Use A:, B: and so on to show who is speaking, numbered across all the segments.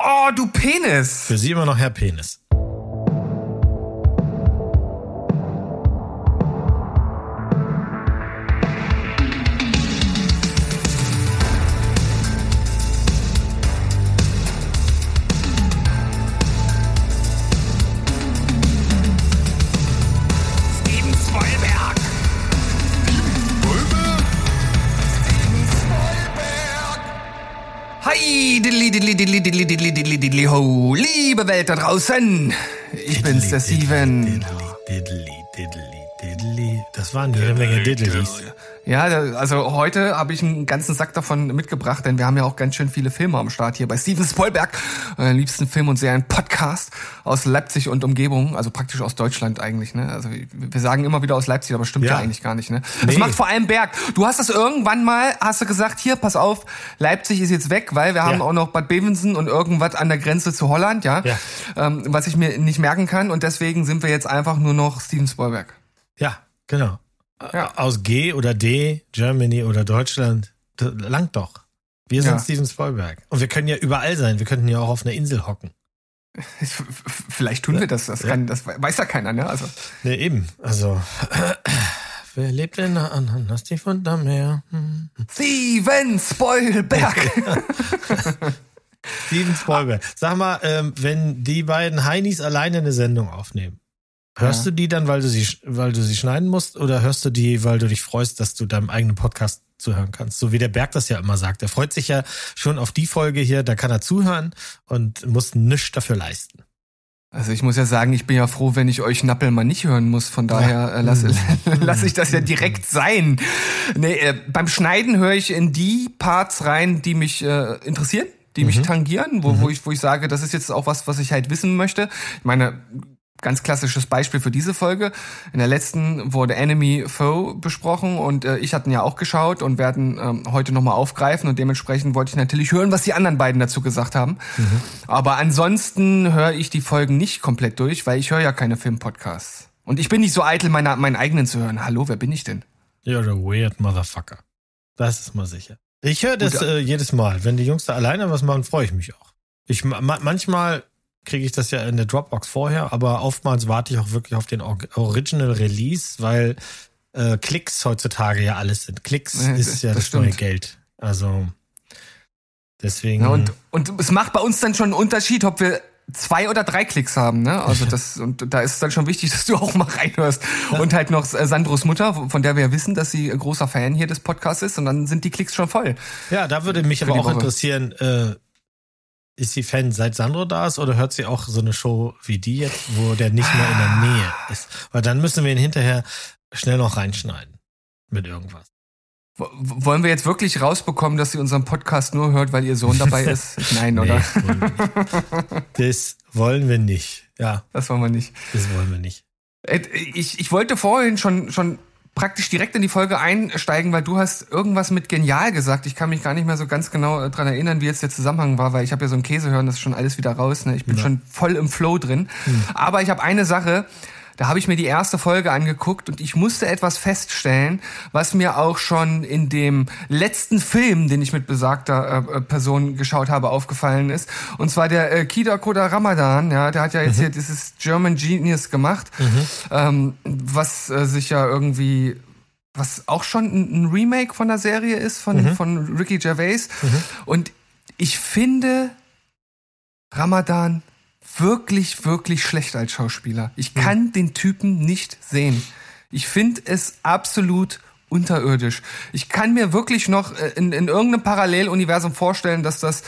A: Oh, du Penis!
B: Für sie immer noch Herr Penis.
A: Liebe Welt da draußen. Ich bin's, der Steven.
B: Diddly, diddly, diddly, diddly. Das waren jede Menge Diddlys.
A: Ja, also heute habe ich einen ganzen Sack davon mitgebracht, denn wir haben ja auch ganz schön viele Filme am Start hier bei Steven Spoilberg, äh, liebsten Film- und Serien-Podcast aus Leipzig und Umgebung, also praktisch aus Deutschland eigentlich. Ne? Also wir sagen immer wieder aus Leipzig, aber stimmt ja,
B: Ja.
A: eigentlich gar nicht. Ne? Das
B: Nee.
A: macht vor allem Berg. Du hast das irgendwann mal, hast du gesagt, hier, pass auf, Leipzig ist jetzt weg, weil wir haben
B: Ja.
A: auch noch Bad Bevensen und irgendwas an der Grenze zu Holland, ja,
B: Ja.
A: Ähm, was ich mir nicht merken kann und deswegen sind wir jetzt einfach nur noch Steven Spoilberg.
B: Ja, genau.
A: Ja.
B: Aus G oder D, Germany oder Deutschland. Langt doch. Wir sind
A: Ja.
B: Steven Spielberg. Und wir können ja überall sein. Wir könnten ja auch auf einer Insel hocken.
A: Vielleicht tun wir das, das, kann, das weiß ja keiner, ne? Also
B: Ne, eben. Also, wer lebt in der Ananas, die von da Meer? Hm.
A: Steven Spoilberg.
B: Steven Spielberg. Sag mal, ähm, wenn die beiden Heinis alleine eine Sendung aufnehmen, hörst
A: Ja.
B: du die dann, weil du sie, weil du sie schneiden musst, oder hörst du die, weil du dich freust, dass du deinem eigenen Podcast zuhören kannst? So wie der Berg das ja immer sagt. Er freut sich ja schon auf die Folge hier, da kann er zuhören und muss nichts dafür leisten.
A: Also ich muss ja sagen, ich bin ja froh, wenn ich euch Nappel mal nicht hören muss. Von daher äh, lasse lass ich das ja direkt sein. Nee, äh, beim Schneiden höre ich in die Parts rein, die mich äh, interessieren, die mich tangieren, wo, wo, ich, wo ich sage, das ist jetzt auch was, was ich halt wissen möchte. Ich meine, ganz klassisches Beispiel für diese Folge. In der letzten wurde Enemy Foe besprochen und äh, ich hatten ja auch geschaut und werden ähm, heute nochmal aufgreifen und dementsprechend wollte ich natürlich hören, was die anderen beiden dazu gesagt haben. Aber ansonsten höre ich die Folgen nicht komplett durch, weil ich höre ja keine Filmpodcasts. Und ich bin nicht so eitel, meine, meinen eigenen zu hören. Hallo, wer bin ich denn?
B: You're a weird motherfucker. Das ist mal sicher. Ich höre das
A: Gut,
B: äh, jedes Mal. Wenn die Jungs da alleine was machen, freue ich mich auch. Ich ma manchmal kriege ich das ja in der Dropbox vorher, aber oftmals warte ich auch wirklich auf den Or Original Release, weil äh, Klicks heutzutage ja alles sind. Klicks
A: Ja,
B: ist ja
A: das
B: das, neue. Geld. Also deswegen.
A: Ja, und, und es macht bei uns dann schon einen Unterschied, ob wir zwei oder drei Klicks haben, ne? Also das und da ist es dann schon wichtig, dass du auch mal reinhörst und halt noch äh, Sandros Mutter, von der wir ja wissen, dass sie ein großer Fan hier des Podcasts ist und dann sind die Klicks schon voll.
B: ja, da würde mich aber auch
A: Woche.
B: interessieren, äh, ist sie Fan seit Sandro da ist oder hört sie auch so eine Show wie die jetzt, wo der nicht mehr in der Nähe ist? Weil dann müssen wir ihn hinterher schnell noch reinschneiden mit irgendwas.
A: Wollen wir jetzt wirklich rausbekommen, dass sie unseren Podcast nur hört, weil ihr Sohn dabei ist? Nein, oder?
B: Nee, nicht. das wollen wir nicht. Ja,
A: Das wollen wir nicht.
B: das wollen wir nicht.
A: Ich, ich wollte vorhin schon, schon praktisch direkt in die Folge einsteigen, weil du hast irgendwas mit genial gesagt. Ich kann mich gar nicht mehr so ganz genau äh, dran erinnern, wie jetzt der Zusammenhang war, weil ich habe ja so ein Käse hören, das ist schon alles wieder raus. Ne? Ich bin
B: Ja.
A: schon voll im Flow drin. Aber ich habe eine Sache, da habe ich mir die erste Folge angeguckt und ich musste etwas feststellen, was mir auch schon in dem letzten Film, den ich mit besagter äh, äh, Person geschaut habe, aufgefallen ist. Und zwar der äh, Kida Koda Ramadan, ja, der hat ja jetzt hier dieses German Genius gemacht, ähm, was äh, sich ja irgendwie was auch schon ein, ein Remake von der Serie ist, von, von Ricky Gervais. Und ich finde Ramadan wirklich, wirklich schlecht als Schauspieler. Ich kann den Typen nicht sehen. Ich finde es absolut unterirdisch. Ich kann mir wirklich noch äh, in, in irgendeinem Paralleluniversum vorstellen, dass das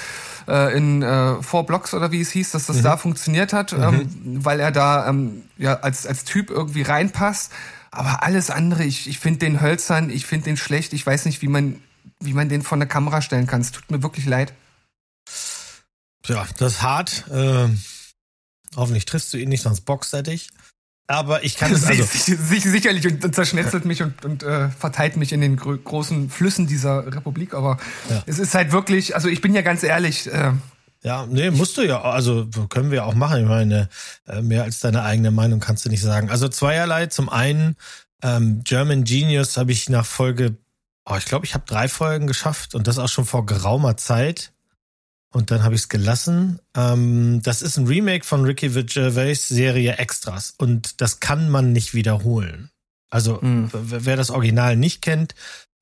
A: äh, in äh, Four Blocks oder wie es hieß, dass das da funktioniert hat, ähm, weil er da ähm, ja als, als Typ irgendwie reinpasst. Aber alles andere, ich, ich finde den hölzern, ich finde den schlecht, ich weiß nicht, wie man, wie man den von der Kamera stellen kann. Es tut mir wirklich leid.
B: Ja, das ist hart. Ähm, hoffentlich triffst du ihn nicht, sonst boxt er dich. Aber ich kann es also.
A: sich, sich, sicherlich und, und zerschnetzelt mich und, und äh, verteilt mich in den gro großen Flüssen dieser Republik. Aber
B: Ja.
A: es ist halt wirklich, also ich bin ja ganz ehrlich, äh,
B: Ja, nee, musst du ja, also können wir auch machen. Ich meine, äh, mehr als deine eigene Meinung kannst du nicht sagen. Also zweierlei. Zum einen, ähm, German Genius habe ich nach Folge, oh, ich glaube, ich habe drei Folgen geschafft und das auch schon vor geraumer Zeit. Und dann habe ich es gelassen. Ähm, das ist ein Remake von Ricky Gervais Serie Extras und das kann man nicht wiederholen. Also mhm. wer das Original nicht kennt,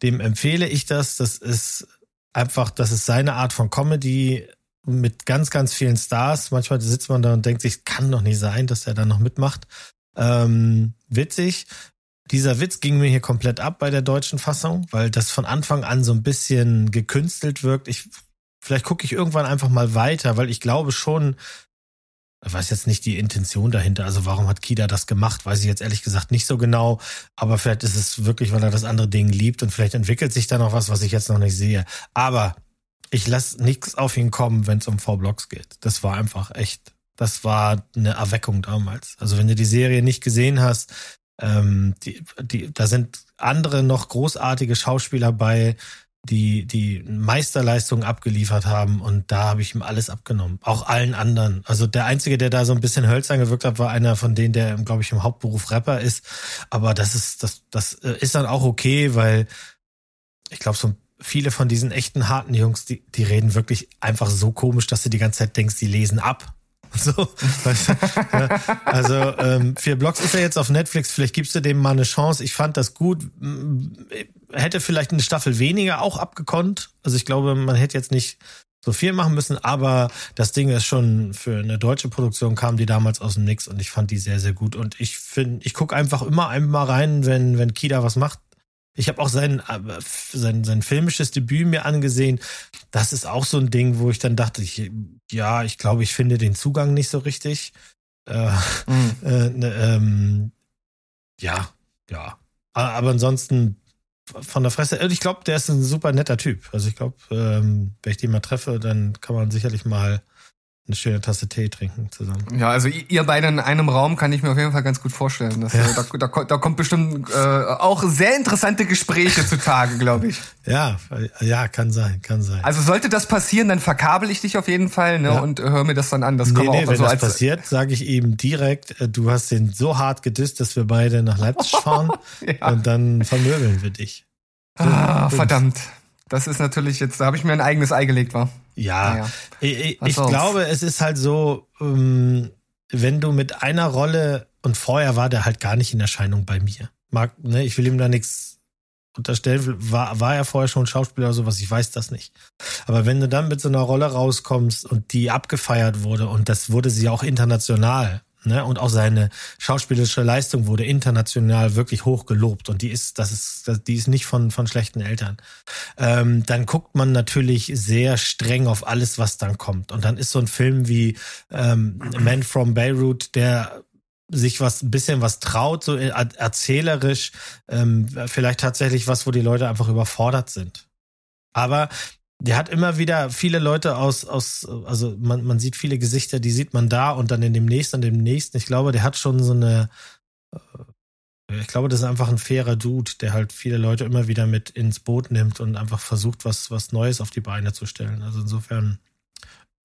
B: dem empfehle ich das. Das ist einfach, das ist seine Art von Comedy mit ganz, ganz vielen Stars. Manchmal sitzt man da und denkt sich, kann doch nicht sein, dass er da noch mitmacht. Ähm, witzig. Dieser Witz ging mir hier komplett ab bei der deutschen Fassung, weil das von Anfang an so ein bisschen gekünstelt wirkt. Ich Vielleicht gucke ich irgendwann einfach mal weiter, weil ich glaube schon, ich weiß jetzt nicht die Intention dahinter. Also warum hat Kida das gemacht? Weiß ich jetzt ehrlich gesagt nicht so genau. Aber vielleicht ist es wirklich, weil er das andere Ding liebt und vielleicht entwickelt sich da noch was, was ich jetzt noch nicht sehe. Aber ich lasse nichts auf ihn kommen, wenn es um V-Blocks geht. Das war einfach echt, das war eine Erweckung damals. Also wenn du die Serie nicht gesehen hast, ähm, die, die, da sind andere noch großartige Schauspieler bei die, die Meisterleistungen abgeliefert haben und da habe ich ihm alles abgenommen. Auch allen anderen. Also der Einzige, der da so ein bisschen hölzern gewirkt hat, war einer von denen, der, glaube ich, im Hauptberuf Rapper ist. Aber das ist, das, das äh, ist dann auch okay, weil ich glaube, so viele von diesen echten harten Jungs, die, die reden wirklich einfach so komisch, dass du die ganze Zeit denkst, die lesen ab. So, also ähm, vier Blocks ist ja jetzt auf Netflix. Vielleicht gibst du dem mal eine Chance. Ich fand das gut. Hätte vielleicht eine Staffel weniger auch abgekonnt. Also ich glaube, man hätte jetzt nicht so viel machen müssen, aber das Ding ist schon für eine deutsche Produktion kam die damals aus dem Nix und ich fand die sehr sehr gut und ich finde, ich gucke einfach immer einmal rein, wenn wenn Kida was macht ich habe auch sein, äh, sein, sein filmisches Debüt mir angesehen. Das ist auch so ein Ding, wo ich dann dachte, ich, ja, ich glaube, ich finde den Zugang nicht so richtig. Äh, mhm. äh, ne, ähm, ja, ja. Aber ansonsten von der Fresse, ich glaube, der ist ein super netter Typ. Also ich glaube, ähm, wenn ich den mal treffe, dann kann man sicherlich mal eine schöne Tasse Tee trinken zusammen.
A: Ja, also ihr beide in einem Raum kann ich mir auf jeden Fall ganz gut vorstellen. Dass, ja. da, da, da kommt bestimmt äh, auch sehr interessante Gespräche zutage, glaube ich.
B: Ja, ja, kann sein, kann sein.
A: Also sollte das passieren, dann verkabel ich dich auf jeden Fall ne, ja. und höre mir das dann an. Das
B: nee, nee, auch wenn so das passiert, sage ich ihm direkt, äh, du hast den so hart gedisst, dass wir beide nach Leipzig fahren ja. und dann vermöbeln wir dich.
A: So, ah, verdammt. Das ist natürlich jetzt, da habe ich mir ein eigenes Ei gelegt, war.
B: Ja, naja. ich, ich glaube, es ist halt so, ähm, wenn du mit einer Rolle und vorher war der halt gar nicht in Erscheinung bei mir. Mag, ne, ich will ihm da nichts unterstellen, war, war er vorher schon Schauspieler oder sowas, ich weiß das nicht. Aber wenn du dann mit so einer Rolle rauskommst und die abgefeiert wurde und das wurde sie auch international, Ne? Und auch seine schauspielerische Leistung wurde international wirklich hoch gelobt. Und die ist, das ist, die ist nicht von, von schlechten Eltern. Ähm, dann guckt man natürlich sehr streng auf alles, was dann kommt. Und dann ist so ein Film wie ähm, Man from Beirut, der sich was ein bisschen was traut, so erzählerisch, ähm, vielleicht tatsächlich was, wo die Leute einfach überfordert sind. Aber der hat immer wieder viele Leute aus, aus, also man, man sieht viele Gesichter, die sieht man da und dann in dem nächsten und dem nächsten. Ich glaube, der hat schon so eine, äh, ich glaube, das ist einfach ein fairer Dude, der halt viele Leute immer wieder mit ins Boot nimmt und einfach versucht, was, was Neues auf die Beine zu stellen. Also insofern,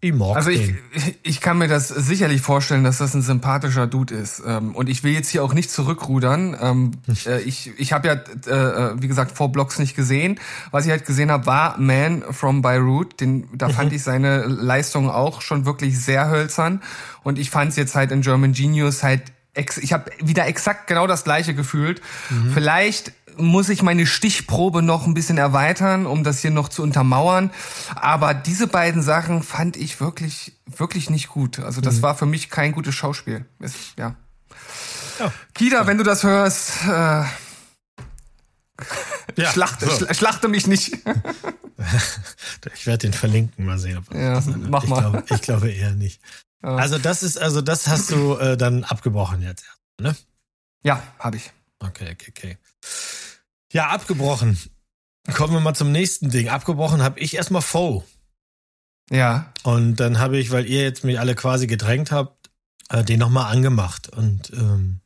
A: ich mag also ich, ich kann mir das sicherlich vorstellen, dass das ein sympathischer Dude ist. Ähm, und ich will jetzt hier auch nicht zurückrudern. Ähm, äh, ich ich habe ja, äh, äh, wie gesagt, vor Blocks nicht gesehen. Was ich halt gesehen habe, war Man from Beirut. Den, da fand mhm. ich seine Leistung auch schon wirklich sehr hölzern. Und ich fand es jetzt halt in German Genius halt ich habe wieder exakt genau das gleiche gefühlt. Mhm. Vielleicht muss ich meine Stichprobe noch ein bisschen erweitern, um das hier noch zu untermauern. Aber diese beiden Sachen fand ich wirklich, wirklich nicht gut. Also das mhm. war für mich kein gutes Schauspiel. Ist, ja. ja. Kida, wenn du das hörst, äh, ja, schlachte, so. schlachte mich nicht.
B: ich werde den verlinken, mal sehen. Ob
A: ja, mach
B: ich
A: mal.
B: Glaube, ich glaube eher nicht. Also das ist, also das hast du äh, dann abgebrochen jetzt, ne?
A: Ja, habe ich.
B: Okay, okay, okay. Ja, abgebrochen. Kommen wir mal zum nächsten Ding. Abgebrochen habe ich erstmal Foe.
A: Ja.
B: Und dann habe ich, weil ihr jetzt mich alle quasi gedrängt habt, äh, den nochmal angemacht und ähm,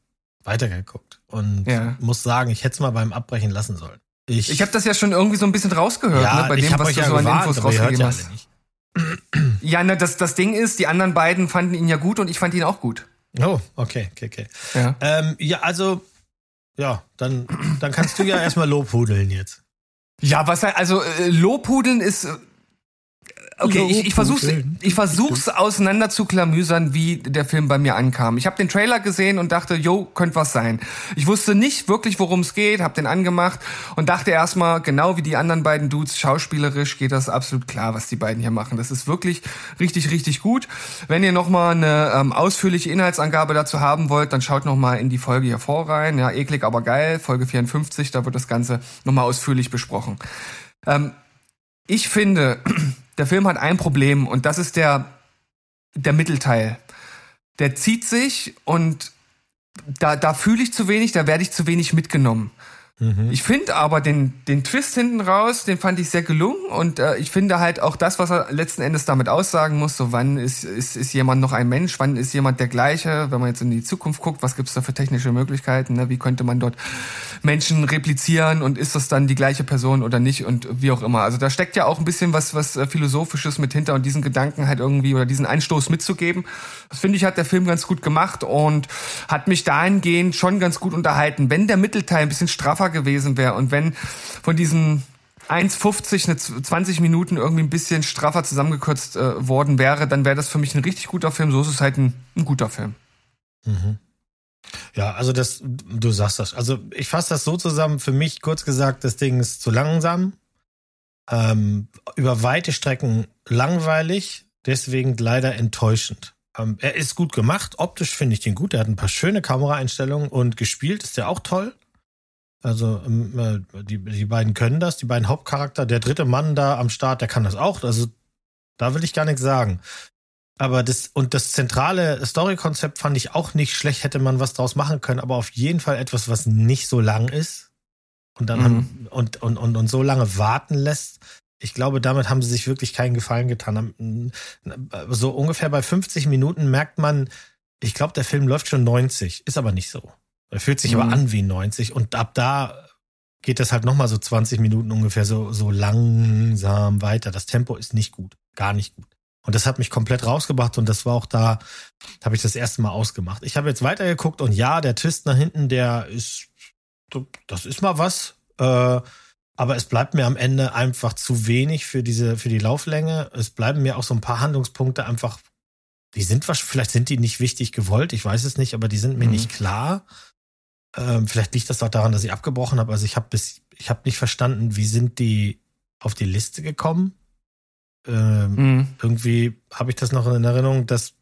B: weitergeguckt. Und ja. muss sagen, ich hätte es mal beim Abbrechen lassen sollen.
A: Ich, ich habe das ja schon irgendwie so ein bisschen rausgehört,
B: ja,
A: ne, bei dem, was du
B: ja so
A: gewarnt,
B: an Infos rausgegeben hast.
A: Ja, ne, das, das Ding ist, die anderen beiden fanden ihn ja gut und ich fand ihn auch gut.
B: Oh, okay, okay, okay. Ja, ähm, ja also ja, dann, dann kannst du ja erstmal Lobhudeln jetzt.
A: Ja, was also äh, Lobhudeln ist Okay, ich, ich versuch's, ich versuch's auseinander zu klamüsern, wie der Film bei mir ankam. Ich habe den Trailer gesehen und dachte, jo, könnte was sein. Ich wusste nicht wirklich, worum es geht, habe den angemacht und dachte erstmal, genau wie die anderen beiden Dudes, schauspielerisch geht das absolut klar, was die beiden hier machen. Das ist wirklich richtig, richtig gut. Wenn ihr nochmal eine ähm, ausführliche Inhaltsangabe dazu haben wollt, dann schaut nochmal in die Folge hier vor rein. Ja, eklig, aber geil, Folge 54, da wird das Ganze nochmal ausführlich besprochen. Ähm, ich finde, der Film hat ein Problem und das ist der, der Mittelteil. Der zieht sich und da, da fühle ich zu wenig, da werde ich zu wenig mitgenommen. Mhm. Ich finde aber den, den Twist hinten raus, den fand ich sehr gelungen und äh, ich finde halt auch das, was er letzten Endes damit aussagen muss, so wann ist, ist, ist jemand noch ein Mensch, wann ist jemand der gleiche, wenn man jetzt in die Zukunft guckt, was gibt's da für technische Möglichkeiten, ne? wie könnte man dort Menschen replizieren und ist das dann die gleiche Person oder nicht und wie auch immer. Also da steckt ja auch ein bisschen was, was äh, Philosophisches mit hinter und diesen Gedanken halt irgendwie oder diesen Einstoß mitzugeben. Das finde ich hat der Film ganz gut gemacht und hat mich dahingehend schon ganz gut unterhalten. Wenn der Mittelteil ein bisschen straffer straffer gewesen wäre und wenn von diesen 1,50 eine 20 Minuten irgendwie ein bisschen straffer zusammengekürzt äh, worden wäre, dann wäre das für mich ein richtig guter Film. So ist es halt ein, ein guter Film.
B: Mhm. Ja, also das, du sagst das. Also ich fasse das so zusammen. Für mich kurz gesagt, das Ding ist zu langsam, ähm, über weite Strecken langweilig, deswegen leider enttäuschend. Ähm, er ist gut gemacht, optisch finde ich den gut. Er hat ein paar schöne Kameraeinstellungen und gespielt ist er auch toll. Also ähm, äh, die, die beiden können das, die beiden Hauptcharakter, der dritte Mann da am Start, der kann das auch. Also da will ich gar nichts sagen. Aber das und das zentrale Story-Konzept fand ich auch nicht schlecht, hätte man was draus machen können, aber auf jeden Fall etwas, was nicht so lang ist und dann mhm. haben, und, und, und, und so lange warten lässt. Ich glaube, damit haben sie sich wirklich keinen Gefallen getan. So ungefähr bei 50 Minuten merkt man, ich glaube, der Film läuft schon 90, ist aber nicht so. Er fühlt sich mhm. aber an wie 90 und ab da geht das halt nochmal so 20 Minuten ungefähr so, so langsam weiter. Das Tempo ist nicht gut, gar nicht gut. Und das hat mich komplett rausgebracht und das war auch da, habe ich das erste Mal ausgemacht. Ich habe jetzt weitergeguckt und ja, der Twist nach hinten, der ist, das ist mal was. Äh, aber es bleibt mir am Ende einfach zu wenig für diese, für die Lauflänge. Es bleiben mir auch so ein paar Handlungspunkte einfach, die sind vielleicht sind die nicht wichtig gewollt, ich weiß es nicht, aber die sind mir mhm. nicht klar. Ähm, vielleicht liegt das auch daran, dass ich abgebrochen habe. Also ich habe bis, ich habe nicht verstanden, wie sind die auf die Liste gekommen. Ähm, mhm. Irgendwie habe ich das noch in Erinnerung, dass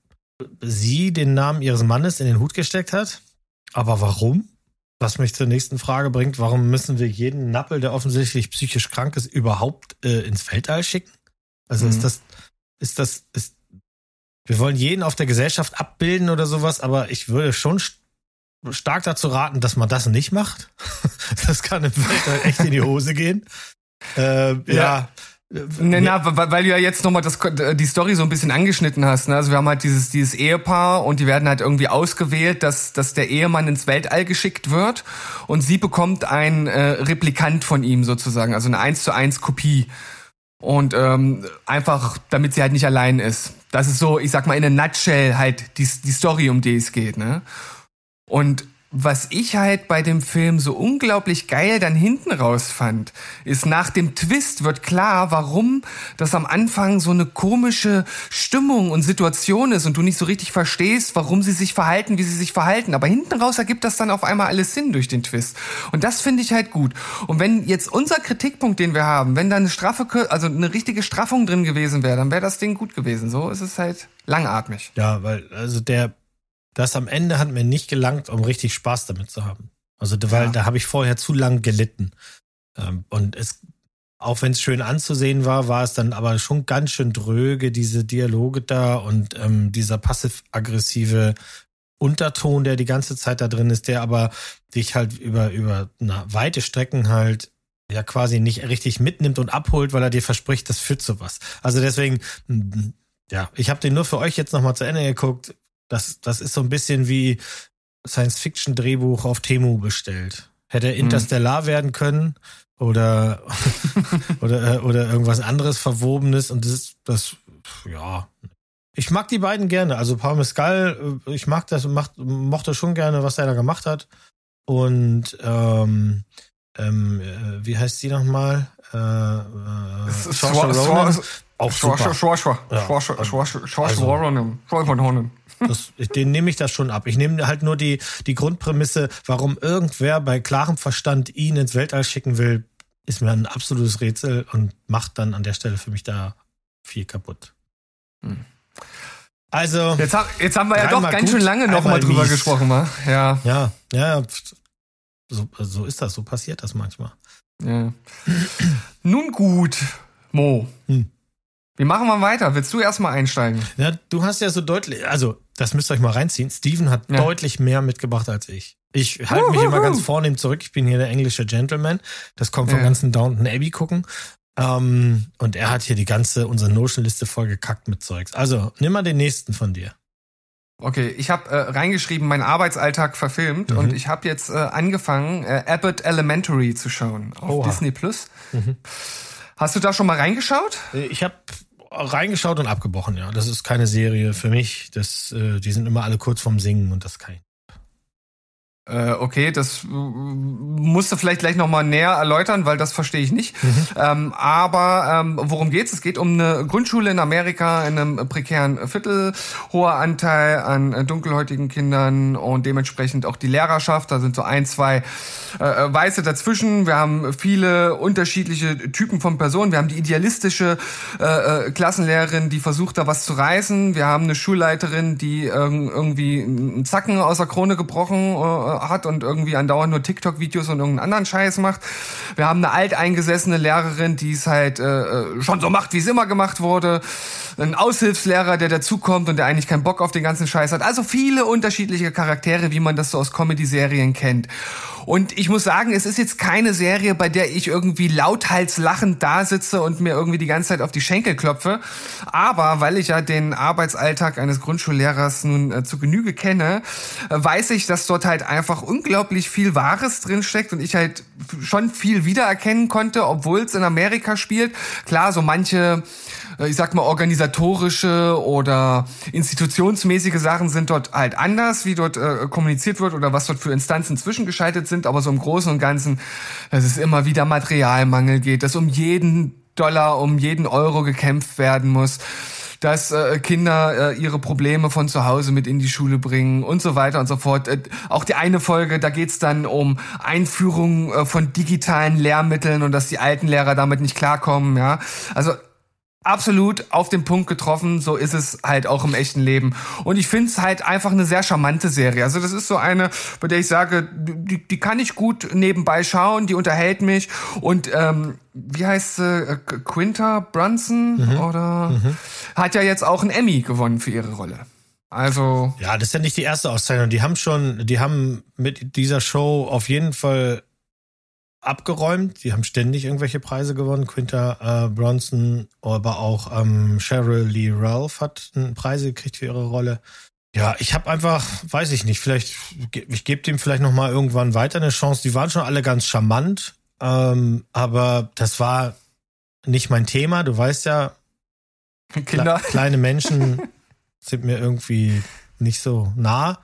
B: sie den Namen ihres Mannes in den Hut gesteckt hat. Aber warum? Was mich zur nächsten Frage bringt, warum müssen wir jeden Nappel, der offensichtlich psychisch krank ist, überhaupt äh, ins Feldall schicken? Also mhm. ist das, ist das, ist, wir wollen jeden auf der Gesellschaft abbilden oder sowas, aber ich würde schon stark dazu raten, dass man das nicht macht. Das kann im Welt echt in die Hose gehen. Äh, ja. ja.
A: Na, na, weil du ja jetzt nochmal die Story so ein bisschen angeschnitten hast. Ne? Also wir haben halt dieses, dieses Ehepaar und die werden halt irgendwie ausgewählt, dass, dass der Ehemann ins Weltall geschickt wird und sie bekommt ein äh, Replikant von ihm sozusagen, also eine 1 zu 1 Kopie. Und ähm, einfach, damit sie halt nicht allein ist. Das ist so, ich sag mal, in a nutshell halt die, die Story, um die es geht. Ne? Und was ich halt bei dem Film so unglaublich geil dann hinten raus fand, ist nach dem Twist wird klar, warum das am Anfang so eine komische Stimmung und Situation ist und du nicht so richtig verstehst, warum sie sich verhalten, wie sie sich verhalten. Aber hinten raus ergibt das dann auf einmal alles Sinn durch den Twist. Und das finde ich halt gut. Und wenn jetzt unser Kritikpunkt, den wir haben, wenn da eine straffe, also eine richtige Straffung drin gewesen wäre, dann wäre das Ding gut gewesen. So ist es halt langatmig.
B: Ja, weil, also der das am Ende hat mir nicht gelangt, um richtig Spaß damit zu haben. Also, weil ja. da habe ich vorher zu lang gelitten. Ähm, und es, auch wenn es schön anzusehen war, war es dann aber schon ganz schön dröge, diese Dialoge da und ähm, dieser passiv-aggressive Unterton, der die ganze Zeit da drin ist, der aber dich halt über, über na, weite Strecken halt ja quasi nicht richtig mitnimmt und abholt, weil er dir verspricht, das führt zu was. Also deswegen, ja, ich habe den nur für euch jetzt nochmal zu Ende geguckt. Das, das ist so ein bisschen wie Science-Fiction-Drehbuch auf Temu bestellt. Hätte hm. Interstellar hm. werden können oder, oder, äh, oder irgendwas anderes Verwobenes und das ist, das, ja. Ich mag die beiden gerne. Also Paul Mescal, äh, ich mag das, macht, mochte schon gerne, was er da gemacht hat. Und ähm, ähm, äh, wie heißt sie nochmal? Äh, äh, Auch super. Das, den nehme ich das schon ab. Ich nehme halt nur die, die Grundprämisse, warum irgendwer bei klarem Verstand ihn ins Weltall schicken will, ist mir ein absolutes Rätsel und macht dann an der Stelle für mich da viel kaputt. Hm. Also.
A: Jetzt, jetzt, haben wir ja doch ganz gut, schön lange noch mal drüber mies. gesprochen, wa?
B: Ja. Ja, ja. So, so ist das, so passiert das manchmal.
A: Ja. Nun gut, Mo. Hm. Wie machen wir weiter? Willst du erstmal einsteigen?
B: Ja, du hast ja so deutlich, also das müsst ihr euch mal reinziehen. Steven hat ja. deutlich mehr mitgebracht als ich. Ich halte mich immer ganz vornehm zurück. Ich bin hier der englische Gentleman. Das kommt vom ja. ganzen Downton Abbey gucken. Ähm, und er hat hier die ganze, unsere Notion-Liste voll gekackt mit Zeugs. Also, nimm mal den nächsten von dir.
A: Okay, ich habe äh, reingeschrieben, mein Arbeitsalltag verfilmt mhm. und ich habe jetzt äh, angefangen, äh, Abbott Elementary zu schauen auf Oha. Disney Plus. Mhm. Hast du da schon mal reingeschaut?
B: Äh, ich habe reingeschaut und abgebrochen, ja. Das ist keine Serie für mich. Das, äh, die sind immer alle kurz vorm Singen und das kann ich
A: äh, okay, das äh, musst du vielleicht gleich nochmal näher erläutern, weil das verstehe ich nicht. Mhm. Ähm, aber ähm, worum geht's? Es geht um eine Grundschule in Amerika in einem prekären Viertel, hoher Anteil an dunkelhäutigen Kindern und dementsprechend auch die Lehrerschaft. Da sind so ein, zwei äh, Weiße dazwischen. Wir haben viele unterschiedliche Typen von Personen. Wir haben die idealistische äh, äh Klassenlehrerin, die versucht, da was zu reißen. Wir haben eine Schulleiterin, die äh, irgendwie einen Zacken aus der Krone gebrochen äh, hat und irgendwie andauernd nur TikTok-Videos und irgendeinen anderen Scheiß macht. Wir haben eine alteingesessene Lehrerin, die es halt äh, äh schon so macht, wie es immer gemacht wurde. Ein Aushilfslehrer, der dazukommt und der eigentlich keinen Bock auf den ganzen Scheiß hat. Also viele unterschiedliche Charaktere, wie man das so aus Comedy-Serien kennt. Und ich muss sagen, es ist jetzt keine Serie, bei der ich irgendwie lauthals lachend da sitze und mir irgendwie die ganze Zeit auf die Schenkel klopfe. Aber weil ich ja den Arbeitsalltag eines Grundschullehrers nun äh, zu Genüge kenne, äh, weiß ich, dass dort halt einfach unglaublich viel Wahres drinsteckt und ich halt schon viel wiedererkennen konnte, obwohl es in Amerika spielt. Klar, so manche ich sag mal, organisatorische oder institutionsmäßige Sachen sind dort halt anders, wie dort äh, kommuniziert wird oder was dort für Instanzen zwischengeschaltet sind. Aber so im Großen und Ganzen, dass es immer wieder Materialmangel geht, dass um jeden Dollar, um jeden Euro gekämpft werden muss dass äh, Kinder äh, ihre Probleme von zu Hause mit in die Schule bringen und so weiter und so fort. Äh, auch die eine Folge, da geht's dann um Einführung äh, von digitalen Lehrmitteln und dass die alten Lehrer damit nicht klarkommen. Ja, also absolut auf den Punkt getroffen. So ist es halt auch im echten Leben. Und ich finde es halt einfach eine sehr charmante Serie. Also das ist so eine, bei der ich sage, die, die kann ich gut nebenbei schauen, die unterhält mich. Und ähm, wie heißt sie? Quinta Brunson mhm. oder mhm. hat ja jetzt auch einen Emmy gewonnen für ihre Rolle. Also
B: ja, das ist ja nicht die erste Auszeichnung. Die haben schon, die haben mit dieser Show auf jeden Fall abgeräumt. Die haben ständig irgendwelche Preise gewonnen. Quinta äh, Bronson, aber auch ähm, Cheryl Lee Ralph hat Preise gekriegt für ihre Rolle. Ja, ich habe einfach, weiß ich nicht, vielleicht, ich gebe dem vielleicht nochmal irgendwann weiter eine Chance. Die waren schon alle ganz charmant, ähm, aber das war nicht mein Thema. Du weißt ja, Kinder. kleine Menschen sind mir irgendwie nicht so nah.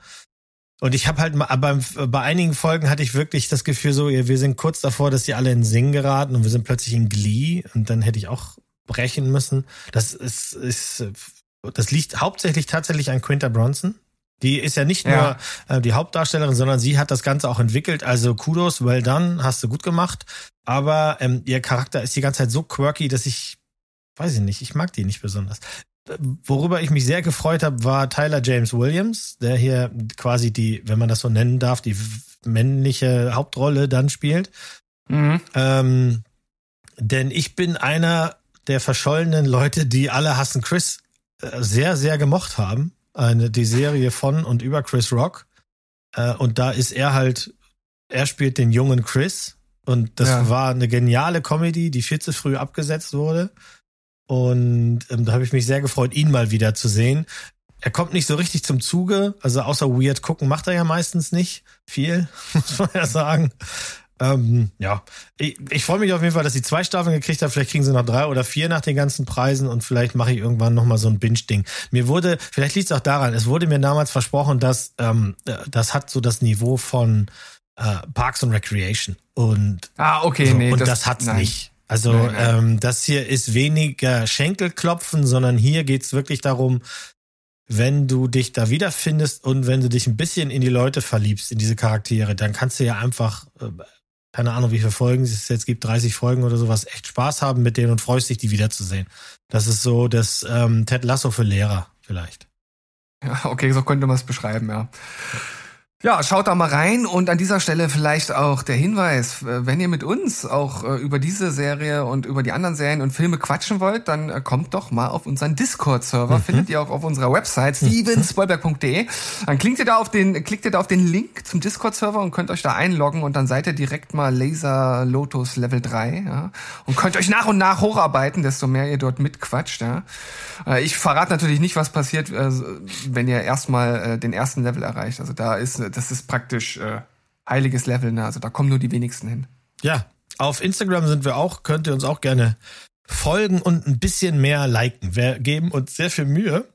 B: Und ich habe halt mal, aber bei einigen Folgen hatte ich wirklich das Gefühl so, wir sind kurz davor, dass die alle in Singen geraten und wir sind plötzlich in Glee und dann hätte ich auch brechen müssen. Das ist, ist das liegt hauptsächlich tatsächlich an Quinta Bronson. Die ist ja nicht ja. nur äh, die Hauptdarstellerin, sondern sie hat das Ganze auch entwickelt. Also Kudos, well done, hast du gut gemacht. Aber ähm, ihr Charakter ist die ganze Zeit so quirky, dass ich, weiß ich nicht, ich mag die nicht besonders. Worüber ich mich sehr gefreut habe, war Tyler James Williams, der hier quasi die, wenn man das so nennen darf, die männliche Hauptrolle dann spielt. Mhm. Ähm, denn ich bin einer der verschollenen Leute, die alle hassen Chris äh, sehr, sehr gemocht haben. Eine, die Serie von und über Chris Rock. Äh, und da ist er halt, er spielt den jungen Chris. Und das ja. war eine geniale Comedy, die viel zu früh abgesetzt wurde. Und ähm, da habe ich mich sehr gefreut, ihn mal wieder zu sehen. Er kommt nicht so richtig zum Zuge, also außer weird gucken macht er ja meistens nicht viel, muss man ja sagen. Ähm, ja, ich, ich freue mich auf jeden Fall, dass sie zwei Staffeln gekriegt hat. Vielleicht kriegen sie noch drei oder vier nach den ganzen Preisen und vielleicht mache ich irgendwann noch mal so ein Binge-Ding. Mir wurde, vielleicht liegt es auch daran, es wurde mir damals versprochen, dass ähm, das hat so das Niveau von äh, Parks and Recreation und
A: ah okay
B: so,
A: nee
B: und das, das hat's nein. nicht. Also nein, nein. Ähm, das hier ist weniger Schenkelklopfen, sondern hier geht's wirklich darum, wenn du dich da wiederfindest und wenn du dich ein bisschen in die Leute verliebst, in diese Charaktere, dann kannst du ja einfach, äh, keine Ahnung, wie viele Folgen es jetzt gibt, 30 Folgen oder sowas, echt Spaß haben mit denen und freust dich, die wiederzusehen. Das ist so das ähm, Ted Lasso für Lehrer vielleicht.
A: Ja, okay, so könnte man es beschreiben, ja. Ja, schaut da mal rein und an dieser Stelle vielleicht auch der Hinweis, äh, wenn ihr mit uns auch äh, über diese Serie und über die anderen Serien und Filme quatschen wollt, dann äh, kommt doch mal auf unseren Discord-Server, mhm. findet ihr auch auf unserer Website mhm. stevenspoilberg.de. Dann klickt ihr da auf den, klickt ihr da auf den Link zum Discord-Server und könnt euch da einloggen und dann seid ihr direkt mal Laser Lotus Level 3, ja, und könnt euch nach und nach hocharbeiten, desto mehr ihr dort mitquatscht, ja. Ich verrate natürlich nicht, was passiert, wenn ihr erstmal den ersten Level erreicht. Also da ist das ist praktisch äh, heiliges Level, ne? Also da kommen nur die wenigsten hin.
B: Ja, auf Instagram sind wir auch, könnt ihr uns auch gerne folgen und ein bisschen mehr liken. Wir geben uns sehr viel Mühe.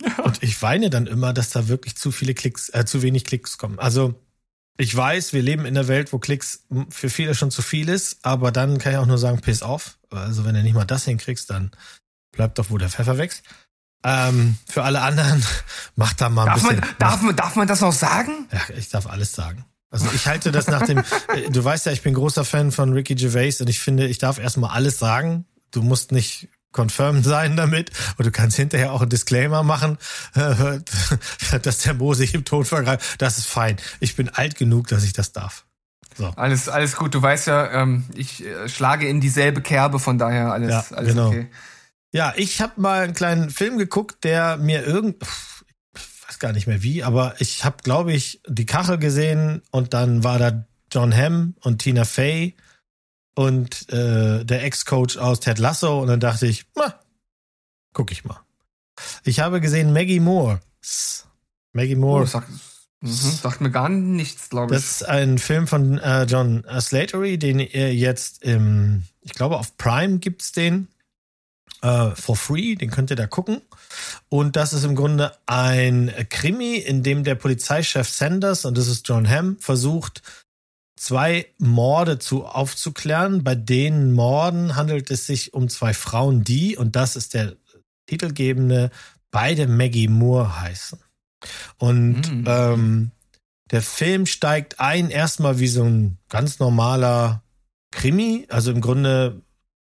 B: Ja. Und ich weine dann immer, dass da wirklich zu viele Klicks, äh, zu wenig Klicks kommen. Also ich weiß, wir leben in einer Welt, wo Klicks für viele schon zu viel ist, aber dann kann ich auch nur sagen, piss auf. Also wenn du nicht mal das hinkriegst, dann bleibt doch, wo der Pfeffer wächst. Ähm, für alle anderen, macht da mal ein
A: darf
B: bisschen.
A: Man, darf, man, darf man das noch sagen?
B: Ja, ich darf alles sagen. Also ich halte das nach dem, äh, du weißt ja, ich bin großer Fan von Ricky Gervais und ich finde, ich darf erstmal alles sagen. Du musst nicht confirmed sein damit und du kannst hinterher auch einen Disclaimer machen, dass der Mo sich im Ton vergreift. Das ist fein. Ich bin alt genug, dass ich das darf.
A: So. Alles, alles gut. Du weißt ja, ähm, ich äh, schlage in dieselbe Kerbe, von daher alles, ja, alles genau. okay.
B: Ja, ich habe mal einen kleinen Film geguckt, der mir irgend ich weiß gar nicht mehr wie, aber ich habe glaube ich die Kachel gesehen und dann war da John Hamm und Tina Fey und äh, der Ex-Coach aus Ted Lasso und dann dachte ich, na, guck ich mal. Ich habe gesehen Maggie Moore. Maggie Moore. Oh,
A: sagt, mhm, sagt mir gar nichts, glaube
B: ich. Das ist ein Film von äh, John Slatery, den ihr jetzt im, ich glaube auf Prime gibt's den äh, for free, den könnt ihr da gucken. Und das ist im Grunde ein Krimi, in dem der Polizeichef Sanders, und das ist John Hamm, versucht, zwei Morde zu aufzuklären. Bei den Morden handelt es sich um zwei Frauen, die, und das ist der titelgebende, beide Maggie Moore heißen. Und mhm. ähm, der Film steigt ein erstmal wie so ein ganz normaler Krimi. Also im Grunde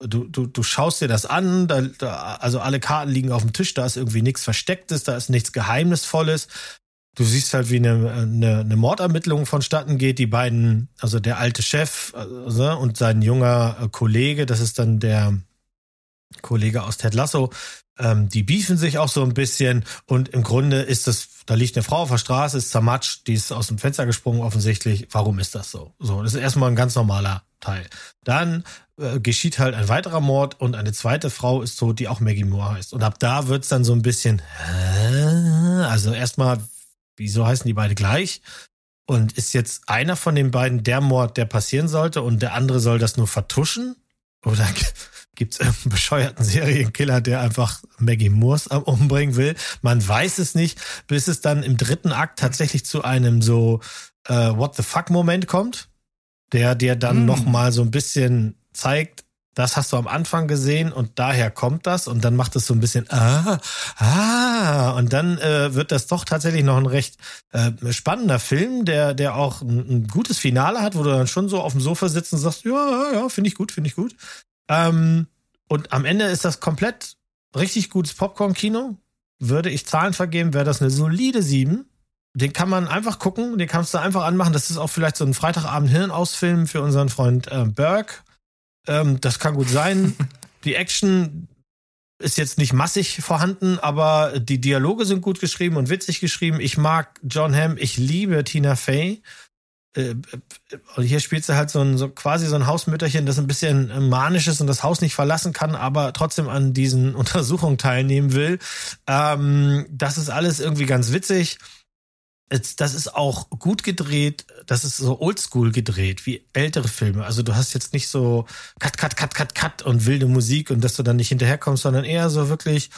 B: du, du, du schaust dir das an, da, da, also alle Karten liegen auf dem Tisch, da ist irgendwie nichts Verstecktes, da ist nichts Geheimnisvolles. Du siehst halt, wie eine, eine, eine Mordermittlung vonstatten geht. Die beiden, also der alte Chef also, und sein junger äh, Kollege, das ist dann der Kollege aus Ted Lasso, ähm, die beefen sich auch so ein bisschen und im Grunde ist das, da liegt eine Frau auf der Straße, ist zermatscht, die ist aus dem Fenster gesprungen offensichtlich. Warum ist das so? So, das ist erstmal ein ganz normaler Teil. Dann äh, geschieht halt ein weiterer Mord und eine zweite Frau ist tot, die auch Maggie Moore heißt. Und ab da wird's dann so ein bisschen, hä? also erstmal, wieso heißen die beide gleich? Und ist jetzt einer von den beiden der Mord, der passieren sollte und der andere soll das nur vertuschen? Oder gibt's irgendeinen bescheuerten Serienkiller, der einfach Maggie Moores umbringen will? Man weiß es nicht, bis es dann im dritten Akt tatsächlich zu einem so äh, What the fuck Moment kommt, der dir dann mm. noch mal so ein bisschen zeigt, das hast du am Anfang gesehen und daher kommt das und dann macht es so ein bisschen ah ah und dann äh, wird das doch tatsächlich noch ein recht äh, spannender Film, der der auch ein, ein, gutes Finale hat, wo du dann schon so auf dem Sofa sitzt und sagst ja ja ja finde ich gut finde ich gut ähm, und am Ende ist das komplett richtig gutes Popcorn-Kino. Würde ich Zahlen vergeben, wäre das eine solide 7. Den kann man einfach gucken, den kannst du einfach anmachen. Das ist auch vielleicht so ein Freitagabend Hirnausfilm für unseren Freund äh, Burke ähm, das kann gut sein. Die Action ist jetzt nicht massig vorhanden, aber die Dialoge sind gut geschrieben und witzig geschrieben. Ich mag John Hamm, ich liebe Tina Fey. Äh, äh, und hier spielt sie halt so ein so quasi so ein Hausmütterchen, das ein bisschen manisch ist und das Haus nicht verlassen kann, aber trotzdem an diesen Untersuchungen teilnehmen will. Ähm, das ist alles irgendwie ganz witzig das ist auch gut gedreht, das ist so oldschool gedreht, wie ältere Filme. Also du hast jetzt nicht so Cut, Cut, Cut, Cut, Cut und wilde Musik und dass du dann nicht hinterherkommst, sondern eher so wirklich,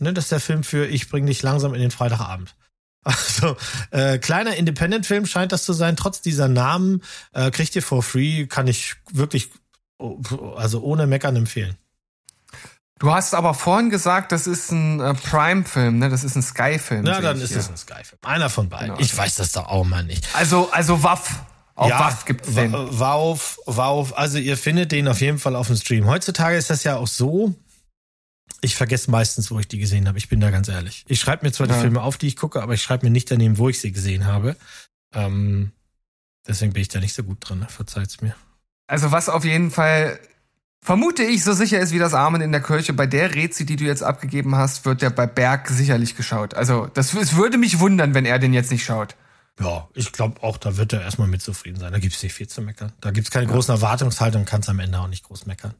B: ne, das ist der Film für ich bring dich langsam in den Freitagabend. Also, äh, kleiner Independent-Film scheint das zu sein, trotz dieser Namen, äh, kriegt ihr for free, kann ich wirklich also ohne Meckern empfehlen.
A: Du hast aber vorhin gesagt, das ist ein äh, Prime-Film, ne? Das ist ein Sky-Film.
B: Na, dann ist es ein Sky-Film. Einer von beiden. Genau. Ich weiß das doch auch mal nicht.
A: Also, also Waff. Auf ja, Waff gibt's den.
B: Wauf, Wauf. Also ihr findet den auf jeden Fall auf dem Stream. Heutzutage ist das ja auch so. Ich vergesse meistens, wo ich die gesehen habe. Ich bin da ganz ehrlich. Ich schreibe mir zwar ja. die Filme auf, die ich gucke, aber ich schreibe mir nicht daneben, wo ich sie gesehen habe. Ähm, deswegen bin ich da nicht so gut drin. Ne? Verzeiht's mir.
A: Also was auf jeden Fall vermute ich, so sicher ist wie das Amen in der Kirche. Bei der Rezi, die du jetzt abgegeben hast, wird der bei Berg sicherlich geschaut. Also, das, es würde mich wundern, wenn er den jetzt nicht schaut.
B: Ja, ich glaube auch, da wird er erstmal mit zufrieden sein. Da gibt es nicht viel zu meckern. Da gibt es keine ja. großen Erwartungshaltungen, kannst am Ende auch nicht groß meckern.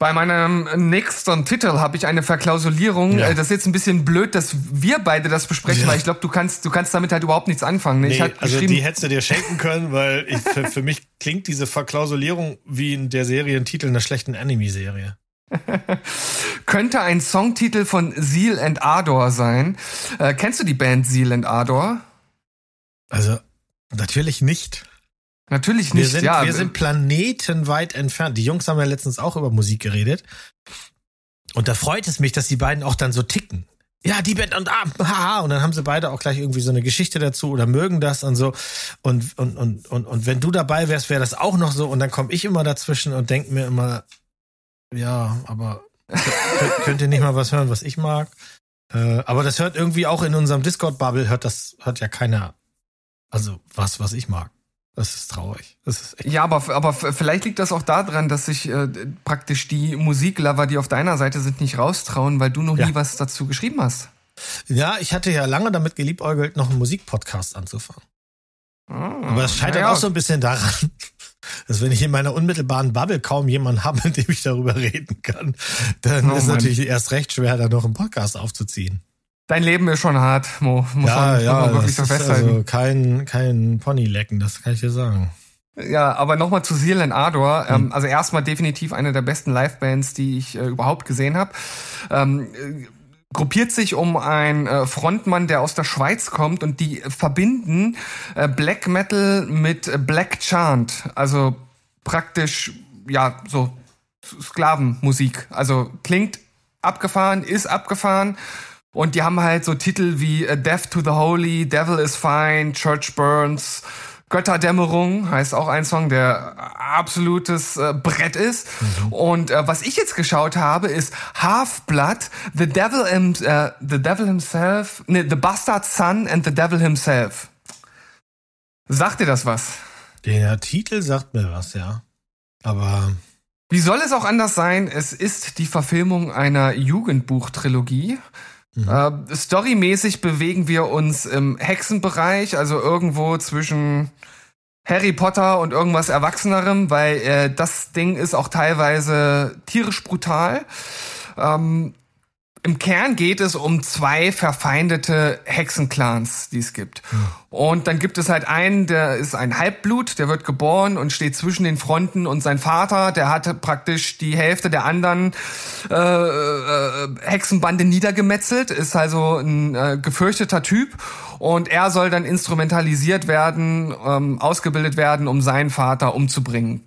A: Bei meinem nächsten Titel habe ich eine Verklausulierung. Ja. Äh, das ist jetzt ein bisschen blöd, dass wir beide das besprechen, ja. weil ich glaube, du kannst, du kannst damit halt überhaupt nichts anfangen.
B: Ne? Nee, ich also die hättest du dir schenken können, weil ich, für, für mich klingt diese Verklausulierung wie in der Serientitel einer schlechten Anime-Serie.
A: Könnte ein Songtitel von Seal and Ardor sein. Äh, kennst du die Band Seal and Ardor?
B: Also, natürlich nicht.
A: Natürlich nicht,
B: wir sind,
A: ja.
B: Wir sind planetenweit entfernt. Die Jungs haben ja letztens auch über Musik geredet. Und da freut es mich, dass die beiden auch dann so ticken. Ja, die Band und ah, haha. Und dann haben sie beide auch gleich irgendwie so eine Geschichte dazu oder mögen das und so. Und, und, und, und, und wenn du dabei wärst, wäre das auch noch so. Und dann komme ich immer dazwischen und denke mir immer, ja, aber könnt ihr nicht mal was hören, was ich mag? Äh, aber das hört irgendwie auch in unserem Discord-Bubble, hört das, hört ja keiner, also was, was ich mag. Das ist traurig. Das ist
A: ja, aber, aber vielleicht liegt das auch daran, dass sich äh, praktisch die Musiklover, die auf deiner Seite sind, nicht raustrauen, weil du noch ja. nie was dazu geschrieben hast.
B: Ja, ich hatte ja lange damit geliebäugelt, noch einen Musikpodcast anzufangen. Ah, aber das scheitert ja. auch so ein bisschen daran, dass wenn ich in meiner unmittelbaren Bubble kaum jemanden habe, mit dem ich darüber reden kann, dann oh, ist es natürlich erst recht schwer, da noch einen Podcast aufzuziehen.
A: Dein Leben ist schon hart, Mo.
B: Muss ja, man, ja, man wirklich so festhalten. Also kein, kein Ponylecken, das kann ich dir sagen.
A: Ja, aber nochmal zu Seal and Ardor. Ähm, hm. also erstmal definitiv eine der besten Livebands, die ich äh, überhaupt gesehen habe. Ähm, äh, gruppiert sich um einen äh, Frontmann, der aus der Schweiz kommt und die verbinden äh, Black Metal mit Black Chant. Also praktisch, ja, so Sklavenmusik. Also klingt abgefahren, ist abgefahren und die haben halt so Titel wie äh, Death to the Holy, Devil is Fine, Church Burns, Götterdämmerung heißt auch ein Song, der absolutes äh, Brett ist. Mhm. Und äh, was ich jetzt geschaut habe, ist Half-Blood, The Devil, im, äh, The Devil Himself, ne, The Bastard Son and The Devil Himself. Sagt dir das was?
B: Der Titel sagt mir was, ja. Aber
A: wie soll es auch anders sein? Es ist die Verfilmung einer Jugendbuchtrilogie. Mhm. Äh, storymäßig bewegen wir uns im Hexenbereich, also irgendwo zwischen Harry Potter und irgendwas Erwachsenerem, weil äh, das Ding ist auch teilweise tierisch brutal. Ähm, im Kern geht es um zwei verfeindete Hexenclans, die es gibt. Hm. Und dann gibt es halt einen, der ist ein Halbblut, der wird geboren und steht zwischen den Fronten und sein Vater, der hat praktisch die Hälfte der anderen äh, äh, Hexenbande niedergemetzelt, ist also ein äh, gefürchteter Typ und er soll dann instrumentalisiert werden, ähm, ausgebildet werden, um seinen Vater umzubringen.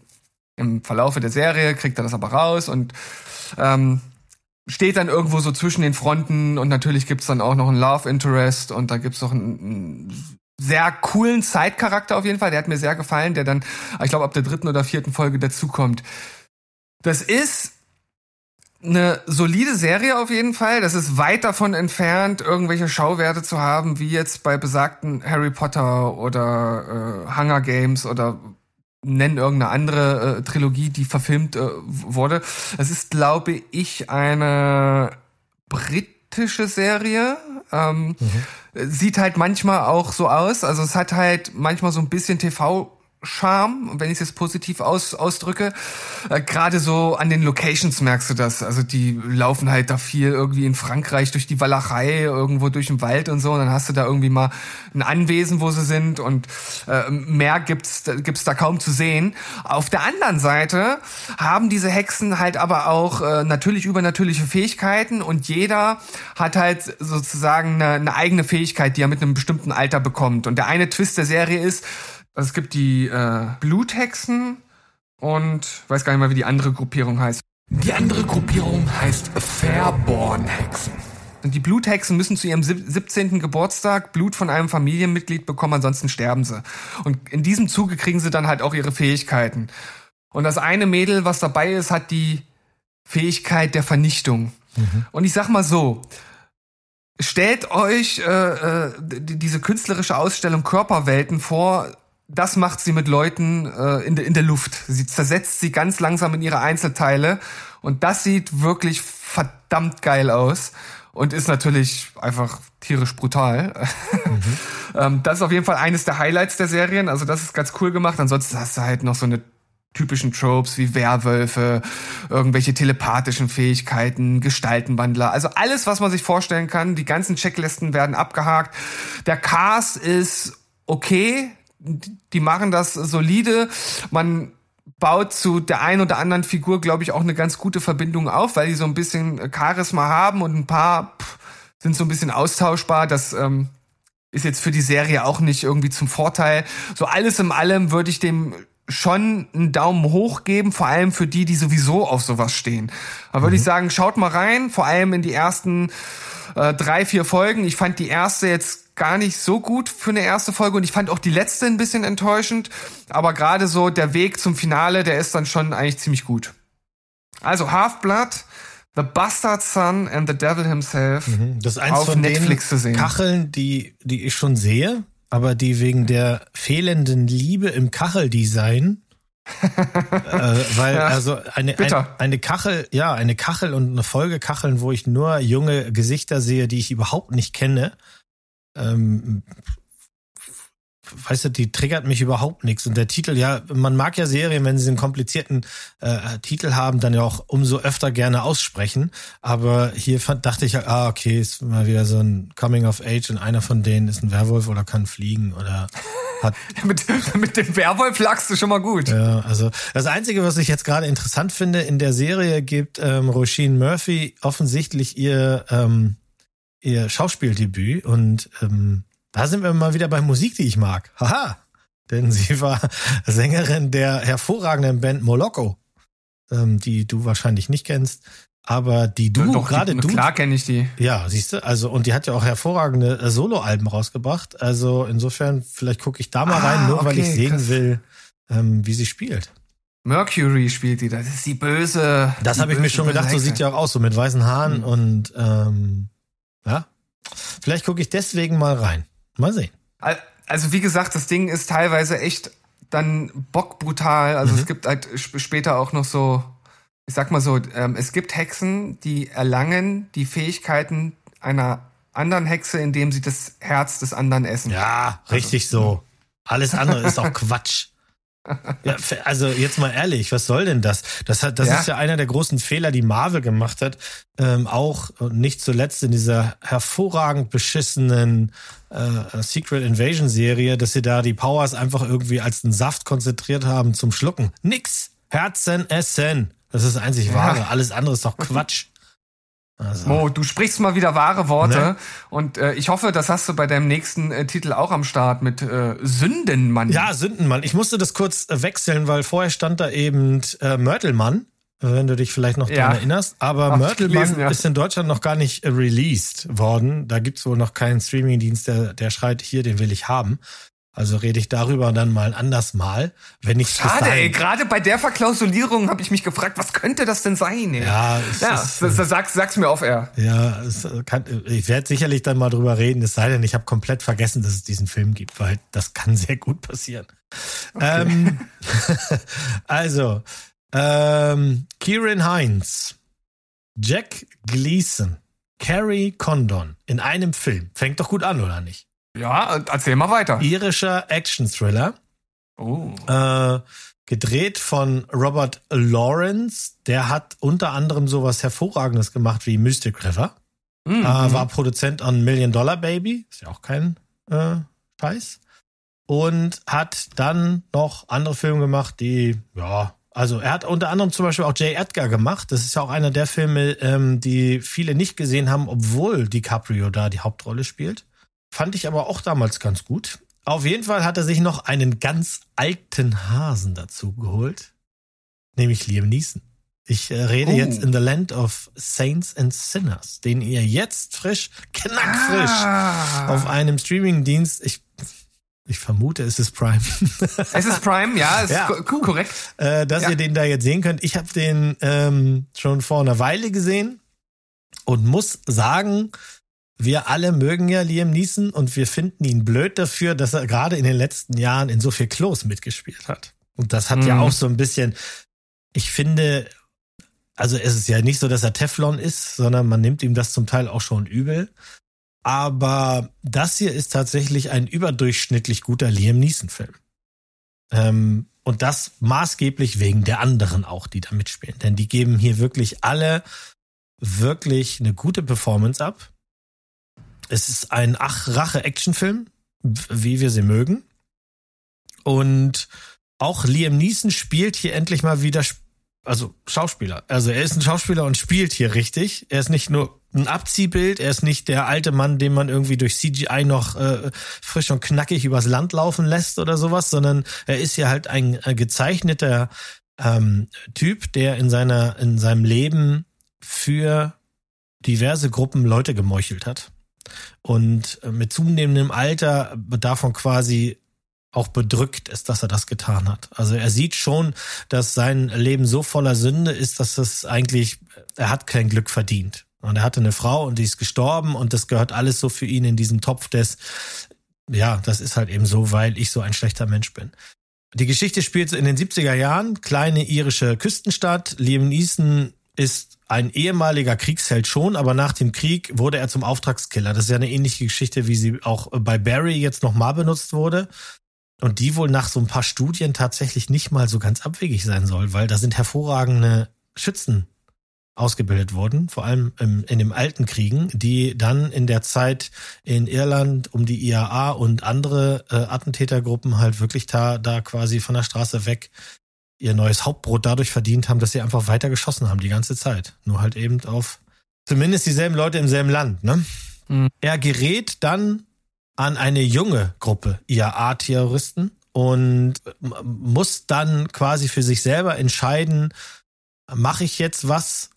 A: Im Verlaufe der Serie kriegt er das aber raus und ähm, steht dann irgendwo so zwischen den Fronten und natürlich gibt's dann auch noch einen Love Interest und da gibt's noch einen, einen sehr coolen Side-Charakter auf jeden Fall. Der hat mir sehr gefallen, der dann, ich glaube, ab der dritten oder vierten Folge dazukommt. Das ist eine solide Serie auf jeden Fall. Das ist weit davon entfernt, irgendwelche Schauwerte zu haben, wie jetzt bei besagten Harry Potter oder äh, Hunger Games oder nennen irgendeine andere äh, Trilogie, die verfilmt äh, wurde. Es ist, glaube ich, eine britische Serie. Ähm, mhm. Sieht halt manchmal auch so aus. Also es hat halt manchmal so ein bisschen TV Charme, wenn ich es jetzt positiv aus, ausdrücke. Äh, Gerade so an den Locations merkst du das. Also die laufen halt da viel irgendwie in Frankreich durch die Walachei, irgendwo durch den Wald und so. Und dann hast du da irgendwie mal ein Anwesen, wo sie sind und äh, mehr gibt's, gibt's da kaum zu sehen. Auf der anderen Seite haben diese Hexen halt aber auch äh, natürlich übernatürliche Fähigkeiten und jeder hat halt sozusagen eine, eine eigene Fähigkeit, die er mit einem bestimmten Alter bekommt. Und der eine Twist der Serie ist, also es gibt die äh, Bluthexen, und weiß gar nicht mal, wie die andere Gruppierung heißt.
C: Die andere Gruppierung heißt Fairborn-Hexen.
A: Und die Bluthexen müssen zu ihrem 17. Geburtstag Blut von einem Familienmitglied bekommen, ansonsten sterben sie. Und in diesem Zuge kriegen sie dann halt auch ihre Fähigkeiten. Und das eine Mädel, was dabei ist, hat die Fähigkeit der Vernichtung. Mhm. Und ich sag mal so, stellt euch äh, äh, diese künstlerische Ausstellung Körperwelten vor, das macht sie mit Leuten äh, in, de, in der Luft. Sie zersetzt sie ganz langsam in ihre Einzelteile und das sieht wirklich verdammt geil aus und ist natürlich einfach tierisch brutal. Mhm. ähm, das ist auf jeden Fall eines der Highlights der Serien. Also das ist ganz cool gemacht. Ansonsten hast du halt noch so eine typischen Tropes wie Werwölfe, irgendwelche telepathischen Fähigkeiten, Gestaltenwandler, also alles, was man sich vorstellen kann. Die ganzen Checklisten werden abgehakt. Der Cast ist okay, die machen das solide. Man baut zu der einen oder anderen Figur, glaube ich, auch eine ganz gute Verbindung auf, weil die so ein bisschen Charisma haben und ein paar pff, sind so ein bisschen austauschbar. Das ähm, ist jetzt für die Serie auch nicht irgendwie zum Vorteil. So alles in allem würde ich dem schon einen Daumen hoch geben, vor allem für die, die sowieso auf sowas stehen. Da würde mhm. ich sagen, schaut mal rein, vor allem in die ersten äh, drei, vier Folgen. Ich fand die erste jetzt gar nicht so gut für eine erste Folge und ich fand auch die letzte ein bisschen enttäuschend. Aber gerade so der Weg zum Finale, der ist dann schon eigentlich ziemlich gut. Also Half-Blood, The Bastard Son and the Devil Himself
B: mhm. das ist eins auf von Netflix zu sehen. Kacheln, die, die ich schon sehe, aber die wegen der fehlenden Liebe im Kacheldesign äh, weil ja, also eine, ein, eine Kachel, ja, eine Kachel und eine Folge Kacheln, wo ich nur junge Gesichter sehe, die ich überhaupt nicht kenne, ähm, weißt du, die triggert mich überhaupt nichts. Und der Titel, ja, man mag ja Serien, wenn sie einen komplizierten äh, Titel haben, dann ja auch umso öfter gerne aussprechen. Aber hier fand, dachte ich, ah, okay, ist mal wieder so ein Coming of Age und einer von denen ist ein Werwolf oder kann fliegen oder hat.
A: mit, mit dem Werwolf lagst du schon mal gut.
B: Ja, also das Einzige, was ich jetzt gerade interessant finde, in der Serie gibt ähm, Roisin Murphy offensichtlich ihr, ähm, ihr Schauspieldebüt und ähm, da sind wir mal wieder bei Musik, die ich mag. Haha. Denn sie war Sängerin der hervorragenden Band Moloko, ähm, die du wahrscheinlich nicht kennst. Aber die du, Doch, gerade du.
A: Klar kenne ich die.
B: Ja, siehst du, also, und die hat ja auch hervorragende äh, Soloalben rausgebracht. Also insofern, vielleicht gucke ich da mal ah, rein, nur okay, weil ich sehen krass. will, ähm, wie sie spielt.
A: Mercury spielt die, das ist die böse.
B: Das habe ich mir schon gedacht, so sieht die auch aus, so mit weißen Haaren mhm. und ähm, ja. Vielleicht gucke ich deswegen mal rein. Mal sehen.
A: Also wie gesagt, das Ding ist teilweise echt dann bockbrutal. Also mhm. es gibt halt später auch noch so, ich sag mal so, ähm, es gibt Hexen, die erlangen die Fähigkeiten einer anderen Hexe, indem sie das Herz des anderen essen.
B: Ja, richtig also, so. Alles andere ist auch Quatsch. Ja, also jetzt mal ehrlich, was soll denn das? Das hat, das ja. ist ja einer der großen Fehler, die Marvel gemacht hat. Ähm, auch und nicht zuletzt in dieser hervorragend beschissenen äh, Secret Invasion Serie, dass sie da die Powers einfach irgendwie als einen Saft konzentriert haben zum Schlucken. Nix. Herzen essen. Das ist einzig ja. wahre. Alles andere ist doch Quatsch.
A: Also. Mo, du sprichst mal wieder wahre Worte ne? und äh, ich hoffe, das hast du bei deinem nächsten äh, Titel auch am Start mit äh, Sündenmann.
B: Ja, Sündenmann. Ich musste das kurz äh, wechseln, weil vorher stand da eben äh, Mörtelmann, wenn du dich vielleicht noch ja. daran erinnerst. Aber Ach, Mörtelmann ja. ist in Deutschland noch gar nicht äh, released worden. Da gibt's wohl noch keinen Streamingdienst, der, der schreit, hier, den will ich haben. Also rede ich darüber dann mal anders mal, wenn ich
A: Schade, ey, gerade bei der Verklausulierung habe ich mich gefragt, was könnte das denn sein? Ey?
B: Ja,
A: ja ist, das, das, sag's, sag's mir auf er.
B: Ja, es kann, ich werde sicherlich dann mal drüber reden, es sei denn, ich habe komplett vergessen, dass es diesen Film gibt, weil das kann sehr gut passieren. Okay. Ähm, also, ähm, Kieran Heinz, Jack Gleason, Carrie Condon in einem Film. Fängt doch gut an, oder nicht?
A: Ja, erzähl mal weiter.
B: Irischer Action-Thriller. Oh. Äh, gedreht von Robert Lawrence. Der hat unter anderem sowas Hervorragendes gemacht wie Mystic River. Mhm. Äh, war Produzent an Million Dollar Baby. Ist ja auch kein äh, Scheiß. Und hat dann noch andere Filme gemacht, die, ja, also er hat unter anderem zum Beispiel auch J. Edgar gemacht. Das ist ja auch einer der Filme, ähm, die viele nicht gesehen haben, obwohl DiCaprio da die Hauptrolle spielt. Fand ich aber auch damals ganz gut. Auf jeden Fall hat er sich noch einen ganz alten Hasen dazu geholt. nämlich Liam Neeson. Ich äh, rede
A: Oh.
B: jetzt in The Land of Saints and Sinners, den ihr jetzt frisch, knackfrisch
A: Ah.
B: auf einem Streamingdienst, ich, ich vermute, es ist Prime,
A: Es ist Prime, ja, es
B: Ja,
A: ist ko korrekt.
B: äh, dass
A: Ja.
B: ihr den da jetzt sehen könnt. Ich habe den ähm, schon vor einer Weile gesehen und muss sagen, wir alle mögen ja Liam Neeson und wir finden ihn blöd dafür, dass er gerade in den letzten Jahren in so viel Klos mitgespielt hat. Und das hat ja
A: Mhm.
B: auch so ein bisschen, ich finde, also es ist ja nicht so, dass er Teflon ist, sondern man nimmt ihm das zum Teil auch schon übel. Aber das hier ist tatsächlich ein überdurchschnittlich guter Liam Neeson-Film. Ähm, und das maßgeblich wegen der anderen auch, die da mitspielen. Denn die geben hier wirklich alle wirklich eine gute Performance ab. Es ist ein Ach-Rache-Actionfilm, wie wir sie mögen. Und auch Liam Neeson spielt hier endlich mal wieder, also Schauspieler. Also er ist ein Schauspieler und spielt hier richtig. Er ist nicht nur ein Abziehbild, er ist nicht der alte Mann, den man irgendwie durch CGI noch äh, frisch und knackig übers Land laufen lässt oder sowas, sondern er ist ja halt ein äh, gezeichneter ähm, Typ, der in seiner in seinem Leben für diverse Gruppen Leute gemeuchelt hat und äh, mit zunehmendem Alter davon quasi auch bedrückt ist, dass er das getan hat. Also er sieht schon, dass sein Leben so voller Sünde ist, dass es eigentlich, er hat kein Glück verdient. Und er hatte eine Frau und die ist gestorben und das gehört alles so für ihn in diesen Topf des, ja, das ist halt eben so, weil ich so ein schlechter Mensch bin. Die Geschichte spielt in den 70er Jahren, kleine irische Küstenstadt. Liam Neeson ist ein ehemaliger Kriegsheld schon, aber nach dem Krieg wurde er zum Auftragskiller. Das ist ja eine ähnliche Geschichte, wie sie auch bei Barry jetzt nochmal benutzt wurde. Und die wohl nach so ein paar Studien tatsächlich nicht mal so ganz abwegig sein soll, weil da sind hervorragende Schützen ausgebildet worden, vor allem im, in den alten Kriegen, die dann in der Zeit in Irland um die IAA und andere äh, Attentätergruppen halt wirklich da, da quasi von der Straße weg ihr neues Hauptbrot dadurch verdient haben, dass sie einfach weiter geschossen haben die ganze Zeit. Nur halt eben auf zumindest dieselben Leute im selben Land. Ne?
A: Mhm.
B: Er gerät dann an eine junge Gruppe IAA-Terroristen und muss dann quasi für sich selber entscheiden, mache ich jetzt was,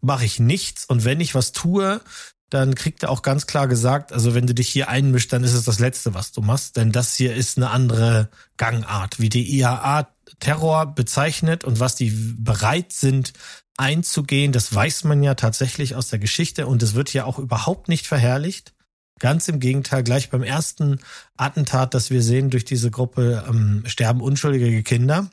B: mache ich nichts und wenn ich was tue, dann kriegt er auch ganz klar gesagt, also wenn du dich hier einmischst, dann ist es das Letzte, was du machst, denn das hier ist eine andere Gangart, wie die IAA Terror bezeichnet und was die bereit sind einzugehen, das weiß man ja tatsächlich aus der Geschichte und es wird ja auch überhaupt nicht verherrlicht. Ganz im Gegenteil, gleich beim ersten Attentat, das wir sehen durch diese Gruppe, ähm, sterben unschuldige Kinder.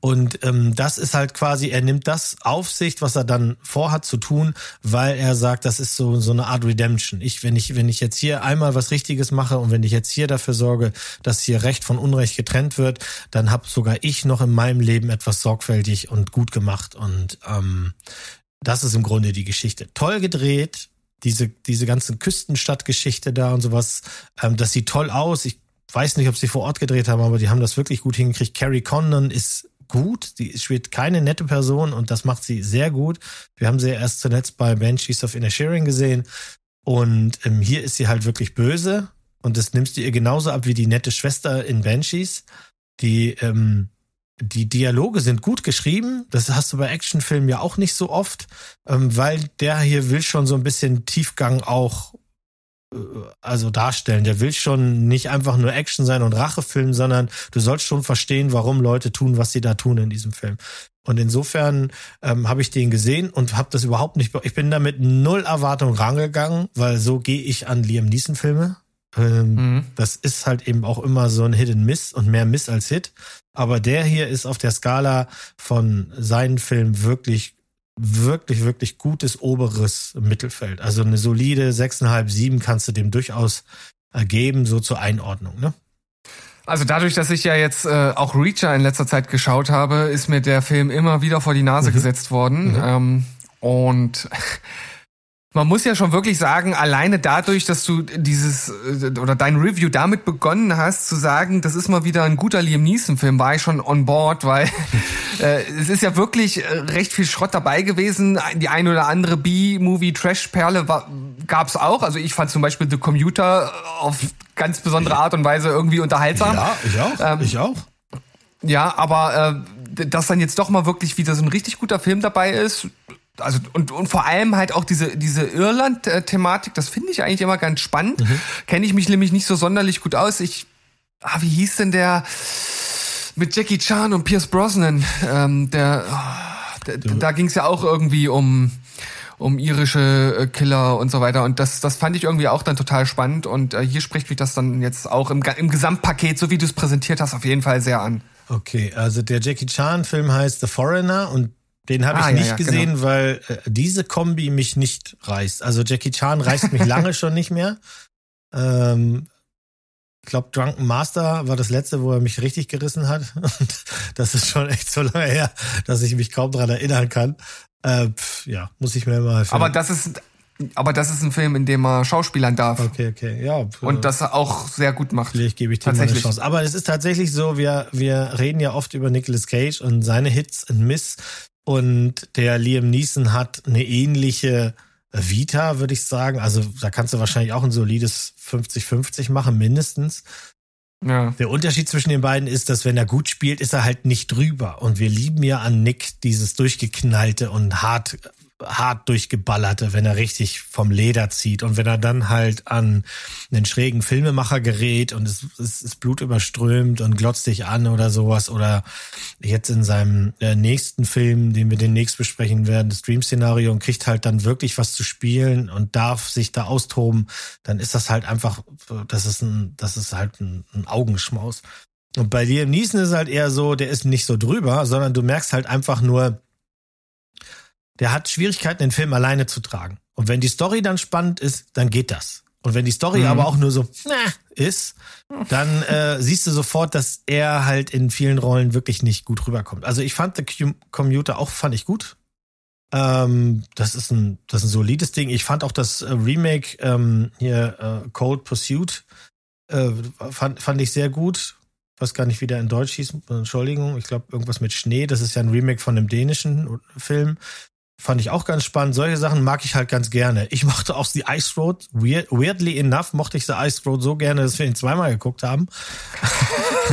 B: Und ähm, das ist halt quasi, er nimmt das auf sich, was er dann vorhat zu tun, weil er sagt, das ist so so eine Art Redemption. Ich, wenn ich wenn ich jetzt hier einmal was Richtiges mache und wenn ich jetzt hier dafür sorge, dass hier Recht von Unrecht getrennt wird, dann habe sogar ich noch in meinem Leben etwas sorgfältig und gut gemacht. Und ähm, das ist im Grunde die Geschichte. Toll gedreht, diese diese ganzen Küstenstadtgeschichte da und sowas. Ähm, das sieht toll aus. Ich weiß nicht, ob sie vor Ort gedreht haben, aber die haben das wirklich gut hingekriegt. Carrie Condon ist gut, die spielt keine nette Person und das macht sie sehr gut. Wir haben sie ja erst zuletzt bei Banshees of Inisherin gesehen und ähm, hier ist sie halt wirklich böse und das nimmst du ihr genauso ab wie die nette Schwester in Banshees. Die ähm, die Dialoge sind gut geschrieben. Das hast du bei Actionfilmen ja auch nicht so oft, ähm, weil der hier will schon so ein bisschen Tiefgang auch also darstellen. Der will schon nicht einfach nur Action sein und Rachefilm, sondern du sollst schon verstehen, warum Leute tun, was sie da tun in diesem Film. Und insofern ähm, habe ich den gesehen und habe das überhaupt nicht. Ich bin da mit null Erwartung rangegangen, weil so gehe ich an Liam Neeson Filme. Ähm,
A: Mhm.
B: das ist halt eben auch immer so ein Hit and Miss und mehr Miss als Hit. Aber der hier ist auf der Skala von seinen Filmen wirklich, wirklich, wirklich gutes oberes Mittelfeld. Also eine solide 6,5, 7 kannst du dem durchaus äh, geben, so zur Einordnung. Ne?
A: Also dadurch, dass ich ja jetzt äh, auch Reacher in letzter Zeit geschaut habe, ist mir der Film immer wieder vor die Nase
B: Mhm.
A: gesetzt worden.
B: Mhm.
A: Ähm, und man muss ja schon wirklich sagen, alleine dadurch, dass du dieses äh, oder dein Review damit begonnen hast zu sagen, das ist mal wieder ein guter Liam Neeson-Film, war ich schon on board, weil äh, es ist ja wirklich äh, recht viel Schrott dabei gewesen. Die eine oder andere B-Movie-Trash-Perle war- gab's auch. Also ich fand zum Beispiel The Commuter auf ganz besondere Art und Weise irgendwie unterhaltsam.
B: ich auch.
A: Ähm,
B: ich auch.
A: Ja, aber äh, dass dann jetzt doch mal wirklich wieder so ein richtig guter Film dabei ist. Also und, und vor allem halt auch diese diese Irland-Thematik, das finde ich eigentlich immer ganz spannend. Mhm. Kenne ich mich nämlich nicht so sonderlich gut aus. Ich, ah, wie hieß denn der mit Jackie Chan und Pierce Brosnan? Ähm, der, oh, der da ging es ja auch irgendwie um um irische äh, Killer und so weiter. Und das, das fand ich irgendwie auch dann total spannend. Und äh, hier spricht mich das dann jetzt auch im, im Gesamtpaket, so wie du es präsentiert hast, auf jeden Fall sehr an.
B: Okay, also der Jackie Chan-Film heißt The Foreigner und den habe ich ah, nicht ja, ja, gesehen, genau. weil äh, diese Kombi mich nicht reißt. Also Jackie Chan reißt mich lange schon nicht mehr. Ähm, ich glaube, Drunken Master war das letzte, wo er mich richtig gerissen hat. Und das ist schon echt so lange her, dass ich mich kaum dran erinnern kann. Äh, pf, ja, muss ich mir mal.
A: Aber das ist, aber das ist ein Film, in dem er Schauspielern darf.
B: Okay, okay, ja.
A: Und das auch sehr gut macht.
B: Vielleicht gebe ich dir mal eine Chance. Aber es ist tatsächlich so, wir, wir reden ja oft über Nicolas Cage und seine Hits und Miss. Und der Liam Neeson hat eine ähnliche Vita, würde ich sagen. Also da kannst du wahrscheinlich auch ein solides 50-50 machen, mindestens. Ja. Der Unterschied zwischen den beiden ist, dass wenn er gut spielt, ist er halt nicht drüber. Und wir lieben ja an Nick dieses durchgeknallte und hart hart durchgeballerte, wenn er richtig vom Leder zieht und wenn er dann halt an einen schrägen Filmemacher gerät und es, ist Blut überströmt und glotzt dich an oder sowas oder jetzt in seinem äh, nächsten Film, den wir demnächst besprechen werden, das Dream-Szenario und kriegt halt dann wirklich was zu spielen und darf sich da austoben, dann ist das halt einfach, das ist ein, das ist halt ein, ein Augenschmaus. Und bei Liam Neeson ist halt eher so, der ist nicht so drüber, sondern du merkst halt einfach nur, der hat Schwierigkeiten, den Film alleine zu tragen. Und wenn die Story dann spannend ist, dann geht das. Und wenn die Story mhm. aber auch nur so nah, ist, dann äh, siehst du sofort, dass er halt in vielen Rollen wirklich nicht gut rüberkommt. Also ich fand The Commuter auch fand ich gut. Ähm, das ist ein das ist ein solides Ding. Ich fand auch das äh, Remake ähm, hier äh, Cold Pursuit äh, fand fand ich sehr gut. Ich weiß gar nicht, wie der in Deutsch hieß. Entschuldigung, ich glaube irgendwas mit Schnee. Das ist ja ein Remake von einem dänischen Film. Fand ich auch ganz spannend. Solche Sachen mag ich halt ganz gerne. Ich mochte auch die Ice Road. Weird, weirdly enough mochte ich die Ice Road so gerne, dass wir ihn zweimal geguckt haben.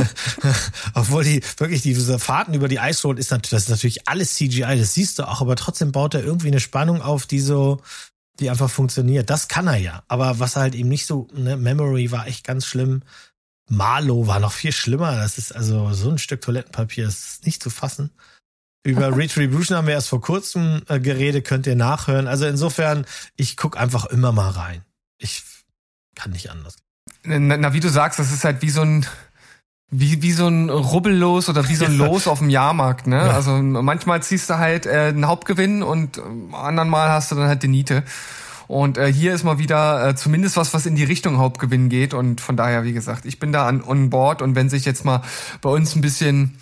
B: Obwohl die wirklich diese Fahrten über die Ice Road ist natürlich, das ist natürlich alles CGI, das siehst du auch, aber trotzdem baut er irgendwie eine Spannung auf, die so, die einfach funktioniert. Das kann er ja. Aber was halt eben nicht so, ne, Memory war echt ganz schlimm. Marlow war noch viel schlimmer. Das ist also so ein Stück Toilettenpapier, das ist nicht zu fassen. Über Retribution haben wir erst vor kurzem äh, geredet, könnt ihr nachhören. Also insofern, ich guck einfach immer mal rein. Ich kann nicht anders.
A: Na, na, wie du sagst, das ist halt wie so ein wie, wie so ein Rubbellos oder wie so ein Los auf dem Jahrmarkt, ne? Ja. Also manchmal ziehst du halt äh, einen Hauptgewinn und äh, anderen Mal hast du dann halt die Niete. Und äh, hier ist mal wieder äh, zumindest was, was in die Richtung Hauptgewinn geht. Und von daher, wie gesagt, ich bin da an on board. Und wenn sich jetzt mal bei uns ein bisschen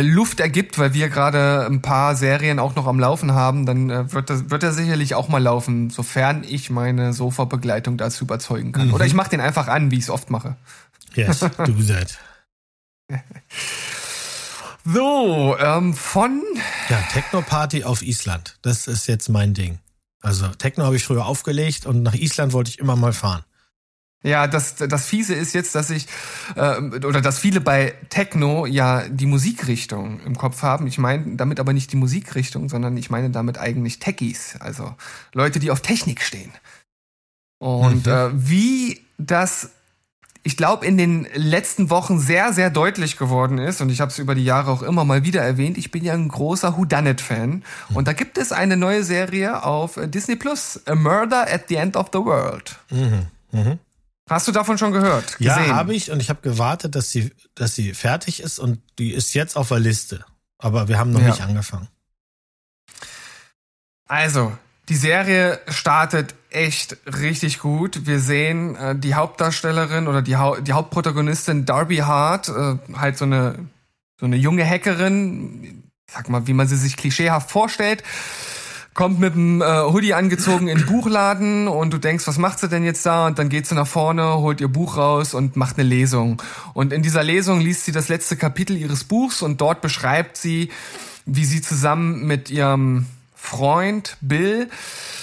A: Luft ergibt, weil wir gerade ein paar Serien auch noch am Laufen haben, dann äh, wird, das, wird er sicherlich auch mal laufen, sofern ich meine Sofa-Begleitung dazu überzeugen kann. Mhm. Oder ich mache den einfach an, wie ich es oft mache.
B: Yes, do that.
A: so, ähm, von...
B: Ja, Techno-Party auf Island. Das ist jetzt mein Ding. Also Techno habe ich früher aufgelegt und nach Island wollte ich immer mal fahren.
A: Ja, das, das Fiese ist jetzt, dass ich, äh, oder dass viele bei Techno ja die Musikrichtung im Kopf haben. Ich meine damit aber nicht die Musikrichtung, sondern ich meine damit eigentlich Techies, also Leute, die auf Technik stehen. Und mhm. äh, wie das, ich glaube, in den letzten Wochen sehr, sehr deutlich geworden ist, und ich habe es über die Jahre auch immer mal wieder erwähnt, ich bin ja ein großer Whodunit-Fan. Mhm. Und da gibt es eine neue Serie auf Disney Plus, A Murder at the End of the World. Mhm. Mhm. Hast du davon schon gehört?
B: Gesehen? Ja, habe ich und ich habe gewartet, dass sie, dass sie fertig ist und die ist jetzt auf der Liste. Aber wir haben noch ja. nicht angefangen.
A: Also, die Serie startet echt richtig gut. Wir sehen äh, die Hauptdarstellerin oder die, ha die Hauptprotagonistin Darby Hart, äh, halt so eine, so eine junge Hackerin, sag mal, wie man sie sich klischeehaft vorstellt kommt mit dem äh, Hoodie angezogen in den Buchladen und du denkst, was macht sie denn jetzt da? Und dann geht sie nach vorne, holt ihr Buch raus und macht eine Lesung. Und in dieser Lesung liest sie das letzte Kapitel ihres Buchs und dort beschreibt sie, wie sie zusammen mit ihrem Freund Bill,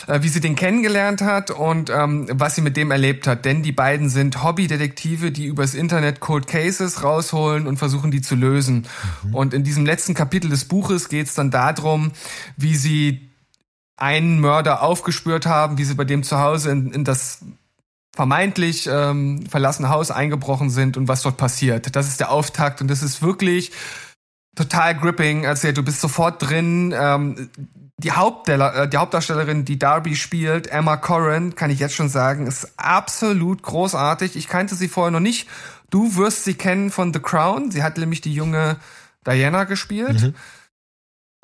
A: äh, wie sie den kennengelernt hat und ähm, was sie mit dem erlebt hat. Denn die beiden sind Hobbydetektive, die übers Internet Cold Cases rausholen und versuchen, die zu lösen. Mhm. Und in diesem letzten Kapitel des Buches geht es dann darum, wie sie einen Mörder aufgespürt haben, wie sie bei dem zu Hause in, in das vermeintlich ähm, verlassene Haus eingebrochen sind und was dort passiert. Das ist der Auftakt und das ist wirklich total gripping. Erzählt, du bist sofort drin. Ähm, die, äh, die Hauptdarstellerin, die Darby spielt, Emma Corrin, kann ich jetzt schon sagen, ist absolut großartig. Ich kannte sie vorher noch nicht. Du wirst sie kennen von The Crown. Sie hat nämlich die junge Diana gespielt. Mhm.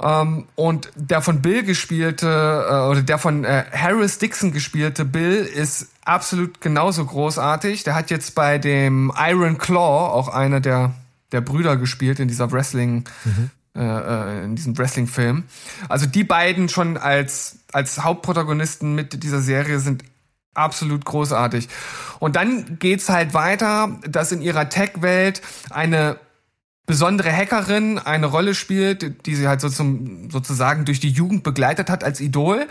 A: Ähm, und der von Bill gespielte, äh, oder der von äh, Harris Dixon gespielte Bill ist absolut genauso großartig. Der hat jetzt bei dem Iron Claw auch einer der, der Brüder gespielt in dieser Wrestling, mhm. äh, äh in diesem Wrestling-Film. Also die beiden schon als, als Hauptprotagonisten mit dieser Serie sind absolut großartig. Und dann geht's halt weiter, dass in ihrer Tech-Welt eine besondere Hackerin eine Rolle spielt, die sie halt so zum, sozusagen durch die Jugend begleitet hat als Idol.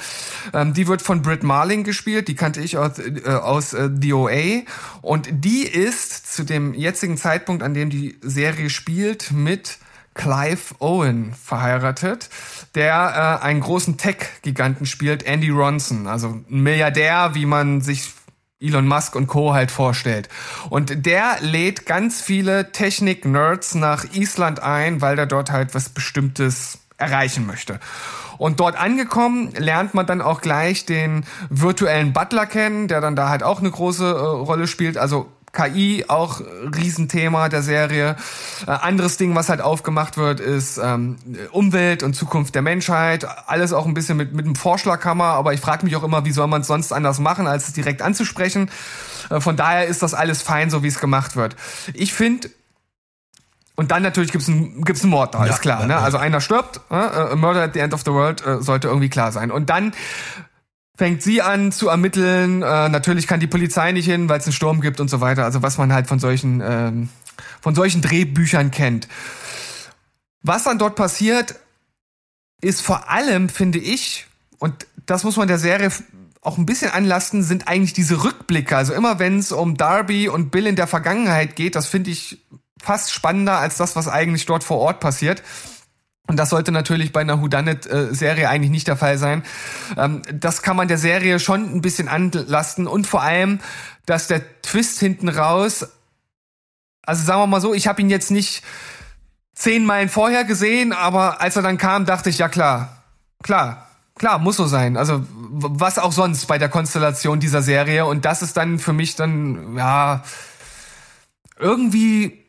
A: Ähm, die wird von Britt Marling gespielt, die kannte ich aus, äh, aus äh, DOA. Und die ist zu dem jetzigen Zeitpunkt, an dem die Serie spielt, mit Clive Owen verheiratet, der äh, einen großen Tech-Giganten spielt, Andy Ronson, also ein Milliardär, wie man sich Elon Musk und Co. halt vorstellt. Und der lädt ganz viele Technik-Nerds nach Island ein, weil der dort halt was Bestimmtes erreichen möchte. Und dort angekommen lernt man dann auch gleich den virtuellen Butler kennen, der dann da halt auch eine große äh, Rolle spielt. Also KI auch Riesenthema der Serie. Äh, anderes Ding, was halt aufgemacht wird, ist ähm, Umwelt und Zukunft der Menschheit. Alles auch ein bisschen mit, mit einem Vorschlaghammer, aber ich frage mich auch immer, wie soll man es sonst anders machen, als es direkt anzusprechen. Äh, von daher ist das alles fein, so wie es gemacht wird. Ich finde, und dann natürlich gibt's einen gibt's einen Mord da, ja, ist klar. Ne? Also einer stirbt, äh, A Murder at the End of the World äh, sollte irgendwie klar sein. Und dann fängt sie an zu ermitteln. Äh, natürlich kann die Polizei nicht hin, weil es einen Sturm gibt und so weiter. Also was man halt von solchen ähm, von solchen Drehbüchern kennt. Was dann dort passiert, ist vor allem, finde ich, und das muss man der Serie auch ein bisschen anlasten, sind eigentlich diese Rückblicke. Also immer wenn es um Darby und Bill in der Vergangenheit geht, das finde ich fast spannender als das, was eigentlich dort vor Ort passiert. Und das sollte natürlich bei einer Whodunit-Serie eigentlich nicht der Fall sein. Ähm, das kann man der Serie schon ein bisschen anlasten und vor allem, dass der Twist hinten raus, also sagen wir mal so, ich habe ihn jetzt nicht zehn Meilen vorher gesehen, aber als er dann kam, dachte ich, ja klar, klar, klar, muss so sein. Also was auch sonst bei der Konstellation dieser Serie. Und das ist dann für mich dann, ja, irgendwie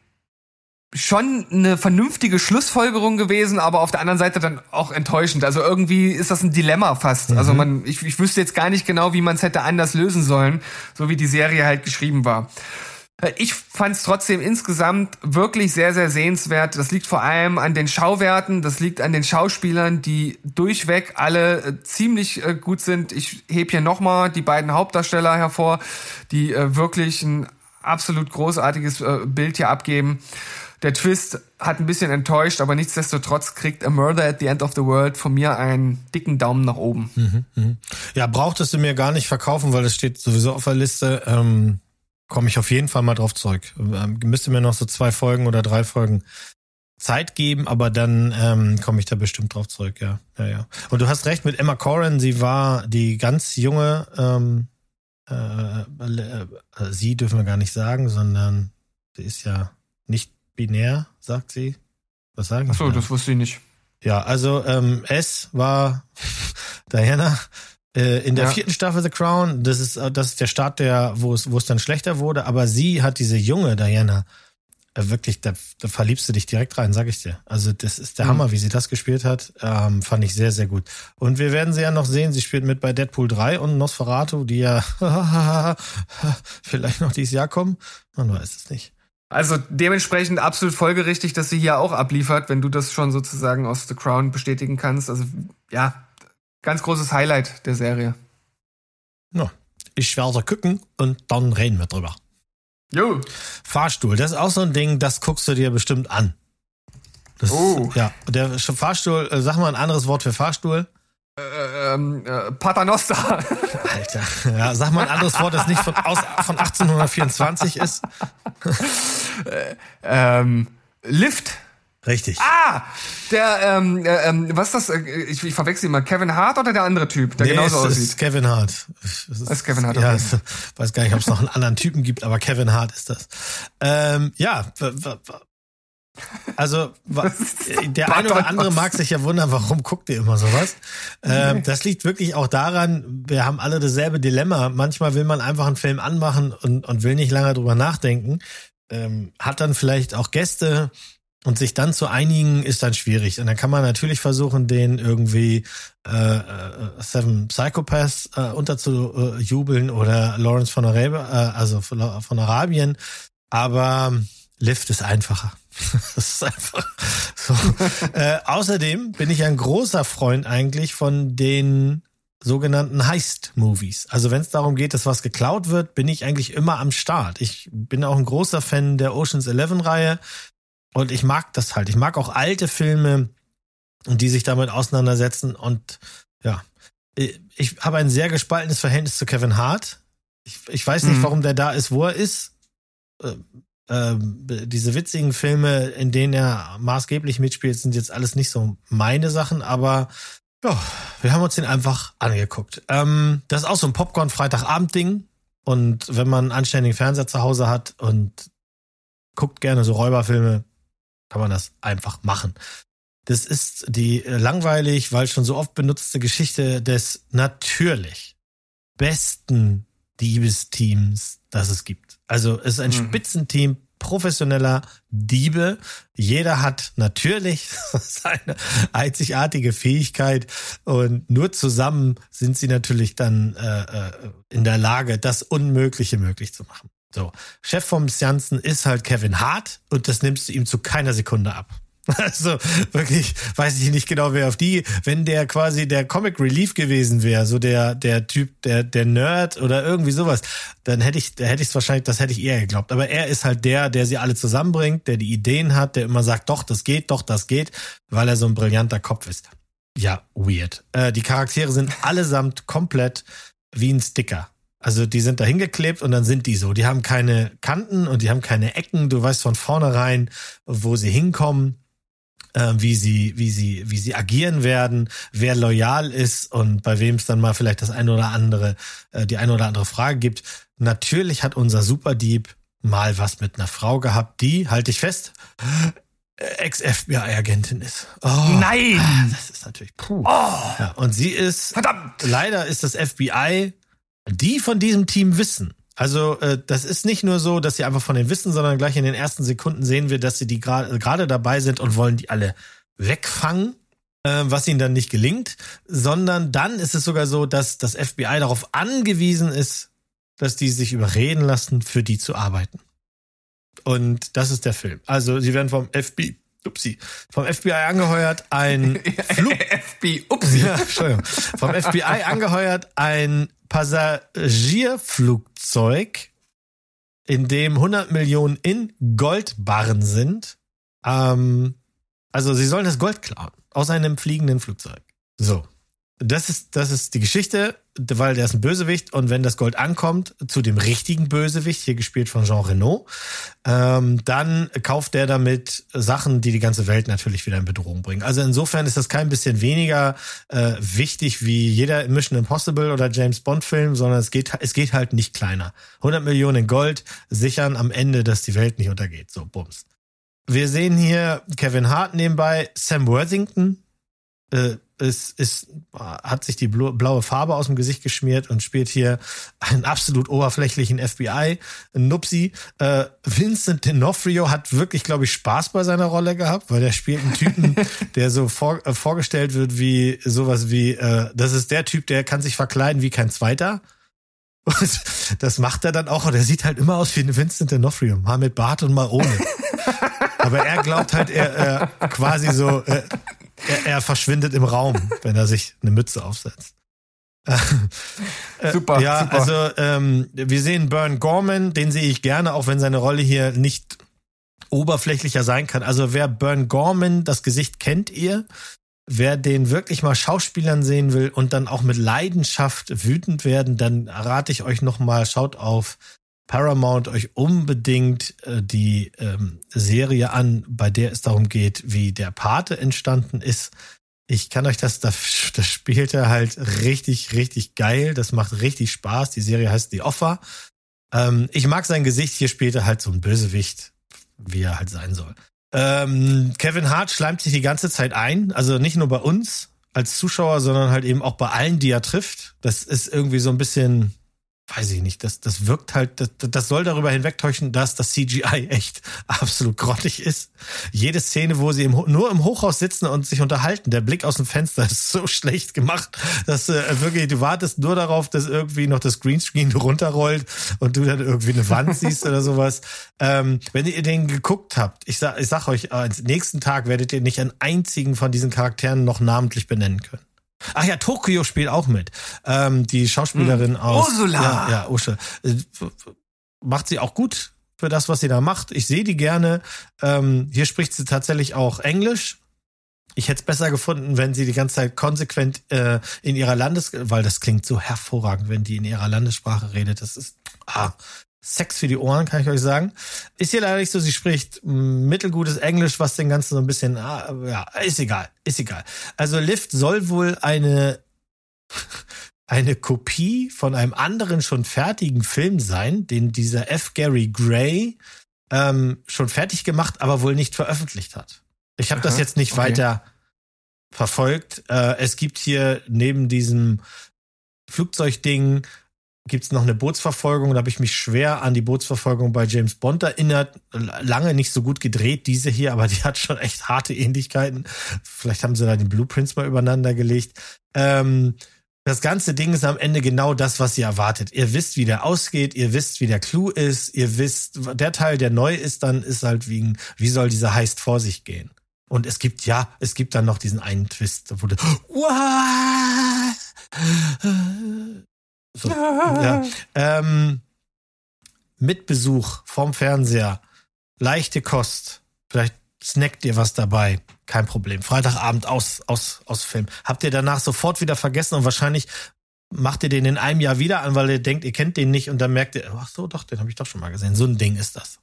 A: schon eine vernünftige Schlussfolgerung gewesen, aber auf der anderen Seite dann auch enttäuschend. Also irgendwie ist das ein Dilemma fast. Also mhm. Also man, ich, ich wüsste jetzt gar nicht genau, wie man es hätte anders lösen sollen, so wie die Serie halt geschrieben war. Ich fand es trotzdem insgesamt wirklich sehr, sehr sehenswert. Das liegt vor allem an den Schauwerten, das liegt an den Schauspielern, die durchweg alle äh, ziemlich äh, gut sind. Ich heb hier nochmal die beiden Hauptdarsteller hervor, die äh, wirklich ein absolut großartiges äh, Bild hier abgeben. Der Twist hat ein bisschen enttäuscht, aber nichtsdestotrotz kriegt A Murder at the End of the World von mir einen dicken Daumen nach oben. Mhm,
B: mh. Ja, brauchtest du mir gar nicht verkaufen, weil es steht sowieso auf der Liste. Ähm, Komme ich auf jeden Fall mal drauf zurück. Ähm, müsste mir noch so zwei Folgen oder drei Folgen Zeit geben, aber dann ähm, komme ich da bestimmt drauf zurück, ja. ja, ja. Und du hast recht mit Emma Corrin, sie war die ganz junge, ähm, äh, äh, sie dürfen wir gar nicht sagen, sondern sie ist ja nicht binär, sagt sie. Was sagen
A: Ach so, das wusste ich nicht.
B: Ja, also ähm, S war Diana äh, in der ja. vierten Staffel The Crown. Das ist das ist der Start, der wo es wo es dann schlechter wurde. Aber sie hat diese junge Diana äh, wirklich, da, da verliebst du dich direkt rein, sag ich dir. Also das ist der mhm. Hammer, wie sie das gespielt hat. Ähm, fand ich sehr sehr gut. Und wir werden sie ja noch sehen. Sie spielt mit bei Deadpool 3 und Nosferatu, die ja vielleicht noch dieses Jahr kommen. Man weiß es nicht.
A: Also dementsprechend absolut folgerichtig, dass sie hier auch abliefert, wenn du das schon sozusagen aus The Crown bestätigen kannst. Also ja, ganz großes Highlight der Serie.
B: Ja, ich werde gucken und dann reden wir drüber. Jo. Fahrstuhl, das ist auch so ein Ding, das guckst du dir bestimmt an. Das, oh. Ja, der Fahrstuhl, äh, sag mal ein anderes Wort für Fahrstuhl.
A: Äh, ähm, äh, Paternoster.
B: Alter, ja, sag mal ein anderes Wort, das nicht von, aus, von 1824 ist.
A: ähm, Lift.
B: Richtig.
A: Ah, der, ähm, äh, ähm, was ist das? Äh, Ich, ich verwechsel immer. Kevin Hart oder der andere Typ, der
B: Nee,
A: genauso
B: es
A: aussieht?
B: ist Kevin Hart. Es
A: Das ist Kevin Hart,
B: Ja, es, weiß gar nicht, ob es noch einen anderen Typen gibt, aber Kevin Hart ist das. Ähm, ja, also wa- der eine oder andere mag sich ja wundern, warum guckt ihr immer sowas. Ähm, das liegt wirklich auch daran, wir haben alle dasselbe Dilemma. Manchmal will man einfach einen Film anmachen und, und will nicht lange drüber nachdenken. Ähm, hat dann vielleicht auch Gäste und sich dann zu einigen ist dann schwierig. Und dann kann man natürlich versuchen, den irgendwie äh, äh, Seven Psychopaths äh, unterzujubeln oder Lawrence von Arabien, äh, also von Arabien. Aber Lift ist einfacher. das ist einfach so. äh, außerdem bin ich ein großer Freund eigentlich von den sogenannten Heist-Movies. Also wenn es darum geht, dass was geklaut wird, bin ich eigentlich immer am Start. Ich bin auch ein großer Fan der Oceans 11-Reihe und ich mag das halt. Ich mag auch alte Filme, die sich damit auseinandersetzen und ja, ich habe ein sehr gespaltenes Verhältnis zu Kevin Hart. Ich, ich weiß nicht,
A: Mhm.
B: warum der da ist, wo er ist. Äh, ähm, diese witzigen Filme, in denen er maßgeblich mitspielt, sind jetzt alles nicht so meine Sachen, aber ja, wir haben uns den einfach angeguckt. Ähm, das ist auch so ein Popcorn-Freitagabend-Ding. Und wenn man einen anständigen Fernseher zu Hause hat und guckt gerne so Räuberfilme, kann man das einfach machen. Das ist die äh, langweilig, weil schon so oft benutzte Geschichte des natürlich besten Diebesteams, das es gibt. Also es ist ein
A: Mhm.
B: Spitzenteam professioneller Diebe. Jeder hat natürlich seine einzigartige Fähigkeit und nur zusammen sind sie natürlich dann äh, äh, in der Lage, das Unmögliche möglich zu machen. So, Chef vom Janssen ist halt Kevin Hart und das nimmst du ihm zu keiner Sekunde ab. Also wirklich, weiß ich nicht genau, wer auf die, wenn der quasi der Comic Relief gewesen wäre, so der der Typ, der der Nerd oder irgendwie sowas, dann hätte ich, da hätte ich es wahrscheinlich, das hätte ich eher geglaubt. Aber er ist halt der, der sie alle zusammenbringt, der die Ideen hat, der immer sagt, doch, das geht, doch, das geht, weil er so ein brillanter Kopf ist. Ja, weird. Äh, die Charaktere sind allesamt komplett wie ein Sticker. Also die sind da hingeklebt und dann sind die so. Die haben keine Kanten und die haben keine Ecken. Du weißt von vornherein, wo sie hinkommen äh, wie sie, wie sie, wie sie agieren werden, wer loyal ist und bei wem es dann mal vielleicht das eine oder andere, äh, die eine oder andere Frage gibt. Natürlich hat unser Superdieb mal was mit einer Frau gehabt, die, halte ich fest, äh, Ex-FBI-Agentin ist. Oh,
A: Nein!
B: Das ist natürlich puh. Ja, und sie ist,
A: Verdammt!
B: leider ist das FBI, die von diesem Team wissen. Also äh, das ist nicht nur so, dass sie einfach von denen wissen, sondern gleich in den ersten Sekunden sehen wir, dass sie die gerade gerade dabei sind und wollen die alle wegfangen, äh, was ihnen dann nicht gelingt, sondern dann ist es sogar so, dass das FBI darauf angewiesen ist, dass die sich überreden lassen, für die zu arbeiten. Und das ist der Film. Also sie werden vom FBI, upsie, vom FBI angeheuert, ein Flug,
A: FB, upsi.
B: ja, Entschuldigung. Vom FBI angeheuert ein Passagierflugzeug, in dem 100 Millionen in Goldbarren sind. Ähm, also sie sollen das Gold klauen aus einem fliegenden Flugzeug. So. Das ist, das ist die Geschichte, weil der ist ein Bösewicht und wenn das Gold ankommt zu dem richtigen Bösewicht, hier gespielt von Jean Renault, ähm, dann kauft der damit Sachen, die die ganze Welt natürlich wieder in Bedrohung bringen. Also insofern ist das kein bisschen weniger äh, wichtig wie jeder Mission Impossible oder James Bond Film, sondern es geht, es geht halt nicht kleiner. 100 Millionen in Gold sichern am Ende, dass die Welt nicht untergeht. So, bums. Wir sehen hier Kevin Hart nebenbei, Sam Worthington, äh, ist, ist, hat sich die blaue Farbe aus dem Gesicht geschmiert und spielt hier einen absolut oberflächlichen FBI, Nupsi. Äh, Vincent D'Onofrio hat wirklich, glaube ich, Spaß bei seiner Rolle gehabt, weil der spielt einen Typen, der so vor, äh, vorgestellt wird wie sowas wie, äh, das ist der Typ, der kann sich verkleiden wie kein Zweiter. Und das macht er dann auch und er sieht halt immer aus wie ein Vincent D'Onofrio, mal mit Bart und mal ohne. Aber er glaubt halt, er, er quasi so, äh, er, er verschwindet im Raum, wenn er sich eine Mütze aufsetzt. Äh,
A: Super,
B: ja,
A: super.
B: also ähm, wir sehen Bern Gorman, den sehe ich gerne, auch wenn seine Rolle hier nicht oberflächlicher sein kann. Also wer Bern Gorman, das Gesicht kennt ihr, wer den wirklich mal Schauspielern sehen will und dann auch mit Leidenschaft wütend werden, dann rate ich euch nochmal, schaut auf Paramount euch unbedingt äh, die ähm, Serie an, bei der es darum geht, wie der Pate entstanden ist. Ich kann euch das, das, das spielt er halt richtig, richtig geil. Das macht richtig Spaß. Die Serie heißt The Offer. Ähm, ich mag sein Gesicht. Hier spielt er halt so ein Bösewicht, wie er halt sein soll. Ähm, Kevin Hart schleimt sich die ganze Zeit ein. Also nicht nur bei uns als Zuschauer, sondern halt eben auch bei allen, die er trifft. Das ist irgendwie so ein bisschen, weiß ich nicht, das, das wirkt halt, das, das soll darüber hinwegtäuschen, dass das CGI echt absolut grottig ist. Jede Szene, wo sie im, nur im Hochhaus sitzen und sich unterhalten, der Blick aus dem Fenster ist so schlecht gemacht, dass äh, wirklich, du wartest nur darauf, dass irgendwie noch das Greenscreen runterrollt und du dann irgendwie eine Wand siehst oder sowas. Ähm, wenn ihr den geguckt habt, ich sag, ich sag euch, am nächsten Tag werdet ihr nicht einen einzigen von diesen Charakteren noch namentlich benennen können. Ach ja, Tokio spielt auch mit. Ähm, die Schauspielerin
A: Hm.
B: aus.
A: Ursula.
B: Ja, ja, Usche. Äh, Macht sie auch gut für das, was sie da macht. Ich sehe die gerne. Ähm, hier spricht sie tatsächlich auch Englisch. Ich hätte es besser gefunden, wenn sie die ganze Zeit konsequent äh, in ihrer Landes... Weil das klingt so hervorragend, wenn die in ihrer Landessprache redet. Das ist ah, Sex für die Ohren, kann ich euch sagen. Ist hier leider nicht so, sie spricht mittelgutes Englisch, was den Ganzen so ein bisschen... Ah, ja, ist egal, ist egal. Also Lift soll wohl eine eine Kopie von einem anderen schon fertigen Film sein, den dieser F. Gary Gray ähm, schon fertig gemacht, aber wohl nicht veröffentlicht hat. Ich habe das jetzt nicht
A: okay.
B: weiter verfolgt. Äh, es gibt hier neben diesem Flugzeugding gibt's noch eine Bootsverfolgung. Da habe ich mich schwer an die Bootsverfolgung bei James Bond erinnert. Lange nicht so gut gedreht, diese hier, aber die hat schon echt harte Ähnlichkeiten. Vielleicht haben sie da die Blueprints mal übereinander gelegt. Ähm, das ganze Ding ist am Ende genau das, was ihr erwartet. Ihr wisst, wie der ausgeht, ihr wisst, wie der Clou ist, ihr wisst, der Teil, der neu ist, dann ist halt wegen, wie soll dieser Heist vor sich gehen? Und es gibt, ja, es gibt dann noch diesen einen Twist, wo du, What? So, ja. Ähm, mit Besuch vom Fernseher, leichte Kost, vielleicht snackt ihr was dabei, kein Problem. Freitagabend aus, aus, aus Film. Habt ihr danach sofort wieder vergessen und wahrscheinlich macht ihr den in einem Jahr wieder an, weil ihr denkt, ihr kennt den nicht und dann merkt ihr, ach so, doch, den habe ich doch schon mal gesehen. So ein Ding ist das.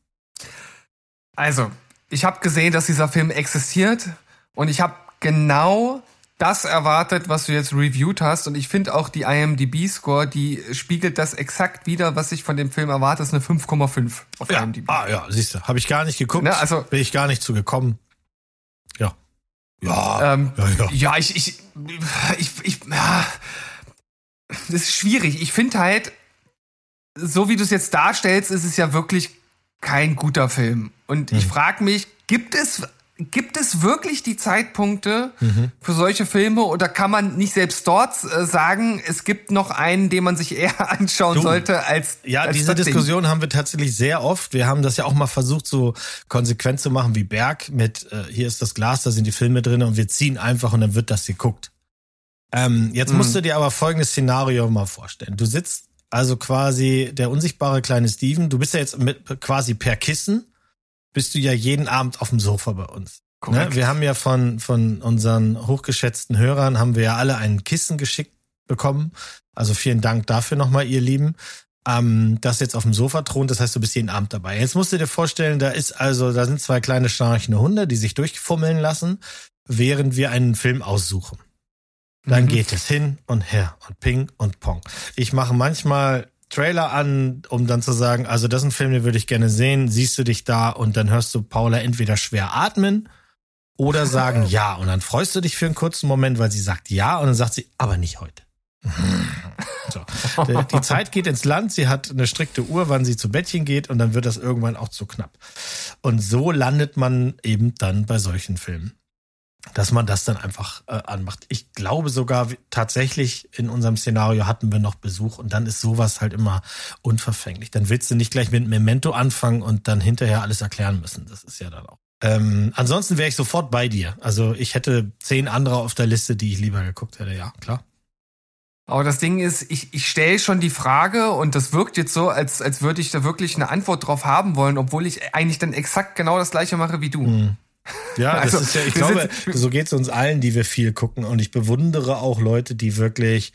A: Also, ich habe gesehen, dass dieser Film existiert und ich habe genau das erwartet, was du jetzt reviewed hast. Und ich finde auch die IMDb-Score, die spiegelt das exakt wieder, was ich von dem Film erwarte. Das ist eine 5,5 auf
B: Ja,
A: IMDb.
B: ah, ja, siehst du, habe ich gar nicht geguckt,
A: Ne, also-
B: bin ich gar nicht zu gekommen. Ja. Ja,
A: Ähm,
B: ja, ja.
A: Ja, ich, ich, ich, ich, ja, das ist schwierig. Ich finde halt, so wie du es jetzt darstellst, ist es ja wirklich kein guter Film. Und ich frage mich, gibt es, gibt es wirklich die Zeitpunkte für solche Filme oder kann man nicht selbst dort äh, sagen, es gibt noch einen, den man sich eher anschauen
B: Du,
A: sollte als
B: Ja,
A: als
B: diese
A: das Ding?
B: Diskussion haben wir tatsächlich sehr oft. Wir haben das ja auch mal versucht, so konsequent zu machen wie Berg mit äh, hier ist das Glas, da sind die Filme drin und wir ziehen einfach und dann wird das geguckt. Ähm, jetzt
A: Mhm.
B: musst du dir aber folgendes Szenario mal vorstellen. Du sitzt also quasi der unsichtbare kleine Steven, du bist ja jetzt mit quasi per Kissen, bist du ja jeden Abend auf dem Sofa bei uns. Ne? Wir haben ja von, von unseren hochgeschätzten Hörern, haben wir ja alle ein Kissen geschickt bekommen. Also vielen Dank dafür nochmal, ihr Lieben. Ähm, das jetzt auf dem Sofa thront, das heißt, du bist jeden Abend dabei. Jetzt musst du dir vorstellen, da ist also, da sind zwei kleine schnarchende Hunde, die sich durchfummeln lassen, während wir einen Film aussuchen. Dann
A: Mhm.
B: geht es hin und her und ping und pong. Ich mache manchmal Trailer an, um dann zu sagen, also das ist ein Film, den würde ich gerne sehen. Siehst du dich da und dann hörst du Paula entweder schwer atmen oder sagen ja. Und dann freust du dich für einen kurzen Moment, weil sie sagt ja und dann sagt sie, aber nicht heute. So. Die- Die Zeit geht ins Land, sie hat eine strikte Uhr, wann sie zu Bettchen geht und dann wird das irgendwann auch zu knapp. Und so landet man eben dann bei solchen Filmen dass man das dann einfach äh, anmacht. Ich glaube sogar tatsächlich in unserem Szenario hatten wir noch Besuch und dann ist sowas halt immer unverfänglich. Dann willst du nicht gleich mit Memento anfangen und dann hinterher alles erklären müssen. Das ist ja dann auch. Ähm, ansonsten wäre ich sofort bei dir. Also ich hätte zehn andere auf der Liste, die ich lieber geguckt hätte. Ja, klar.
A: Aber das Ding ist, ich, ich stelle schon die Frage und das wirkt jetzt so, als, als würde ich da wirklich eine Antwort drauf haben wollen, obwohl ich eigentlich dann exakt genau das gleiche mache wie du.
B: Hm. Ja, das
A: Also,
B: ist ja, ich glaube,
A: sind-
B: so geht es uns allen, die wir viel gucken. Und ich bewundere auch Leute, die wirklich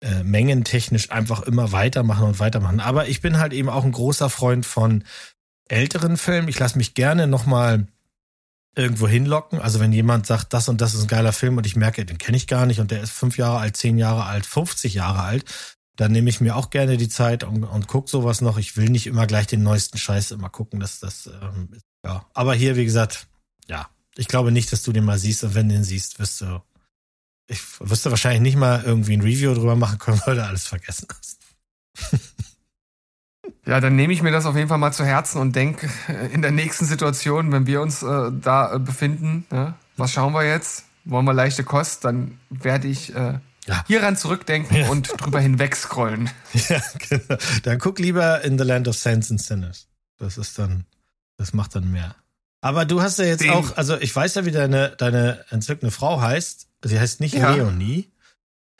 B: äh, mengentechnisch einfach immer weitermachen und weitermachen. Aber ich bin halt eben auch ein großer Freund von älteren Filmen. Ich lasse mich gerne nochmal irgendwo hinlocken. Also wenn jemand sagt, das und das ist ein geiler Film und ich merke, den kenne ich gar nicht und der ist fünf Jahre alt, zehn Jahre alt, 50 Jahre alt, dann nehme ich mir auch gerne die Zeit und, und guck sowas noch. Ich will nicht immer gleich den neuesten Scheiß immer gucken. Das, das, ähm, ist- ja. Aber hier, wie gesagt, ja, ich glaube nicht, dass du den mal siehst und wenn du den siehst, wirst du, ich wirst du wahrscheinlich nicht mal irgendwie ein Review drüber machen können, weil du alles vergessen hast.
A: Ja, dann nehme ich mir das auf jeden Fall mal zu Herzen und denke in der nächsten Situation, wenn wir uns äh, da äh, befinden, ne, was schauen wir jetzt? Wollen wir leichte Kost? Dann werde ich äh,
B: Ja.
A: hieran zurückdenken
B: Ja.
A: und drüber hinweg scrollen.
B: Ja, genau. Dann guck lieber in The Land of Saints and Sinners. Das ist dann, das macht dann mehr. Aber du hast ja jetzt
A: Den-
B: auch, also ich weiß ja, wie deine, deine entzückende Frau heißt. Sie heißt nicht
A: Ja.
B: Leonie.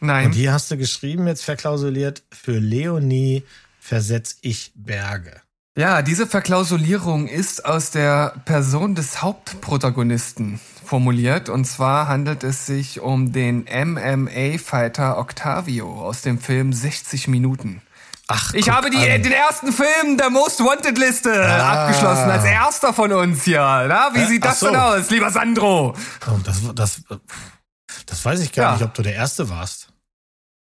A: Nein.
B: Und hier hast du geschrieben, jetzt verklausuliert, für Leonie versetz ich Berge.
A: Ja, diese Verklausulierung ist aus der Person des Hauptprotagonisten formuliert. Und zwar handelt es sich um den MMA-Fighter Octavio aus dem Film 60 Minuten.
B: Ach,
A: Ich habe die,
B: an.
A: den ersten Film der Most Wanted Liste abgeschlossen, als erster von uns hier. Na, wie
B: Hä?
A: sieht das
B: so.
A: denn aus, lieber Sandro?
B: Oh, das, das, das weiß ich gar
A: Ja.
B: nicht, ob du der Erste warst.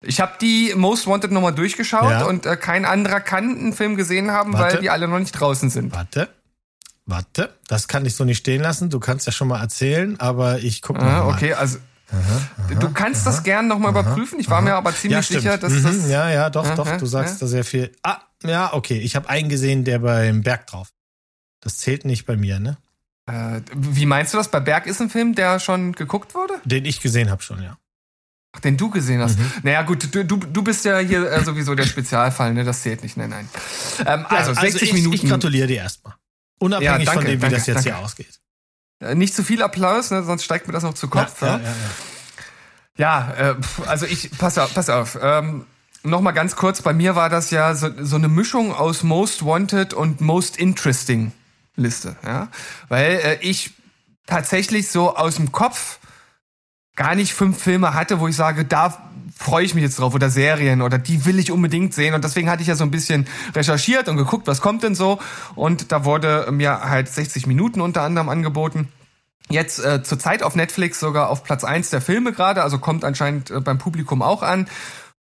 A: Ich habe die Most Wanted nochmal durchgeschaut
B: Ja.
A: und äh, kein anderer kann einen Film gesehen haben,
B: Warte.
A: weil die alle noch nicht draußen sind.
B: Warte. Warte, das kann ich so nicht stehen lassen. Du kannst ja schon mal erzählen, aber ich gucke
A: Ah,
B: mal.
A: okay, also du kannst das gern nochmal überprüfen. Ich war mir aber ziemlich
B: ja,
A: sicher, dass
B: mhm,
A: das.
B: ja, ja, doch, doch.
A: Aha,
B: Du sagst
A: ja.
B: da sehr viel. Ah, ja, okay. Ich habe einen gesehen, der beim Berg drauf. Das zählt nicht bei mir, ne?
A: Äh, wie meinst du das? Bei Berg ist ein Film, der schon geguckt wurde?
B: Den ich gesehen habe schon, ja.
A: Ach, den du gesehen hast.
B: Mhm.
A: Naja, gut, du, du, du bist ja hier äh, sowieso der Spezialfall, ne? Das zählt nicht, nein, nein. Ähm, also, 60
B: ich,
A: Minuten.
B: Ich gratuliere dir erstmal. Unabhängig
A: Ja,
B: von
A: danke,
B: dem, wie
A: danke,
B: das jetzt hier
A: danke.
B: ausgeht.
A: Äh, Nicht zu viel Applaus, ne? sonst steigt mir das noch zu Kopf.
B: ja,
A: Ja,
B: ja,
A: äh, also ich, pass auf, pass auf. Ähm, Nochmal ganz kurz, bei mir war das ja so, so eine Mischung aus Most Wanted und Most Interesting Liste, ja. Weil äh, ich tatsächlich so aus dem Kopf gar nicht fünf Filme hatte, wo ich sage, da freue ich mich jetzt drauf oder Serien oder die will ich unbedingt sehen und deswegen hatte ich ja so ein bisschen recherchiert und geguckt, was kommt denn so und da wurde mir halt 60 Minuten unter anderem angeboten. Jetzt äh, zurzeit auf Netflix sogar auf Platz eins der Filme gerade, also kommt anscheinend äh, beim Publikum auch an.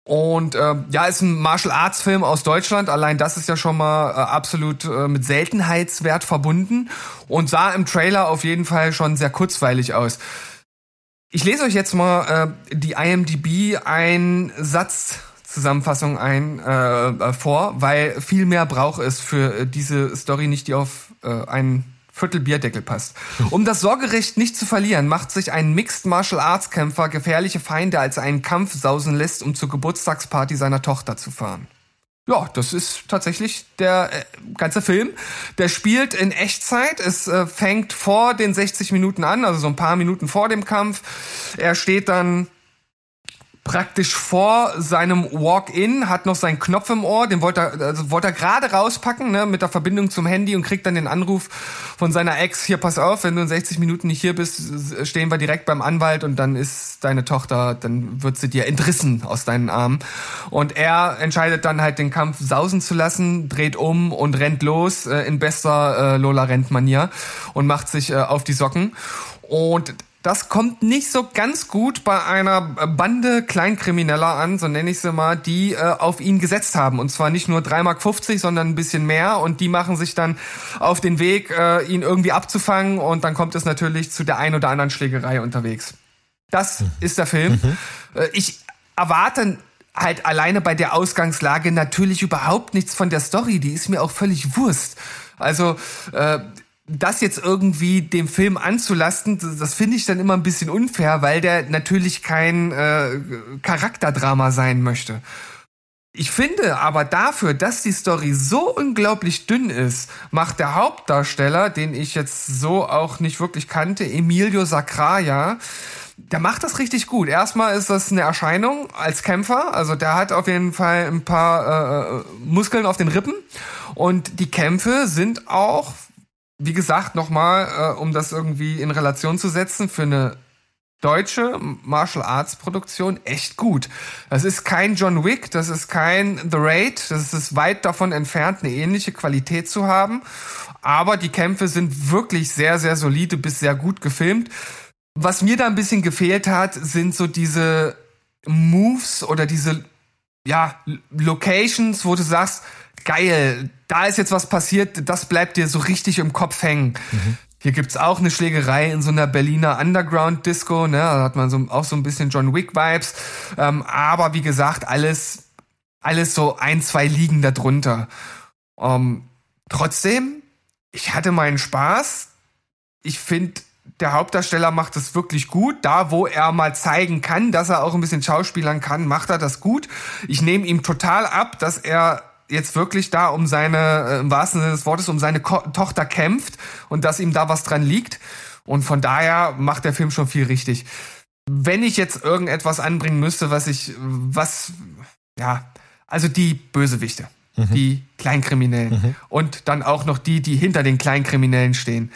A: Und äh, ja, ist ein Martial Arts Film aus Deutschland. Allein das ist ja schon mal äh, absolut äh, mit Seltenheitswert verbunden und sah im Trailer auf jeden Fall schon sehr kurzweilig aus. Ich lese euch jetzt mal äh, die IMDb ein Satz Zusammenfassung ein äh, vor, weil viel mehr braucht es für äh, diese Story nicht, die auf äh, einen Viertel Bierdeckel passt. Um das Sorgerecht nicht zu verlieren, macht sich ein Mixed Martial Arts Kämpfer gefährliche Feinde als einen Kampf sausen lässt, um zur Geburtstagsparty seiner Tochter zu fahren. Ja, das ist tatsächlich der äh, ganze Film. Der spielt in Echtzeit. Es äh, fängt vor den 60 Minuten an, also so ein paar Minuten vor dem Kampf. Er steht dann praktisch vor seinem Walk-in, hat noch seinen Knopf im Ohr, den wollte er, also wollte er gerade rauspacken, ne, mit der Verbindung zum Handy und kriegt dann den Anruf von seiner Ex, hier pass auf, wenn du in 60 Minuten nicht hier bist, stehen wir direkt beim Anwalt und dann ist deine Tochter, dann wird sie dir entrissen aus deinen Armen. Und er entscheidet dann halt den Kampf sausen zu lassen, dreht um und rennt los äh, in bester äh, Lola Rent-Manier und macht sich äh, auf die Socken. Und das kommt nicht so ganz gut bei einer Bande Kleinkrimineller an, so nenne ich sie mal, die äh, auf ihn gesetzt haben. Und zwar nicht nur 3,50 Mark, sondern ein bisschen mehr. Und die machen sich dann auf den Weg, äh, ihn irgendwie abzufangen. Und dann kommt es natürlich zu der ein oder anderen Schlägerei unterwegs. Das ist der Film. Äh, ich erwarte halt alleine bei der Ausgangslage natürlich überhaupt nichts von der Story. Die ist mir auch völlig Wurst. Also, äh, das jetzt irgendwie dem Film anzulasten, das, finde ich dann immer ein bisschen unfair, weil der natürlich kein äh, Charakterdrama sein möchte. Ich finde aber dafür, dass die Story so unglaublich dünn ist, macht der Hauptdarsteller, den ich jetzt so auch nicht wirklich kannte, Emilio Sacraia, der macht das richtig gut. Erstmal ist das eine Erscheinung als Kämpfer. Also der hat auf jeden Fall ein paar äh, Muskeln auf den Rippen. Und die Kämpfe sind auch wie gesagt, nochmal, äh, um das irgendwie in Relation zu setzen, für eine deutsche Martial Arts Produktion echt gut. Das ist kein John Wick, das ist kein The Raid, das ist weit davon entfernt, eine ähnliche Qualität zu haben. Aber die Kämpfe sind wirklich sehr, sehr solide bis sehr gut gefilmt. Was mir da ein bisschen gefehlt hat, sind so diese Moves oder diese, ja, Locations, wo du sagst, geil, da ist jetzt was passiert, das bleibt dir so richtig im Kopf hängen. Mhm. Hier gibt's auch eine Schlägerei in so einer Berliner Underground-Disco, ne? Da hat man so, auch so ein bisschen John Wick-Vibes. Ähm, aber wie gesagt, alles, alles so ein, zwei Ligen darunter. Ähm, trotzdem, ich hatte meinen Spaß. Ich finde, der Hauptdarsteller macht es wirklich gut. Da, wo er mal zeigen kann, dass er auch ein bisschen Schauspielern kann, macht er das gut. Ich nehme ihm total ab, dass er jetzt wirklich da um seine, äh, im wahrsten Sinne des Wortes, um seine Ko Tochter kämpft und dass ihm da was dran liegt. Und von daher macht der Film schon viel richtig. Wenn ich jetzt irgendetwas anbringen müsste, was ich, was, ja, also die Bösewichte, mhm. die Kleinkriminellen mhm. und dann auch noch die, die hinter den Kleinkriminellen stehen.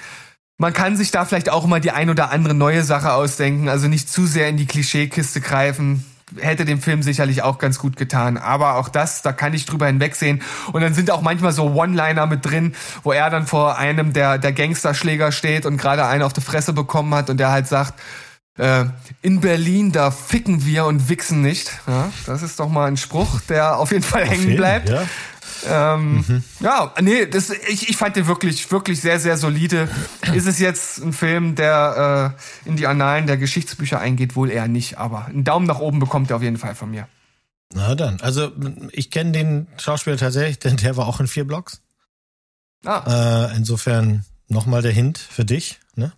A: Man kann sich da vielleicht auch mal die ein oder andere neue Sache ausdenken, also nicht zu sehr in die Klischeekiste greifen hätte dem Film sicherlich auch ganz gut getan. Aber auch das, da kann ich drüber hinwegsehen. Und dann sind auch manchmal so One-Liner mit drin, wo er dann vor einem der, der Gangsterschläger steht und gerade einen auf die Fresse bekommen hat und der halt sagt, äh, in Berlin, da ficken wir und wichsen nicht. Ja, das ist doch mal ein Spruch, der auf jeden Fall auf hängen bleibt. Ja. Ähm, mhm. Ja, nee, das, ich, ich fand den wirklich, wirklich sehr, sehr solide. Ist es jetzt ein Film, der äh, in die Annalen der Geschichtsbücher eingeht? Wohl eher nicht, aber einen Daumen nach oben bekommt er auf jeden Fall von mir.
B: Na dann, also ich kenne den Schauspieler tatsächlich, denn der war auch in vier Blocks. Ah. Äh, insofern nochmal der Hint für dich. Ne?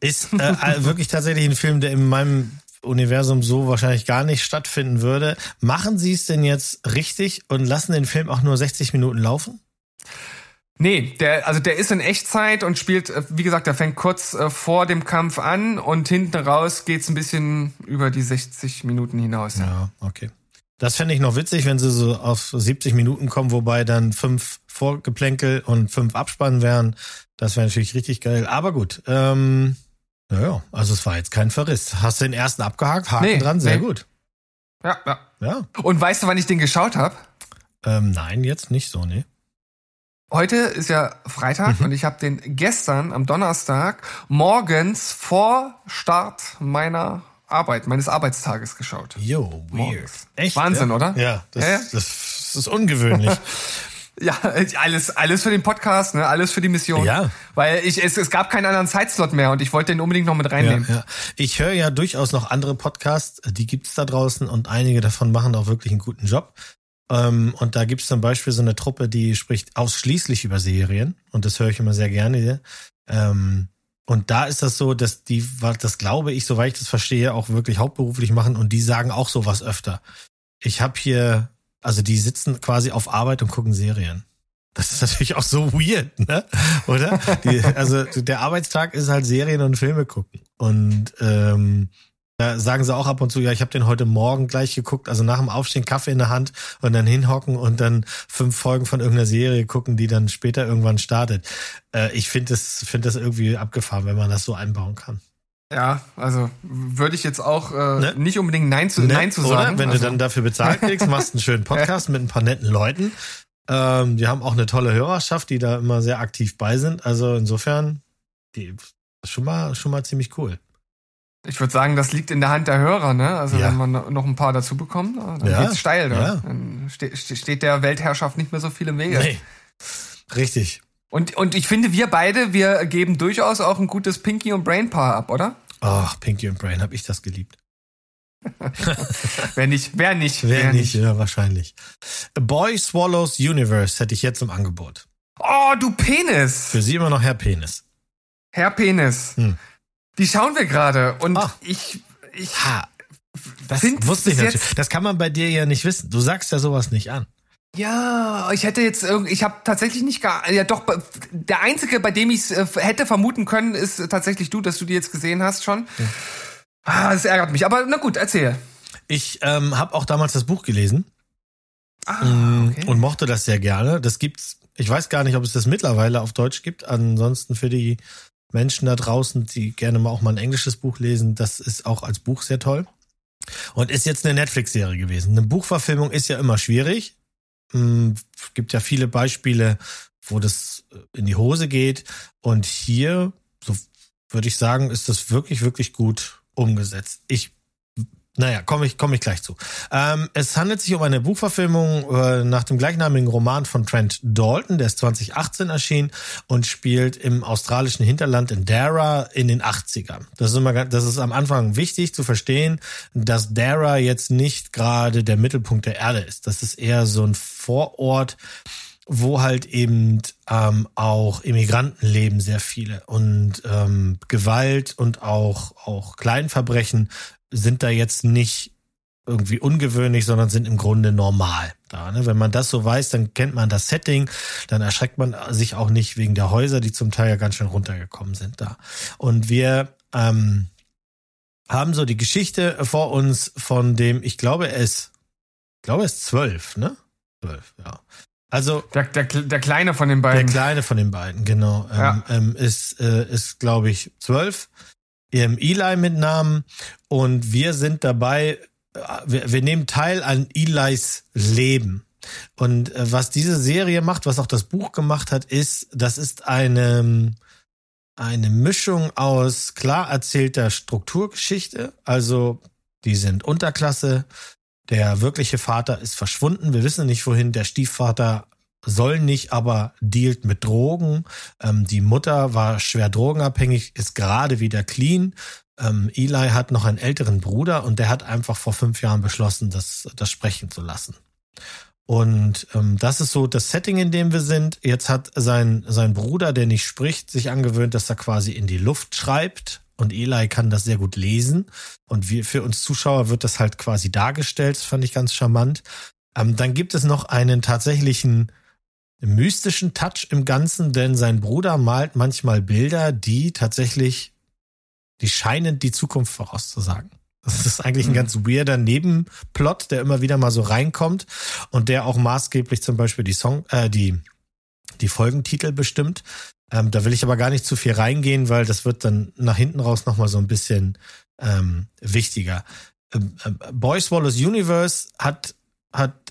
B: Ist äh, wirklich tatsächlich ein Film, der in meinem Universum so wahrscheinlich gar nicht stattfinden würde. Machen Sie es denn jetzt richtig und lassen den Film auch nur 60 Minuten laufen?
A: Nee, der, also der ist in Echtzeit und spielt, äh, wie gesagt, der fängt kurz äh, vor dem Kampf an und hinten raus geht's ein bisschen über die 60 Minuten hinaus.
B: Ja, okay. Das fände ich noch witzig, wenn sie so auf 70 Minuten kommen, wobei dann fünf Vorgeplänkel und fünf Abspannen wären. Das wäre natürlich richtig geil. Aber gut, ähm, naja, also es war jetzt kein Verriss. Hast du den ersten abgehakt? Haken nee, dran, sehr nee. gut.
A: Ja, ja. Ja. Und weißt du, wann ich den geschaut habe?
B: Ähm, nein, jetzt nicht so, nee.
A: Heute ist ja Freitag mhm. und ich habe den gestern am Donnerstag morgens vor Start meiner Arbeit, meines Arbeitstages geschaut.
B: Jo, weird. Morgens.
A: Echt? Wahnsinn,
B: ja?
A: oder?
B: Ja, das, ja, ja. das ist ungewöhnlich.
A: Ja, alles, alles für den Podcast, ne? alles für die Mission.
B: Ja.
A: Weil ich, es, es gab keinen anderen Zeitslot mehr und ich wollte den unbedingt noch mit reinnehmen.
B: Ja, ja. Ich höre ja durchaus noch andere Podcasts, die gibt's da draußen und einige davon machen auch wirklich einen guten Job. Ähm, und da gibt's zum Beispiel so eine Truppe, die spricht ausschließlich über Serien und das höre ich immer sehr gerne. Ähm, und da ist das so, dass die, das glaube ich, soweit ich das verstehe, auch wirklich hauptberuflich machen und die sagen auch sowas öfter. Ich habe hier also die sitzen quasi auf Arbeit und gucken Serien. Das ist natürlich auch so weird, ne? Oder? Die, also der Arbeitstag ist halt Serien und Filme gucken. Und ähm, da sagen sie auch ab und zu, ja, ich habe den heute Morgen gleich geguckt, also nach dem Aufstehen Kaffee in der Hand und dann hinhocken und dann fünf Folgen von irgendeiner Serie gucken, die dann später irgendwann startet. Äh, ich finde das, finde das irgendwie abgefahren, wenn man das so einbauen kann.
A: Ja, also würde ich jetzt auch äh, ne? nicht unbedingt Nein zu, ne? Nein zu sagen.
B: Oder wenn
A: also.
B: du dann dafür bezahlt kriegst, machst einen schönen Podcast mit ein paar netten Leuten. Ähm, die haben auch eine tolle Hörerschaft, die da immer sehr aktiv bei sind. Also insofern, die schon mal schon mal ziemlich cool.
A: Ich würde sagen, das liegt in der Hand der Hörer, ne? Also ja. wenn man noch ein paar dazu bekommt, dann ja. geht's steil. Ne? Ja. Dann ste steht der Weltherrschaft nicht mehr so viel im Wege. Nee.
B: Richtig.
A: Und, und ich finde, wir beide, wir geben durchaus auch ein gutes Pinky und Brain Paar ab, oder?
B: Ach, Pinky und Brain, hab ich das geliebt.
A: wer nicht, wer nicht.
B: Wer, wer nicht, nicht, ja, wahrscheinlich. A Boy Swallows Universe hätte ich jetzt im Angebot.
A: Oh, du Penis!
B: Für sie immer noch Herr Penis.
A: Herr Penis. Hm. Die schauen wir gerade und oh. ich, ich. Ha.
B: Das wusste ich natürlich. Das kann man bei dir ja nicht wissen. Du sagst ja sowas nicht an.
A: Ja, ich hätte jetzt irgendwie, ich habe tatsächlich nicht gar, ja doch, der einzige, bei dem ich es äh, hätte vermuten können, ist tatsächlich du, dass du die jetzt gesehen hast schon. Ja. Ah, das ärgert mich, aber na gut, erzähl.
B: Ich ähm, habe auch damals das Buch gelesen ah, okay. und mochte das sehr gerne. Das gibt's Ich weiß gar nicht, ob es das mittlerweile auf Deutsch gibt. Ansonsten für die Menschen da draußen, die gerne mal auch mal ein englisches Buch lesen, das ist auch als Buch sehr toll. Und ist jetzt eine Netflix-Serie gewesen. Eine Buchverfilmung ist ja immer schwierig. Hm, es gibt ja viele Beispiele, wo das in die Hose geht. Und hier, so würde ich sagen, ist das wirklich, wirklich gut umgesetzt. Ich naja, komme ich, komm ich gleich zu. Ähm, es handelt sich um eine Buchverfilmung äh, nach dem gleichnamigen Roman von Trent Dalton, der ist 2018 erschienen und spielt im australischen Hinterland in Dara in den 80ern. Das ist, immer, das ist am Anfang wichtig zu verstehen, dass Dara jetzt nicht gerade der Mittelpunkt der Erde ist. Das ist eher so ein Vorort, wo halt eben ähm, auch Immigranten leben, sehr viele. Und ähm, Gewalt und auch, auch Kleinverbrechen sind da jetzt nicht irgendwie ungewöhnlich, sondern sind im Grunde normal da. Ne? Wenn man das so weiß, dann kennt man das Setting, dann erschreckt man sich auch nicht wegen der Häuser, die zum Teil ja ganz schön runtergekommen sind da. Und wir ähm, haben so die Geschichte vor uns von dem, ich glaube es, ich glaube es zwölf, ne? Zwölf, ja. Also
A: der, der, der kleine von den beiden.
B: Der kleine von den beiden, genau, ja. ähm, ist äh, ist glaube ich zwölf ihrem Eli mit Namen. Und wir sind dabei, wir, wir nehmen teil an Elis Leben. Und äh, was diese Serie macht, was auch das Buch gemacht hat, ist, das ist eine, eine Mischung aus klar erzählter Strukturgeschichte, also die sind Unterklasse, der wirkliche Vater ist verschwunden, wir wissen nicht wohin, der Stiefvater soll nicht, aber dealt mit Drogen. Ähm, die Mutter war schwer drogenabhängig, ist gerade wieder clean. Ähm, Eli hat noch einen älteren Bruder und der hat einfach vor fünf Jahren beschlossen, das, das sprechen zu lassen. Und ähm, das ist so das Setting, in dem wir sind. Jetzt hat sein, sein Bruder, der nicht spricht, sich angewöhnt, dass er quasi in die Luft schreibt. Und Eli kann das sehr gut lesen. Und wir, für uns Zuschauer wird das halt quasi dargestellt. Das fand ich ganz charmant. Ähm, dann gibt es noch einen tatsächlichen mystischen Touch im Ganzen, denn sein Bruder malt manchmal Bilder, die tatsächlich, die scheinen die Zukunft vorauszusagen. Das ist eigentlich ein mhm. ganz weirder Nebenplot, der immer wieder mal so reinkommt und der auch maßgeblich zum Beispiel die Song, äh, die, die Folgentitel bestimmt. Ähm, da will ich aber gar nicht zu viel reingehen, weil das wird dann nach hinten raus nochmal so ein bisschen ähm, wichtiger. Ähm, äh, Boy Swallows Universe hat, hat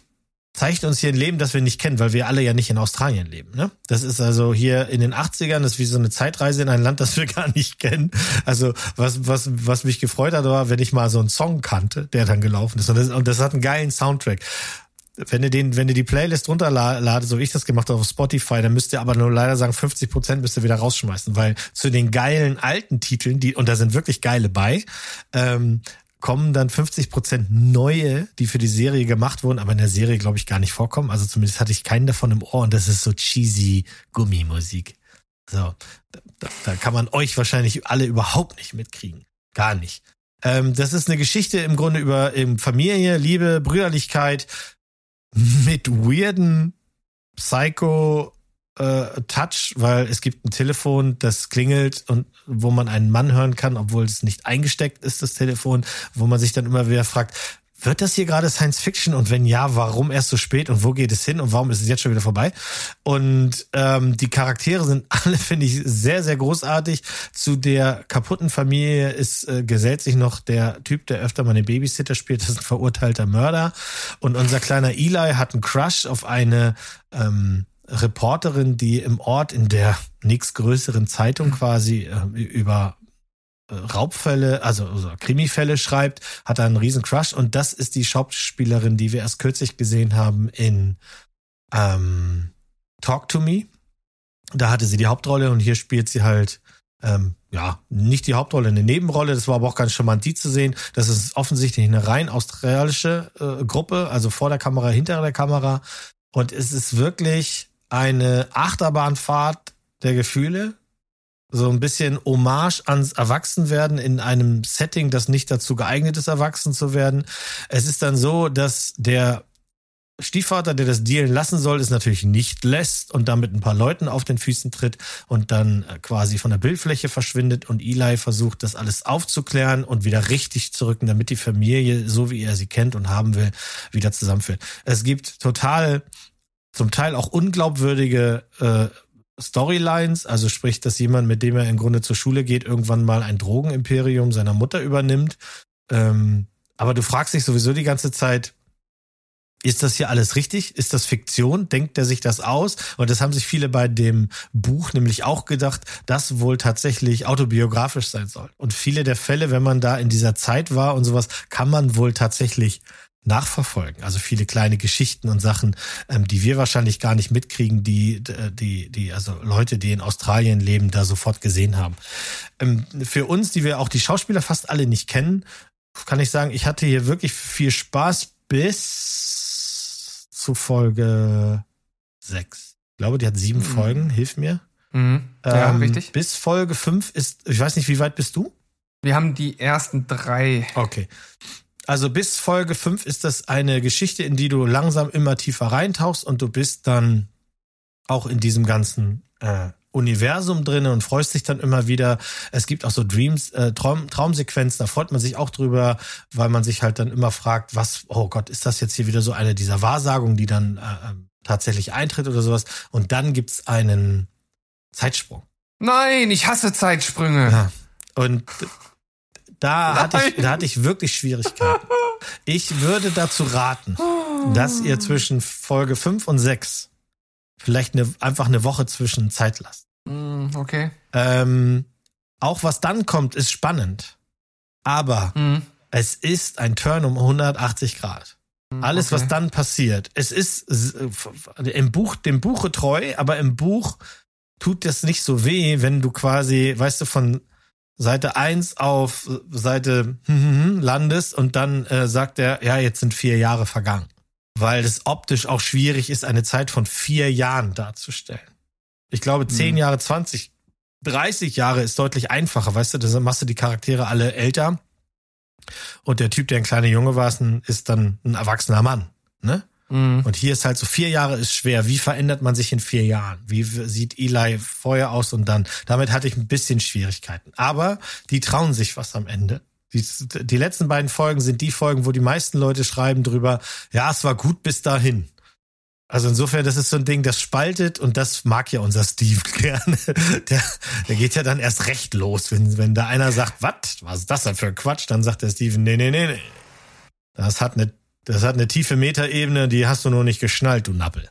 B: zeigt uns hier ein Leben, das wir nicht kennen, weil wir alle ja nicht in Australien leben. Ne? Das ist also hier in den 80ern, das ist wie so eine Zeitreise in ein Land, das wir gar nicht kennen. Also was, was, was mich gefreut hat, war, wenn ich mal so einen Song kannte, der dann gelaufen ist. Und das, und das hat einen geilen Soundtrack. Wenn ihr den, wenn ihr die Playlist runterladet, so wie ich das gemacht habe auf Spotify, dann müsst ihr aber nur leider sagen, 50 Prozent müsst ihr wieder rausschmeißen, weil zu den geilen alten Titeln, die, und da sind wirklich geile bei, ähm, kommen dann 50 Prozent neue, die für die Serie gemacht wurden, aber in der Serie, glaube ich, gar nicht vorkommen. Also zumindest hatte ich keinen davon im Ohr und das ist so cheesy Gummimusik. So, da, da kann man euch wahrscheinlich alle überhaupt nicht mitkriegen. Gar nicht. Ähm, das ist eine Geschichte im Grunde über eben Familie, Liebe, Brüderlichkeit mit weirden Psycho äh, Touch, weil es gibt ein Telefon, das klingelt und wo man einen Mann hören kann, obwohl es nicht eingesteckt ist, das Telefon, wo man sich dann immer wieder fragt, wird das hier gerade Science Fiction und wenn ja, warum erst so spät und wo geht es hin und warum ist es jetzt schon wieder vorbei? Und ähm, die Charaktere sind alle, finde ich, sehr, sehr großartig. Zu der kaputten Familie ist äh, gesellt sich noch der Typ, der öfter mal den Babysitter spielt, das ist ein verurteilter Mörder. Und unser kleiner Eli hat einen Crush auf eine ähm, Reporterin, die im Ort in der nächstgrößeren Zeitung quasi äh, über äh, Raubfälle, also, also Krimifälle schreibt, hat einen riesen Crush und das ist die Schauspielerin, die wir erst kürzlich gesehen haben in ähm, Talk to Me. Da hatte sie die Hauptrolle und hier spielt sie halt ähm, ja, nicht die Hauptrolle, eine Nebenrolle. Das war aber auch ganz charmant, die zu sehen. Das ist offensichtlich eine rein australische äh, Gruppe, also vor der Kamera, hinter der Kamera. Und es ist wirklich eine Achterbahnfahrt der Gefühle, so ein bisschen Hommage ans Erwachsenwerden in einem Setting, das nicht dazu geeignet ist, erwachsen zu werden. Es ist dann so, dass der Stiefvater, der das dealen lassen soll, es natürlich nicht lässt und damit ein paar Leuten auf den Füßen tritt und dann äh, quasi von der Bildfläche verschwindet und Eli versucht, das alles aufzuklären und wieder richtig zu rücken, damit die Familie, so wie er sie kennt und haben will, wieder zusammenführt. Es gibt total zum Teil auch unglaubwürdige äh, Storylines, also sprich, dass jemand, mit dem er im Grunde zur Schule geht, irgendwann mal ein Drogenimperium seiner Mutter übernimmt. Ähm, aber du fragst dich sowieso die ganze Zeit, ist das hier alles richtig? Ist das Fiktion? Denkt er sich das aus? Und das haben sich viele bei dem Buch nämlich auch gedacht, dass wohl tatsächlich autobiografisch sein soll. Und viele der Fälle, wenn man da in dieser Zeit war und sowas, kann man wohl tatsächlich nachverfolgen. Also viele kleine Geschichten und Sachen, ähm, die wir wahrscheinlich gar nicht mitkriegen, die, die, die, also Leute, die in Australien leben, da sofort gesehen haben. Ähm, für uns, die wir auch die Schauspieler fast alle nicht kennen, kann ich sagen, ich hatte hier wirklich viel Spaß bis zu Folge sechs. Ich glaube, die hat sieben mhm. Folgen, hilf mir.
A: Mhm. Ja, ähm, richtig.
B: Bis Folge fünf ist, ich weiß nicht, wie weit bist du?
A: Wir haben die ersten drei.
B: Okay. Also bis Folge 5 ist das eine Geschichte, in die du langsam immer tiefer reintauchst und du bist dann auch in diesem ganzen äh, Universum drin und freust dich dann immer wieder. Es gibt auch so Dreams, äh, Traum, Traumsequenzen, da freut man sich auch drüber, weil man sich halt dann immer fragt, was, oh Gott, ist das jetzt hier wieder so eine dieser Wahrsagungen, die dann äh, ähm, tatsächlich eintritt oder sowas. Und dann gibt's einen Zeitsprung.
A: Nein, ich hasse Zeitsprünge. Ja.
B: Und da hatte, ich, da hatte ich wirklich Schwierigkeiten. Ich würde dazu raten, dass ihr zwischen Folge 5 und 6 vielleicht eine, einfach eine Woche zwischen Zeit lasst.
A: Mm, okay.
B: Ähm, auch was dann kommt, ist spannend. Aber mm. es ist ein Turn um 180 Grad. Mm, Alles, okay. was dann passiert, es ist im Buch, dem Buche treu, aber im Buch tut das nicht so weh, wenn du quasi, weißt du, von Seite 1 auf Seite landest und dann äh, sagt er, ja, jetzt sind vier Jahre vergangen. Weil es optisch auch schwierig ist, eine Zeit von vier Jahren darzustellen. Ich glaube, zehn mhm. Jahre, 20, 30 Jahre ist deutlich einfacher, weißt du, da machst du die Charaktere alle älter. Und der Typ, der ein kleiner Junge war, ist dann ein erwachsener Mann. Ne? Mhm. Und hier ist halt so, vier Jahre ist schwer. Wie verändert man sich in vier Jahren? Wie sieht Eli vorher aus und dann? Damit hatte ich ein bisschen Schwierigkeiten. Aber die trauen sich was am Ende. Die, die letzten beiden Folgen sind die Folgen, wo die meisten Leute schreiben drüber, ja, es war gut bis dahin. Also insofern, das ist so ein Ding, das spaltet und das mag ja unser Steve gerne. Der, der geht ja dann erst recht los, wenn, wenn da einer sagt, was, was ist das denn für ein Quatsch? Dann sagt der Steven, nee, nee, nee, nee. Das hat eine das hat eine tiefe Metaebene, die hast du noch nicht geschnallt, du Nappel.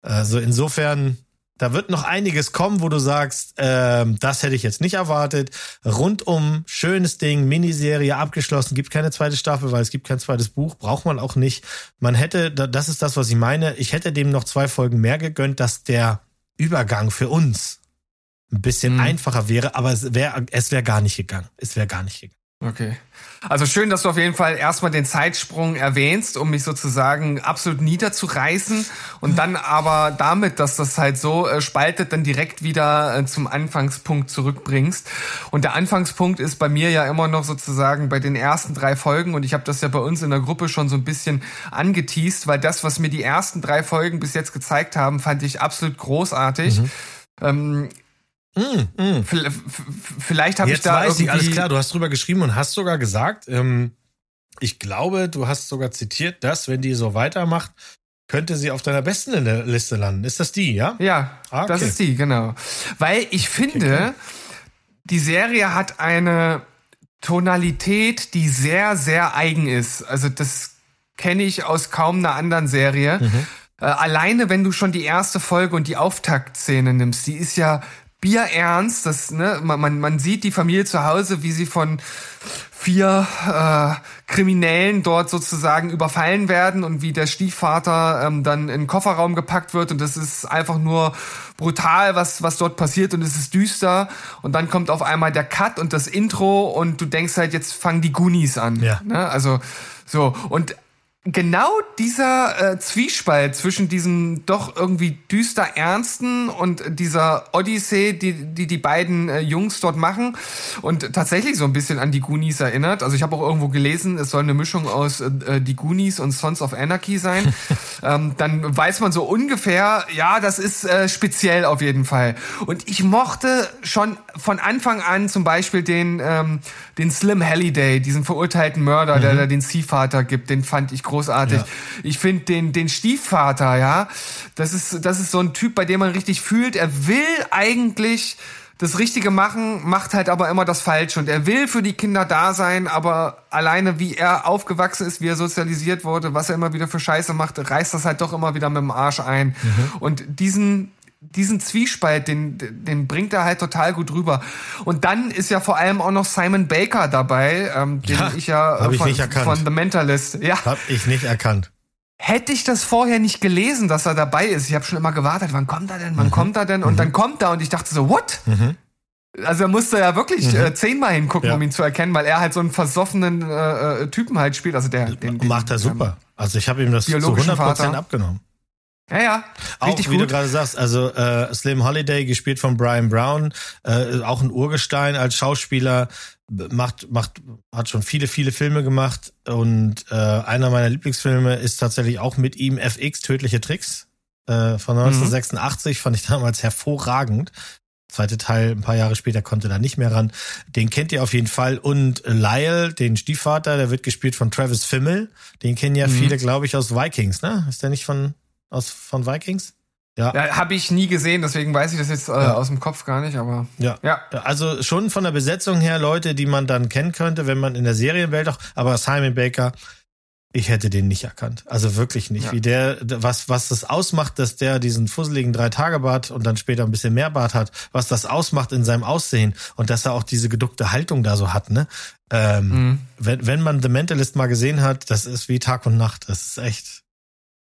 B: Also insofern, da wird noch einiges kommen, wo du sagst, äh, das hätte ich jetzt nicht erwartet. Rundum, schönes Ding, Miniserie abgeschlossen, gibt keine zweite Staffel, weil es gibt kein zweites Buch, braucht man auch nicht. Man hätte, das ist das, was ich meine, ich hätte dem noch zwei Folgen mehr gegönnt, dass der Übergang für uns ein bisschen mhm. einfacher wäre, aber es wäre es wäre gar nicht gegangen. Es wäre gar nicht gegangen.
A: Okay. Also schön, dass du auf jeden Fall erstmal den Zeitsprung erwähnst, um mich sozusagen absolut niederzureißen und dann aber damit, dass das halt so äh, spaltet, dann direkt wieder äh, zum Anfangspunkt zurückbringst. Und der Anfangspunkt ist bei mir ja immer noch sozusagen bei den ersten drei Folgen und ich habe das ja bei uns in der Gruppe schon so ein bisschen angeteased, weil das, was mir die ersten drei Folgen bis jetzt gezeigt haben, fand ich absolut großartig. Mhm. Mm, mm. Vielleicht habe ich da
B: weiß ich, alles klar, du hast drüber geschrieben und hast sogar gesagt, ähm, ich glaube, du hast sogar zitiert, dass, wenn die so weitermacht, könnte sie auf deiner besten in der Liste landen. Ist das die, ja?
A: Ja, ah, okay. das ist die, genau. Weil ich finde, okay, die Serie hat eine Tonalität, die sehr, sehr eigen ist. Also das kenne ich aus kaum einer anderen Serie. Mhm. Äh, alleine, wenn du schon die erste Folge und die Auftaktszene nimmst, die ist ja bierernst. Das, ne, man, man, man sieht die Familie zu Hause, wie sie von vier äh, Kriminellen dort sozusagen überfallen werden und wie der Stiefvater ähm, dann in den Kofferraum gepackt wird und das ist einfach nur brutal, was was dort passiert und es ist düster und dann kommt auf einmal der Cut und das Intro und du denkst halt jetzt fangen die Goonies an. Ja. Ne? Also so und genau dieser äh, Zwiespalt zwischen diesem doch irgendwie düster ernsten und dieser Odyssee, die die, die beiden äh, Jungs dort machen und tatsächlich so ein bisschen an die Goonies erinnert. Also ich habe auch irgendwo gelesen, es soll eine Mischung aus äh, die Goonies und Sons of Anarchy sein. ähm, dann weiß man so ungefähr, ja, das ist äh, speziell auf jeden Fall. Und ich mochte schon von Anfang an zum Beispiel den ähm, den Slim Halliday, diesen verurteilten Mörder, mhm. der da den Ziehvater gibt, den fand ich großartig.
B: Ja.
A: Ich finde den, den Stiefvater, ja, das ist, das ist so ein Typ, bei dem man richtig fühlt, er will eigentlich das Richtige machen, macht halt aber immer das Falsche. Und er will für die Kinder da sein, aber alleine wie er aufgewachsen ist, wie er sozialisiert wurde, was er immer wieder für Scheiße macht, reißt das halt doch immer wieder mit dem Arsch ein. Und diesen, diesen Zwiespalt, den, den bringt er halt total gut rüber. Und dann ist ja vor allem auch noch Simon Baker dabei, ähm, den
B: Ja,
A: ich ja äh,
B: ich
A: von,
B: nicht erkannt.
A: von The Mentalist. Ja,
B: Hab ich nicht erkannt.
A: hätte ich das vorher nicht gelesen, dass er dabei ist. Ich habe schon immer gewartet, wann kommt er denn, wann kommt er denn? Und dann kommt er und ich dachte so, what? Also er musste ja wirklich äh, zehnmal hingucken,
B: Ja.
A: um ihn zu erkennen, weil er halt so einen versoffenen äh, äh, Typen halt spielt. Also der, den, den
B: Macht er super. Also ich habe ihm das zu
A: biologischen
B: 100%
A: Vater.
B: abgenommen.
A: Ja, ja,
B: Auch
A: richtig
B: wie du gerade sagst, also äh, Slim Holiday, gespielt von Brian Brown, äh, auch ein Urgestein als Schauspieler, macht, macht, hat schon viele, viele Filme gemacht und äh, einer meiner Lieblingsfilme ist tatsächlich auch mit ihm FX, Tödliche Tricks äh, von 1986, fand ich damals hervorragend. Zweite Teil, ein paar Jahre später konnte da nicht mehr ran. Den kennt ihr auf jeden Fall. Und Lyle, den Stiefvater, der wird gespielt von Travis Fimmel. Den kennen ja viele, glaube ich, aus Vikings, ne? Ist der nicht von, aus, von Vikings? Ja.
A: Ja, habe ich nie gesehen, deswegen weiß ich das jetzt äh,
B: Ja.
A: aus dem Kopf gar nicht, aber
B: Ja.
A: ja.
B: Also schon von der Besetzung her Leute, die man dann kennen könnte, wenn man in der Serienwelt auch, aber Simon Baker, ich hätte den nicht erkannt. Also wirklich nicht.
A: Ja.
B: Wie der, was, was das ausmacht, dass der diesen fusseligen Drei-Tage-Bart und dann später ein bisschen mehr Bart hat, was das ausmacht in seinem Aussehen und dass er auch diese geduckte Haltung da so hat, ne? Ähm,
A: Mhm.
B: wenn, wenn man The Mentalist mal gesehen hat, das ist wie Tag und Nacht. Das ist echt.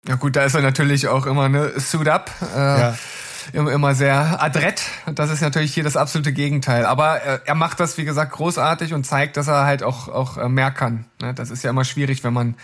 A: Ja gut, da ist er natürlich auch immer ne Suit up, äh,
B: Ja.
A: immer, immer sehr adrett. Das ist natürlich hier das absolute Gegenteil. Aber äh, er macht das, wie gesagt, großartig und zeigt, dass er halt auch, auch äh, mehr kann. Ne? Das ist ja immer schwierig, wenn man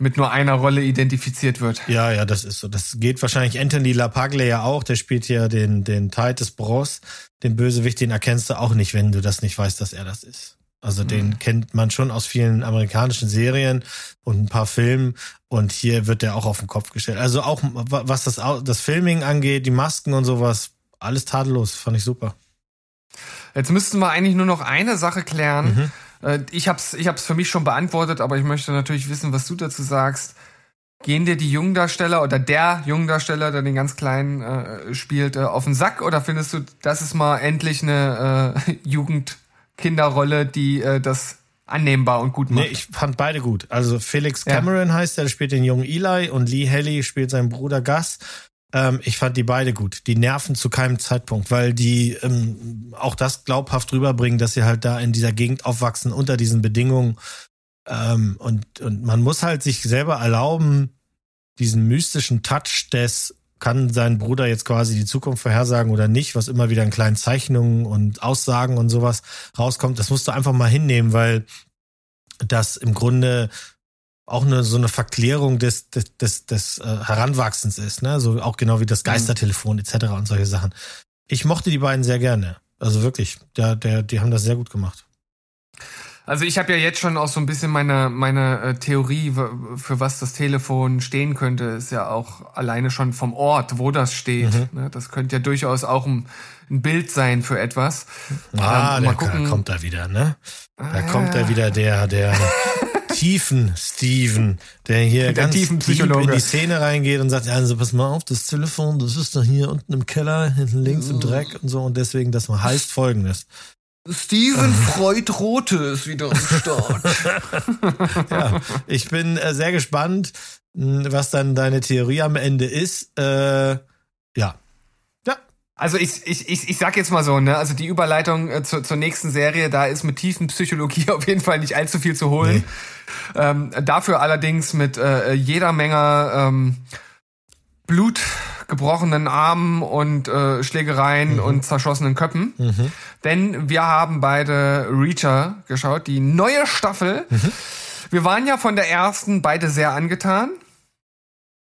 A: mit nur einer Rolle identifiziert wird.
B: Ja, ja, das ist so. Das geht wahrscheinlich Anthony LaPaglia ja auch. Der spielt hier den, den Titus Bros, den Bösewicht, den erkennst du auch nicht, wenn du das nicht weißt, dass er das ist. Also den kennt man schon aus vielen amerikanischen Serien und ein paar Filmen. Und hier wird der auch auf den Kopf gestellt. Also auch wa- was das, das Filming angeht, die Masken und sowas, alles tadellos. Fand ich super.
A: Jetzt müssten wir eigentlich nur noch eine Sache klären.
B: Mhm.
A: Äh, ich hab's, ich hab's für mich schon beantwortet, aber ich möchte natürlich wissen, was du dazu sagst. Gehen dir die Jungdarsteller oder der Jungdarsteller, der den ganz kleinen äh, spielt, äh, auf den Sack oder findest du, das ist mal endlich eine äh, Jugendkinderrolle, die äh, das annehmbar und gut macht?
B: Nee, ich fand beide gut. Also Felix
A: Ja.
B: Cameron heißt er, der spielt den jungen Eli und Lee Haley spielt seinen Bruder Gus. Ähm, ich fand die beide gut. Die nerven zu keinem Zeitpunkt, weil die ähm, auch das glaubhaft rüberbringen, dass sie halt da in dieser Gegend aufwachsen unter diesen Bedingungen. Ähm, und, und man muss halt sich selber erlauben, diesen mystischen Touch des kann sein Bruder jetzt quasi die Zukunft vorhersagen oder nicht, was immer wieder in kleinen Zeichnungen und Aussagen und sowas rauskommt. Das musst du einfach mal hinnehmen, weil das im Grunde auch eine so eine Verklärung des des des, des äh, Heranwachsens ist, ne? So auch genau wie das Geistertelefon etc. und solche Sachen. Ich mochte die beiden sehr gerne. Also wirklich, der der die haben das sehr gut gemacht.
A: Also ich habe ja jetzt schon auch so ein bisschen meine, meine äh, Theorie, für was das Telefon stehen könnte, ist ja auch alleine schon vom Ort, wo das steht.
B: Mhm.
A: Ne? Das könnte ja durchaus auch ein, ein Bild sein für etwas.
B: Ah,
A: Ähm,
B: der da kommt da wieder, ne? Da
A: Ah.
B: kommt da wieder der der tiefen Steven, der hier
A: Der
B: ganz tief
A: Tiefenpsychologe.
B: in die Szene reingeht und sagt, ja, also pass mal auf, das Telefon, das ist doch hier unten im Keller, hinten links im Dreck und so und deswegen das heißt folgendes.
A: Steven Freud Rote ist wieder am Start.
B: ja, ich bin äh, sehr gespannt, mh, was dann deine Theorie am Ende ist. Äh, ja. Ja.
A: Also ich, ich, ich, ich sag jetzt mal so, ne, also die Überleitung äh, zur, zur nächsten Serie, da ist mit tiefen Psychologie auf jeden Fall nicht allzu viel zu holen. Ähm, dafür allerdings mit äh, jeder Menge ähm, Blut, gebrochenen Armen und äh, Schlägereien und zerschossenen Köpfen. Denn wir haben beide Reacher geschaut, die neue Staffel. Wir waren ja von der ersten beide sehr angetan.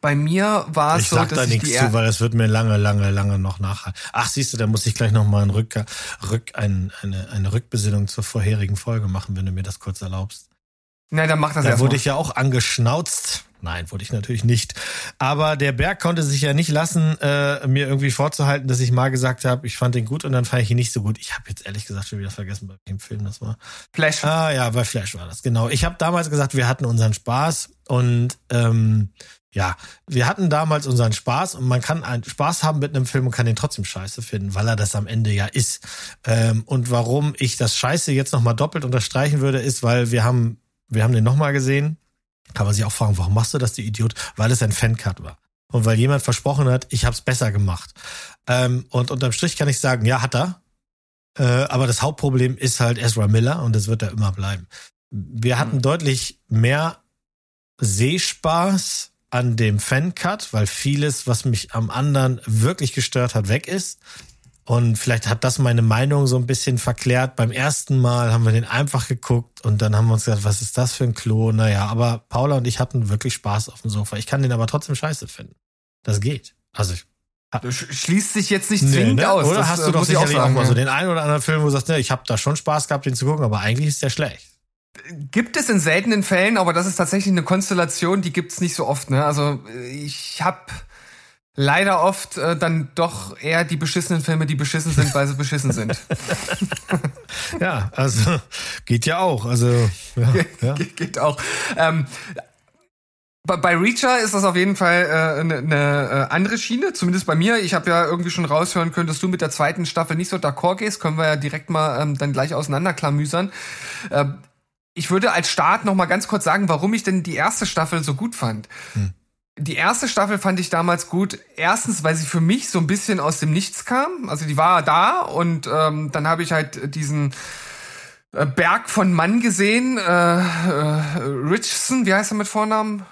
A: Bei mir war es
B: Ich
A: so,
B: sag
A: dass
B: da
A: ich
B: nichts
A: die
B: zu, weil das wird mir lange, lange, lange noch nachhalten. Ach, siehst du, da muss ich gleich noch mal ein Rück, Rück, ein, eine, eine Rückbesinnung zur vorherigen Folge machen, wenn du mir das kurz erlaubst.
A: Na, dann mach das
B: Da
A: erst
B: wurde
A: mal.
B: ich ja auch angeschnauzt Nein, wurde ich natürlich nicht. Aber der Berg konnte sich ja nicht lassen, äh, mir irgendwie vorzuhalten, dass ich mal gesagt habe, ich fand den gut und dann fand ich ihn nicht so gut. Ich habe jetzt ehrlich gesagt schon wieder vergessen, bei welchem Film das war.
A: Flash.
B: Ah ja, bei Flash war das, genau. Ich habe damals gesagt, wir hatten unseren Spaß und ähm, ja, wir hatten damals unseren Spaß und man kann einen Spaß haben mit einem Film und kann den trotzdem scheiße finden, weil er das am Ende ja ist. Ähm, und warum ich das Scheiße jetzt nochmal doppelt unterstreichen würde, ist, weil wir haben, wir haben den nochmal gesehen kann man sich auch fragen, warum machst du das, du Idiot? Weil es ein Fancut war. Und weil jemand versprochen hat, ich habe es besser gemacht. Ähm, und unterm Strich kann ich sagen, ja, hat er. Äh, aber das Hauptproblem ist halt Ezra Miller und das wird er immer bleiben. Wir hatten mhm. deutlich mehr Sehspaß an dem Fancut, weil vieles, was mich am anderen wirklich gestört hat, weg ist. Und vielleicht hat das meine Meinung so ein bisschen verklärt. Beim ersten Mal haben wir den einfach geguckt und dann haben wir uns gedacht, was ist das für ein Klo? Naja, aber Paula und ich hatten wirklich Spaß auf dem Sofa. Ich kann den aber trotzdem scheiße finden. Das geht. Also ich
A: das schließt sich jetzt nicht zwingend nee, ne? aus.
B: Oder das, hast du äh, doch sicherlich auch, sagen, auch mal so den einen oder anderen Film, wo du sagst, ne, ich habe da schon Spaß gehabt, den zu gucken, aber eigentlich ist der schlecht.
A: Gibt es in seltenen Fällen, aber das ist tatsächlich eine Konstellation, die gibt's nicht so oft. Ne? Also ich habe leider oft äh, dann doch eher die beschissenen Filme, die beschissen sind, weil sie beschissen sind.
B: ja, also geht ja auch. Also ja,
A: Ge ja. geht auch. Ähm, bei, Reacher ist das auf jeden Fall eine äh, ne, äh, andere Schiene, zumindest bei mir. Ich habe ja irgendwie schon raushören können, dass du mit der zweiten Staffel nicht so d'accord gehst. Können wir ja direkt mal ähm, dann gleich auseinanderklamüsern. Äh, ich würde als Start noch mal ganz kurz sagen, warum ich denn die erste Staffel so gut fand. Hm. Die erste Staffel fand ich damals gut. Erstens, weil sie für mich so ein bisschen aus dem Nichts kam. Also die war da und ähm, dann habe ich halt diesen äh, Berg von Mann gesehen. Äh, äh, Richardson, wie heißt er mit Vornamen?